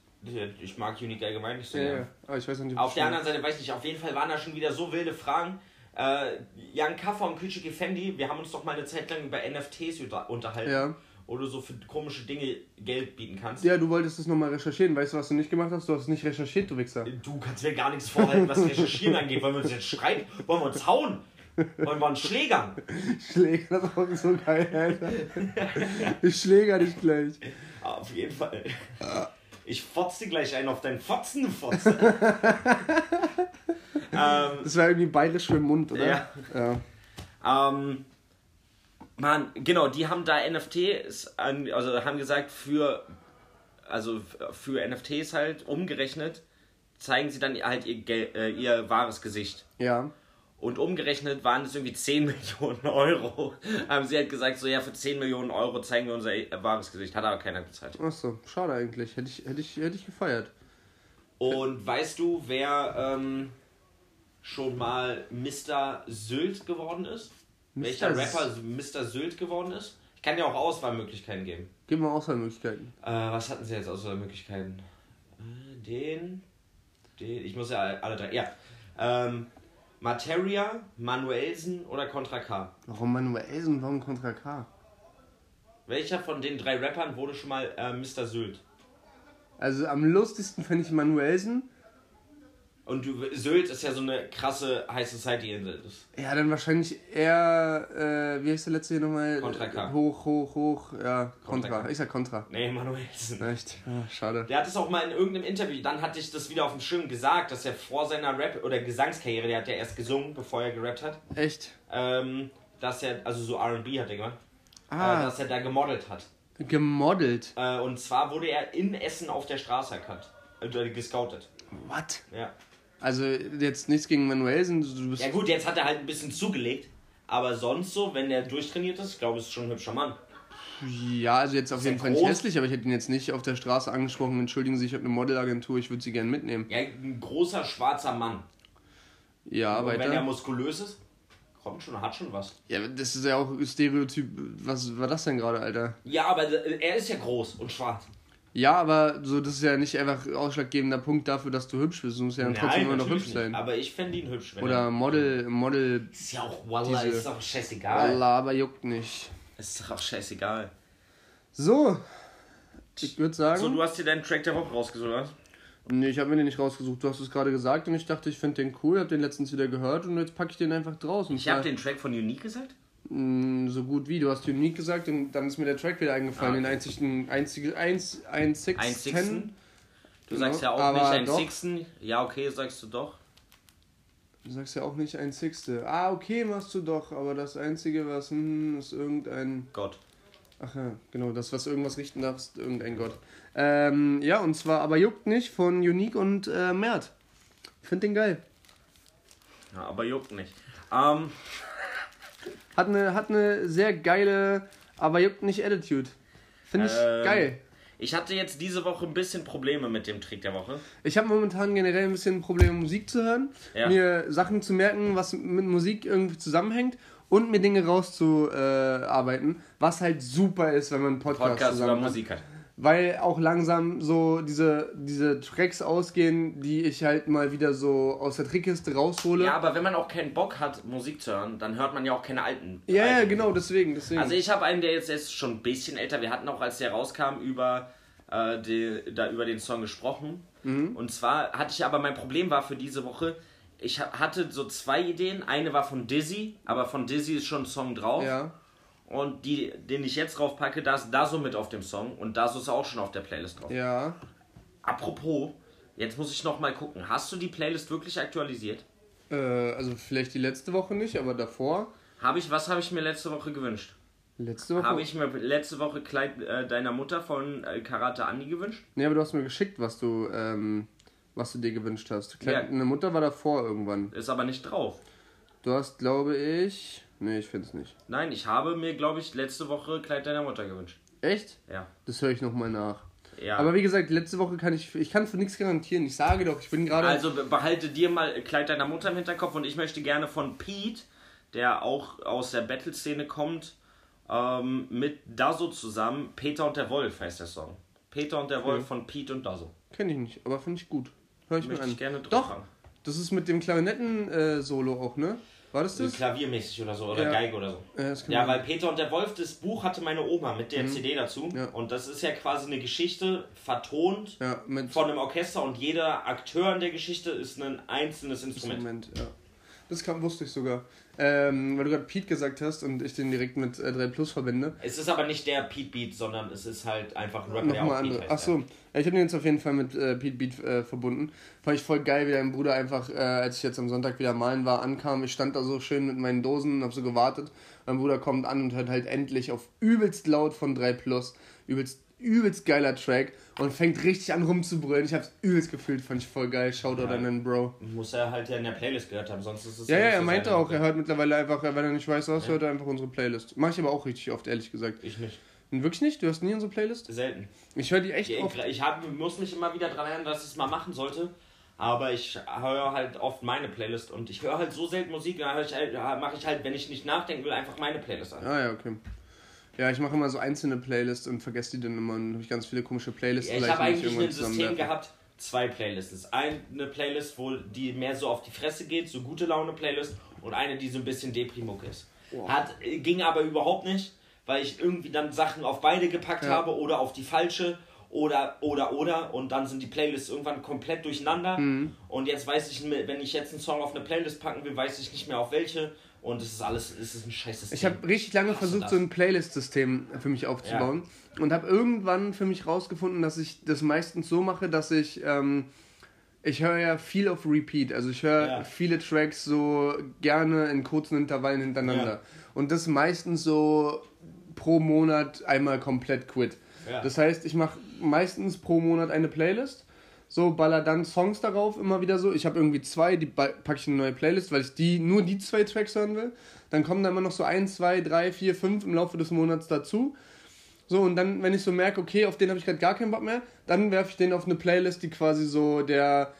Speaker 2: Ich mag Unique allgemein nicht so.
Speaker 3: Ja, ja. Aber ich weiß nicht,
Speaker 2: Auf der anderen Seite weiß ich nicht, auf jeden Fall waren da schon wieder so wilde Fragen. Äh, Jan Kaffer und Küchik Effendi, wir haben uns doch mal eine Zeit lang über NFTs unter- unterhalten.
Speaker 3: Ja.
Speaker 2: Wo du so für komische Dinge Geld bieten kannst.
Speaker 3: Ja, du wolltest es nochmal recherchieren. Weißt du, was du nicht gemacht hast? Du hast es nicht recherchiert, du Wichser.
Speaker 2: Du kannst mir gar nichts vorhalten, was Recherchieren angeht. Wollen wir uns jetzt streiten? Wollen wir uns hauen? Wollen wir uns schlägern?
Speaker 3: Schläger, das ist auch so geil, Alter. Ich schläger dich gleich.
Speaker 2: Auf jeden Fall. Ich fotze gleich einen auf deinen Fotzen, du Fotze. ähm,
Speaker 3: Das war irgendwie bayerisch für den Mund, oder?
Speaker 2: Ja.
Speaker 3: ja.
Speaker 2: Ähm, Mann, genau, die haben da NFTs, an, also haben gesagt, für, also für NFTs halt umgerechnet, zeigen sie dann halt ihr, äh, ihr wahres Gesicht.
Speaker 3: Ja.
Speaker 2: Und umgerechnet waren es irgendwie 10 Millionen Euro. haben sie halt gesagt, so ja, für 10 Millionen Euro zeigen wir unser äh, wahres Gesicht. Hat aber keiner bezahlt.
Speaker 3: Achso, schade eigentlich. Hätte ich, hätte ich, hätte ich gefeiert.
Speaker 2: Und weißt du, wer ähm, schon mal Mr. Sylt geworden ist? Welcher
Speaker 3: Mr.
Speaker 2: Rapper Mr. Sylt geworden ist? Ich kann dir auch Auswahlmöglichkeiten geben.
Speaker 3: Gib mal Auswahlmöglichkeiten.
Speaker 2: Äh, was hatten sie jetzt Auswahlmöglichkeiten? Äh, den, den, ich muss ja alle drei, ja. Ähm, Materia, Manuelsen oder Contra K?
Speaker 3: Warum Manuelsen, warum Contra K?
Speaker 2: Welcher von den drei Rappern wurde schon mal äh, Mr. Sylt?
Speaker 3: Also am lustigsten fände ich Manuelsen.
Speaker 2: Und du, Sylt ist ja so eine krasse High Society Insel. Das-
Speaker 3: Ja, dann wahrscheinlich eher, äh, wie heißt der letzte hier nochmal?
Speaker 2: Contra K.
Speaker 3: Hoch, hoch, hoch, ja,
Speaker 2: Contra.
Speaker 3: Ich sag Contra.
Speaker 2: Nee, Manuelsen.
Speaker 3: Echt? Ah, schade.
Speaker 2: Der hat es auch mal in irgendeinem Interview, dann hatte ich das wieder auf dem Schirm gesagt, dass er vor seiner Rap- oder Gesangskarriere, der hat ja erst gesungen, bevor er gerappt hat,
Speaker 3: Echt?
Speaker 2: ähm, dass er, also so RB hat er gemacht, äh,
Speaker 3: Ah,
Speaker 2: dass er da gemodelt hat.
Speaker 3: Gemodelt.
Speaker 2: Äh, und zwar wurde er in Essen auf der Straße erkannt. Äh, gescoutet.
Speaker 3: What?
Speaker 2: Ja.
Speaker 3: Also jetzt nichts gegen Manuelsen, du bist.
Speaker 2: Ja gut, jetzt hat er halt ein bisschen zugelegt. Aber sonst so, wenn der durchtrainiert ist, glaube ich, ist schon ein hübscher Mann.
Speaker 3: Ja, also jetzt auf
Speaker 2: er
Speaker 3: jeden Fall nicht hässlich, aber ich hätte ihn jetzt nicht auf der Straße angesprochen. Entschuldigen Sie, ich habe eine Modelagentur, ich würde Sie gerne mitnehmen.
Speaker 2: Ja, ein großer schwarzer Mann.
Speaker 3: Ja,
Speaker 2: Und wenn er
Speaker 3: weiter.
Speaker 2: muskulös ist, kommt schon, hat schon was.
Speaker 3: Ja, das ist ja auch Stereotyp. Was war das denn gerade, Alter?
Speaker 2: Ja, aber er ist ja groß und schwarz.
Speaker 3: Ja, aber so, das ist ja nicht einfach ausschlaggebender Punkt dafür, dass du hübsch bist. Du musst ja dann trotzdem immer noch hübsch sein.
Speaker 2: nicht. Aber ich fände ihn hübsch. Wenn
Speaker 3: Oder
Speaker 2: er,
Speaker 3: Model, Model,
Speaker 2: ist ja auch, Wallah,
Speaker 3: diese-
Speaker 2: ist doch scheißegal.
Speaker 3: Allah, aber juckt nicht.
Speaker 2: Ist doch auch scheißegal.
Speaker 3: So, ich würde
Speaker 2: So,
Speaker 3: sagen.
Speaker 2: du hast dir deinen Track der Woche rausgesucht, oder?
Speaker 3: nee, ich habe mir den nicht rausgesucht. Du hast es gerade gesagt und ich dachte, ich finde den cool. Hab den letztens wieder gehört und jetzt packe ich den einfach draußen.
Speaker 2: Ich habe den Track von Unique gesagt.
Speaker 3: Mm, so gut wie. Du hast Unique gesagt und dann ist mir der Track wieder eingefallen.
Speaker 2: Ah, okay.
Speaker 3: Den einzigen, einzige, eins, ein Six,
Speaker 2: Ein Sixten. Du
Speaker 3: Genau,
Speaker 2: sagst ja auch
Speaker 3: aber
Speaker 2: nicht ein
Speaker 3: doch.
Speaker 2: Sixten. Ja, okay, sagst du doch.
Speaker 3: Du sagst ja auch nicht ein Sixte. Ah, okay, machst du doch, aber das Einzige, was, hm, ist irgendein.
Speaker 2: Gott.
Speaker 3: Ach ja, genau, das, was irgendwas richten darf, ist irgendein Gott. Ähm, ja, und zwar aber juckt nicht von Unique und äh, Mert. Find den geil.
Speaker 2: Ja, aber juckt nicht. Ähm,
Speaker 3: Hat eine, hat eine sehr geile, aber juckt nicht Attitude. Finde ich
Speaker 2: Ähm,
Speaker 3: geil.
Speaker 2: ich hatte jetzt diese Woche ein bisschen Probleme mit dem Trick der Woche.
Speaker 3: Ich habe momentan generell ein bisschen Probleme, Musik zu hören,
Speaker 2: Ja.
Speaker 3: mir Sachen zu merken, was mit Musik irgendwie zusammenhängt und mir Dinge rauszuarbeiten, was halt super ist, wenn man einen Podcast,
Speaker 2: Podcast
Speaker 3: zusammen hat.
Speaker 2: Musik hat.
Speaker 3: Weil auch langsam so diese, diese Tracks ausgehen, die ich halt mal wieder so aus der Trickkiste raushole.
Speaker 2: Ja, aber wenn man auch keinen Bock hat, Musik zu hören, dann hört man ja auch keine alten.
Speaker 3: ja, ja, genau, deswegen. deswegen.
Speaker 2: Also ich habe einen, der jetzt ist schon ein bisschen älter. Wir hatten auch, als der rauskam, über, äh, die, da über den Song gesprochen.
Speaker 3: Mhm.
Speaker 2: Und zwar hatte ich aber mein Problem war für diese Woche, ich ha- hatte so zwei Ideen. Eine war von Dizzy, aber von Dizzy ist schon ein Song drauf.
Speaker 3: ja.
Speaker 2: Und die, den ich jetzt drauf packe, da ist Daso mit auf dem Song. Und Daso ist auch schon auf der Playlist drauf.
Speaker 3: Ja.
Speaker 2: Apropos, jetzt muss ich noch mal gucken. Hast du die Playlist wirklich aktualisiert?
Speaker 3: Äh, also vielleicht die letzte Woche nicht, aber davor.
Speaker 2: Habe ich, was habe ich mir letzte Woche gewünscht?
Speaker 3: Letzte Woche.
Speaker 2: Habe ich mir letzte Woche Kleid äh, deiner Mutter von äh, Karate Andi gewünscht?
Speaker 3: Nee, aber du hast mir geschickt, was du, ähm, was du dir gewünscht hast. Kleine
Speaker 2: Ja.
Speaker 3: eine Mutter war davor irgendwann.
Speaker 2: Ist aber nicht drauf.
Speaker 3: Du hast, glaube ich. Nee, ich finde es nicht.
Speaker 2: Nein, ich habe mir, glaube ich, letzte Woche Kleid deiner Mutter gewünscht.
Speaker 3: Echt?
Speaker 2: Ja.
Speaker 3: Das höre ich nochmal nach.
Speaker 2: Ja.
Speaker 3: Aber wie gesagt, letzte Woche kann ich. Ich kann für nichts garantieren. Ich sage doch, ich bin gerade.
Speaker 2: also be- behalte dir mal Kleid deiner Mutter im Hinterkopf und ich möchte gerne von Pete, der auch aus der Battle-Szene kommt, ähm, mit Dazo zusammen, Peter und der Wolf heißt der Song. Peter und der Wolf von Pete und Dazo.
Speaker 3: Kenne ich nicht, aber finde ich gut. Hör ich mir
Speaker 2: Möchte
Speaker 3: an.
Speaker 2: ich gerne drauf
Speaker 3: Doch,
Speaker 2: haben.
Speaker 3: das ist mit dem Klarinetten-Solo auch, ne? War das das?
Speaker 2: Klaviermäßig oder so, oder
Speaker 3: Ja.
Speaker 2: Geige oder so.
Speaker 3: Ja,
Speaker 2: Ja, weil Peter und der Wolf, das Buch hatte meine Oma mit der CD dazu.
Speaker 3: Ja.
Speaker 2: Und das ist ja quasi eine Geschichte vertont von einem Orchester und jeder Akteur in der Geschichte ist ein einzelnes Instrument.
Speaker 3: Moment, ja. Das kam, wusste ich sogar. Ähm, weil du gerade Pete gesagt hast und ich den direkt mit äh, 3 Plus verbinde.
Speaker 2: Es ist aber nicht der Pete Beat, sondern es ist halt einfach ein Rapper, der auch
Speaker 3: Nochmal andere.
Speaker 2: heißt.
Speaker 3: Achso, ja, ich habe den jetzt auf jeden Fall mit äh, Pete Beat äh, verbunden. Fand ich voll geil, wie dein Bruder einfach, äh, als ich jetzt am Sonntag wieder malen war, ankam. Ich stand da so schön mit meinen Dosen und hab so gewartet. Mein Bruder kommt an und hört halt endlich auf übelst laut von 3 Plus. Übelst, übelst geiler Track und fängt richtig an rumzubrüllen. Ich hab's übelst gefühlt, fand ich voll geil. Shoutout
Speaker 2: Ja.
Speaker 3: an den Bro.
Speaker 2: Ja. Muss er halt ja in der Playlist gehört haben, sonst ist es
Speaker 3: Ja, ja, er meinte auch, er hört mittlerweile einfach, wenn er nicht weiß was, hört er einfach unsere Playlist. Mach ich aber auch richtig oft, ehrlich gesagt.
Speaker 2: Ich nicht.
Speaker 3: Wirklich nicht? Du hörst nie unsere Playlist?
Speaker 2: Selten.
Speaker 3: Ich höre die echt
Speaker 2: Ich,
Speaker 3: oft.
Speaker 2: ich hab, muss mich immer wieder daran erinnern, dass ich es mal machen sollte. Aber ich höre halt oft meine Playlist und ich höre halt so selten Musik, da höre ich halt, mache ich halt, wenn ich nicht nachdenken will, einfach meine Playlist an.
Speaker 3: Ah ja, okay. Ja, ich mache immer so einzelne Playlists und vergesse die dann immer und habe ich ganz viele komische Playlists.
Speaker 2: Ja, ich habe eigentlich ein System gehabt, zwei Playlists. Eine Playlist, wo die mehr so auf die Fresse geht, so gute Laune Playlist und eine, die so ein bisschen Deprimuck ist. Hat, äh, ging aber überhaupt nicht, weil ich irgendwie dann Sachen auf beide gepackt
Speaker 3: Ja.
Speaker 2: habe oder auf die falsche oder oder oder und dann sind die Playlists irgendwann komplett durcheinander
Speaker 3: Mhm.
Speaker 2: und jetzt weiß ich, wenn ich jetzt einen Song auf eine Playlist packen will, weiß ich nicht mehr auf welche und es ist alles, es ist ein scheiß System.
Speaker 3: Ich habe richtig lange
Speaker 2: Hasse
Speaker 3: versucht, so ein Playlist-System für mich aufzubauen und habe irgendwann für mich rausgefunden, dass ich das meistens so mache, dass ich ähm, ich höre ja viel auf Repeat, also ich höre
Speaker 2: Ja.
Speaker 3: viele Tracks so gerne in kurzen Intervallen hintereinander
Speaker 2: Ja.
Speaker 3: und das meistens so pro Monat einmal komplett quit.
Speaker 2: Ja.
Speaker 3: Das heißt, ich mache meistens pro Monat eine Playlist. So, baller dann Songs darauf, immer wieder so. Ich habe irgendwie zwei, die packe ich in eine neue Playlist, weil ich die nur die zwei Tracks hören will. Dann kommen da immer noch so ein, zwei, drei, vier, fünf im Laufe des Monats dazu. So, und dann, wenn ich so merke, okay, auf den habe ich gerade gar keinen Bock mehr, dann werfe ich den auf eine Playlist, die quasi so der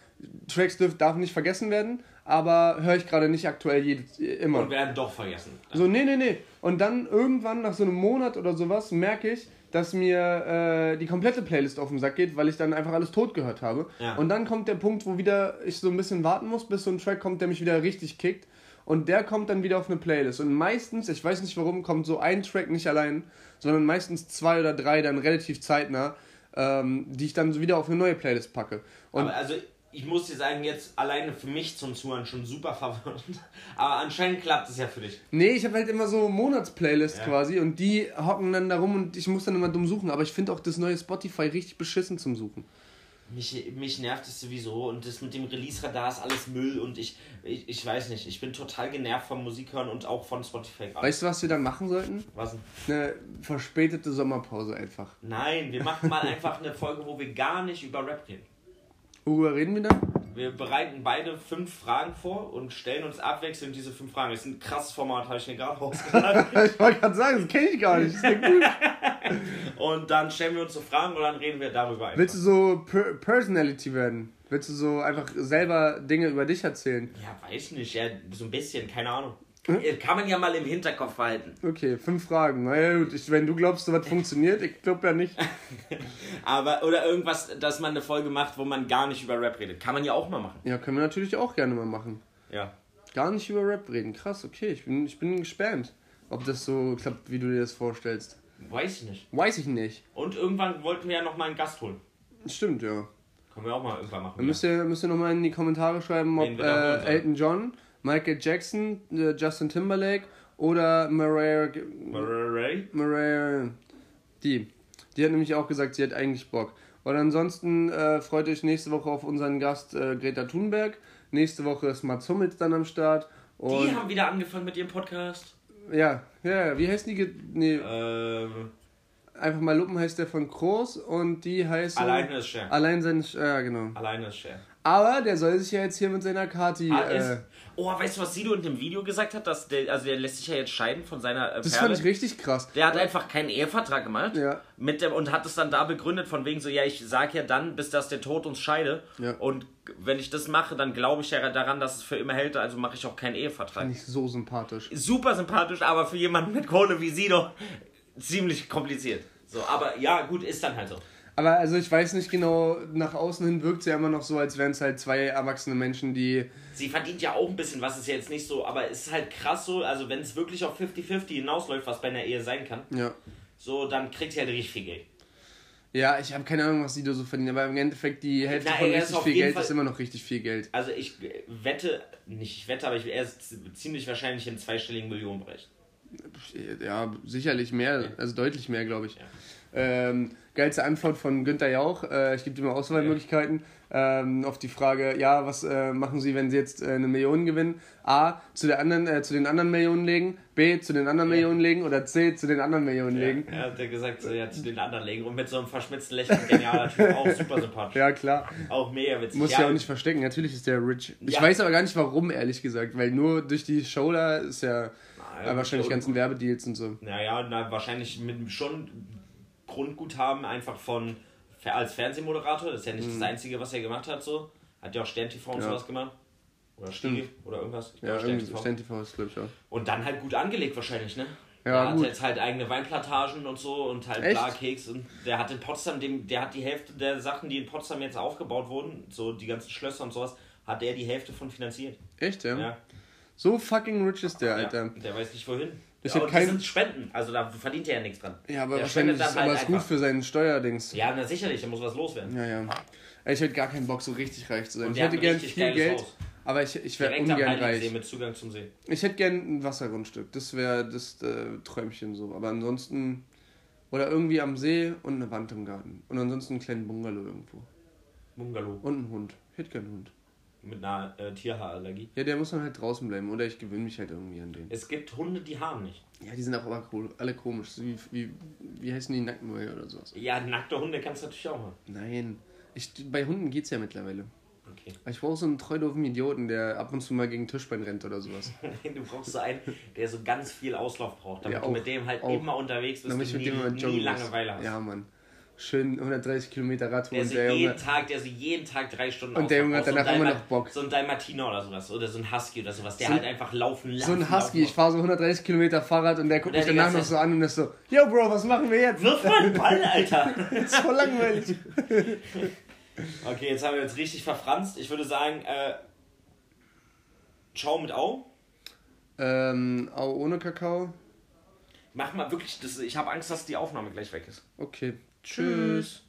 Speaker 3: Tracks darf nicht vergessen werden, aber höre ich gerade nicht aktuell jedes, immer.
Speaker 2: Und werden doch vergessen.
Speaker 3: So, nee, nee, nee. Und dann irgendwann nach so einem Monat oder sowas merke ich, dass mir äh, die komplette Playlist auf den Sack geht, weil ich dann einfach alles tot gehört habe.
Speaker 2: Ja.
Speaker 3: Und dann kommt der Punkt, wo wieder ich so ein bisschen warten muss, bis so ein Track kommt, der mich wieder richtig kickt. Und der kommt dann wieder auf eine Playlist. Und meistens, ich weiß nicht warum, kommt so ein Track nicht allein, sondern meistens zwei oder drei dann relativ zeitnah, ähm, die ich dann so wieder auf eine neue Playlist packe. Und
Speaker 2: Aber also, ich muss dir sagen, jetzt alleine für mich zum Zuhören schon super verwirrend. Aber anscheinend klappt es ja für dich.
Speaker 3: Nee, ich habe halt immer so Monatsplaylists
Speaker 2: Ja.
Speaker 3: quasi und die hocken dann da rum und ich muss dann immer dumm suchen. Aber ich finde auch das neue Spotify richtig beschissen zum Suchen.
Speaker 2: Mich, mich nervt es sowieso und das mit dem Release-Radar ist alles Müll und ich, ich, ich weiß nicht, ich bin total genervt vom Musikhören und auch von Spotify.
Speaker 3: Weißt du, was wir dann machen sollten?
Speaker 2: Was denn?
Speaker 3: Eine verspätete Sommerpause einfach.
Speaker 2: Nein, wir machen mal einfach eine Folge, wo wir gar nicht über Rap reden.
Speaker 3: Worüber reden wir dann?
Speaker 2: Wir bereiten beide fünf Fragen vor und stellen uns abwechselnd diese fünf Fragen. Das ist ein krasses Format, habe ich mir gerade rausgeladen.
Speaker 3: ich wollte gerade sagen, das kenne ich gar nicht. Das klingt gut.
Speaker 2: und dann stellen wir uns so Fragen und dann reden wir darüber einfach.
Speaker 3: Willst du so per Personality werden? Willst du so einfach selber Dinge über dich erzählen?
Speaker 2: Ja, weiß nicht, ja, so ein bisschen, keine Ahnung.
Speaker 3: Hm?
Speaker 2: Kann man ja mal im Hinterkopf behalten.
Speaker 3: Okay, fünf Fragen. Na ja, gut, ich, wenn du glaubst, sowas funktioniert, ich glaube ja nicht.
Speaker 2: Aber, oder irgendwas, dass man eine Folge macht, wo man gar nicht über Rap redet. Kann man ja auch mal machen.
Speaker 3: Ja, können wir natürlich auch gerne mal machen.
Speaker 2: Ja.
Speaker 3: Gar nicht über Rap reden. Krass, okay, ich bin, ich bin gespannt, ob das so klappt, wie du dir das vorstellst.
Speaker 2: Weiß ich nicht.
Speaker 3: Weiß ich nicht.
Speaker 2: Und irgendwann wollten wir ja noch mal einen Gast holen.
Speaker 3: Stimmt, ja.
Speaker 2: Können wir auch mal irgendwann machen.
Speaker 3: Dann müsst ihr, müsst ihr nochmal in die Kommentare schreiben, ob äh. Elton John, Michael Jackson, äh, Justin Timberlake oder Mariah,
Speaker 2: Ray?
Speaker 3: Mariah, die. Die hat nämlich auch gesagt, sie hat eigentlich Bock. Und ansonsten äh, freut euch nächste Woche auf unseren Gast äh, Greta Thunberg. Nächste Woche ist Mats Hummels dann am Start. Und
Speaker 2: Die haben wieder angefangen mit ihrem Podcast.
Speaker 3: ja, ja, wie heißt die? Nee,
Speaker 2: Ähm,
Speaker 3: einfach mal Luppen heißt der von Kroos und die heißt.
Speaker 2: alleine ist schwer.
Speaker 3: Allein sein. Ja, genau.
Speaker 2: Alleine ist schwer.
Speaker 3: Aber der soll sich ja jetzt hier mit seiner Kati.
Speaker 2: Ah,
Speaker 3: äh,
Speaker 2: oh, weißt du, was Sido in dem Video gesagt hat? Dass der, also der lässt sich ja jetzt scheiden von seiner äh,
Speaker 3: das
Speaker 2: Perle.
Speaker 3: fand ich richtig krass.
Speaker 2: Der hat einfach keinen Ehevertrag gemacht
Speaker 3: Ja.
Speaker 2: mit dem, und hat es dann da begründet von wegen so, ja, ich sag ja dann, bis dass der Tod uns scheide.
Speaker 3: Ja.
Speaker 2: Und wenn ich das mache, dann glaube ich ja daran, dass es für immer hält, also mache ich auch keinen Ehevertrag.
Speaker 3: Fand ich so sympathisch.
Speaker 2: Super sympathisch, aber für jemanden mit Kohle wie Sido ziemlich kompliziert. So, aber ja, gut, ist dann halt so.
Speaker 3: Aber also ich weiß nicht genau, nach außen hin wirkt sie ja immer noch so, als wären es halt zwei erwachsene Menschen, die.
Speaker 2: Sie verdient ja auch ein bisschen, was ist ja jetzt nicht so, aber es ist halt krass so, also wenn es wirklich auf 50-50 hinausläuft, was bei einer Ehe sein kann,
Speaker 3: Ja.
Speaker 2: so, dann kriegt sie halt richtig viel Geld.
Speaker 3: Ja, ich habe keine Ahnung, was sie da so verdienen, aber im Endeffekt die Hälfte
Speaker 2: Na,
Speaker 3: von richtig viel Geld
Speaker 2: Fall-
Speaker 3: ist immer noch richtig viel Geld.
Speaker 2: Also ich wette, nicht ich wette, aber ich, er ist z- ziemlich wahrscheinlich im zweistelligen Millionenbereich.
Speaker 3: Ja, sicherlich mehr, also deutlich mehr, glaube ich. Ähm, geilste Antwort von Günther Jauch. Äh, ich gebe dir mal Auswahlmöglichkeiten. Ähm, auf die Frage, ja, was äh, machen Sie, wenn Sie jetzt äh, eine Million gewinnen? A, zu, der anderen, äh, zu den anderen Millionen legen. B, zu den anderen
Speaker 2: Ja.
Speaker 3: Millionen legen. Oder C, zu den anderen Millionen legen.
Speaker 2: Er hat ja gesagt, so, ja, zu den anderen legen und mit so einem verschmitzten Lächeln, genialer Typ, auch super sympaphisch.
Speaker 3: Ja, klar.
Speaker 2: Auch mega witzig.
Speaker 3: Muss ja, auch nicht verstecken. Natürlich ist der rich. Ich
Speaker 2: Ja.
Speaker 3: weiß aber gar nicht warum, ehrlich gesagt. Weil nur durch die Show da ist ja, Äh, wahrscheinlich ganzen Werbedeals und so.
Speaker 2: Naja, na, wahrscheinlich mit schon Grundguthaben einfach von als Fernsehmoderator. Das ist ja nicht das Einzige, was er gemacht hat. So Hat ja auch Stern TV und
Speaker 3: Mhm. Ja.
Speaker 2: sowas gemacht. Oder Stiege oder irgendwas. Ich
Speaker 3: Ja,
Speaker 2: Stern
Speaker 3: irgendwie
Speaker 2: TV.
Speaker 3: Stern TV ist, glaube ich, auch.
Speaker 2: Und dann halt gut angelegt wahrscheinlich, ne?
Speaker 3: Ja,
Speaker 2: der hat jetzt halt eigene Weinplantagen und so und halt
Speaker 3: Echt?
Speaker 2: bla Keks und der hat in Potsdam, dem, der hat die Hälfte der Sachen, die in Potsdam jetzt aufgebaut wurden, so die ganzen Schlösser und sowas, hat er die Hälfte von finanziert.
Speaker 3: Echt, ja?
Speaker 2: Ja.
Speaker 3: So fucking rich ist der, Alter.
Speaker 2: Ja, der weiß nicht wohin.
Speaker 3: Ich
Speaker 2: ja, und
Speaker 3: kein-
Speaker 2: die sind Spenden, also da verdient er ja nichts dran.
Speaker 3: Ja, aber
Speaker 2: Der
Speaker 3: wahrscheinlich ist aber
Speaker 2: halt
Speaker 3: ist gut für seinen Steuerdings.
Speaker 2: Ja, na sicherlich, da muss was loswerden.
Speaker 3: Ja, ja. Ich hätte gar keinen Bock, so richtig reich zu sein.
Speaker 2: Und
Speaker 3: Ich hätte gern viel Geld,
Speaker 2: Haus.
Speaker 3: aber ich, ich wäre ungern reich.
Speaker 2: mit Zugang zum See.
Speaker 3: Ich hätte gern ein Wassergrundstück. Das wäre das äh, Träumchen so. Aber ansonsten. Oder irgendwie am See und eine Wand im Garten. Und ansonsten einen kleinen Bungalow irgendwo.
Speaker 2: Bungalow.
Speaker 3: Und einen Hund. Ich hätte gern einen Hund.
Speaker 2: Mit einer äh, Tierhaarallergie.
Speaker 3: Ja, der muss dann halt draußen bleiben oder ich gewöhne mich halt irgendwie an den.
Speaker 2: Es gibt Hunde, die haben nicht.
Speaker 3: Ja, die sind auch aber alle komisch. So Wie, wie, wie heißen die Nackenmäuer oder sowas?
Speaker 2: Ja, nackte Hunde kannst du natürlich auch haben.
Speaker 3: Nein. Ich, bei Hunden geht's ja mittlerweile.
Speaker 2: Okay.
Speaker 3: Aber Ich brauche so einen treu doofen Idioten, der ab und zu mal gegen Tischbein rennt oder sowas.
Speaker 2: Du brauchst so einen, der so ganz viel Auslauf braucht, damit
Speaker 3: Ja,
Speaker 2: du
Speaker 3: auch,
Speaker 2: mit dem halt
Speaker 3: auch.
Speaker 2: immer unterwegs bist
Speaker 3: Damit
Speaker 2: und nie,
Speaker 3: dem mal
Speaker 2: nie. Langeweile hast.
Speaker 3: Ja, Mann. Schön 130 Kilometer Radtour
Speaker 2: Der so
Speaker 3: der
Speaker 2: jeden
Speaker 3: Junge.
Speaker 2: Tag, der so jeden Tag drei Stunden
Speaker 3: Und der Junge hat danach immer
Speaker 2: Dalma-
Speaker 3: noch Bock.
Speaker 2: So ein Dalmatiner oder sowas. Oder so ein Husky oder sowas. Der
Speaker 3: So-
Speaker 2: halt einfach laufen lässt.
Speaker 3: So ein Husky, ich fahre so 130 Kilometer Fahrrad und der guckt
Speaker 2: Und
Speaker 3: mich danach noch so an und ist so, Yo Bro, was machen wir jetzt?
Speaker 2: Wirf mal einen Ball, Alter!
Speaker 3: Das ist voll langweilig.
Speaker 2: Okay, jetzt haben wir uns richtig verfranst. Ich würde sagen, äh, Ciao mit Au.
Speaker 3: ähm, Au ohne Kakao.
Speaker 2: Mach mal wirklich, das, ich habe Angst, dass die Aufnahme gleich weg ist.
Speaker 3: Okay. Tschüss.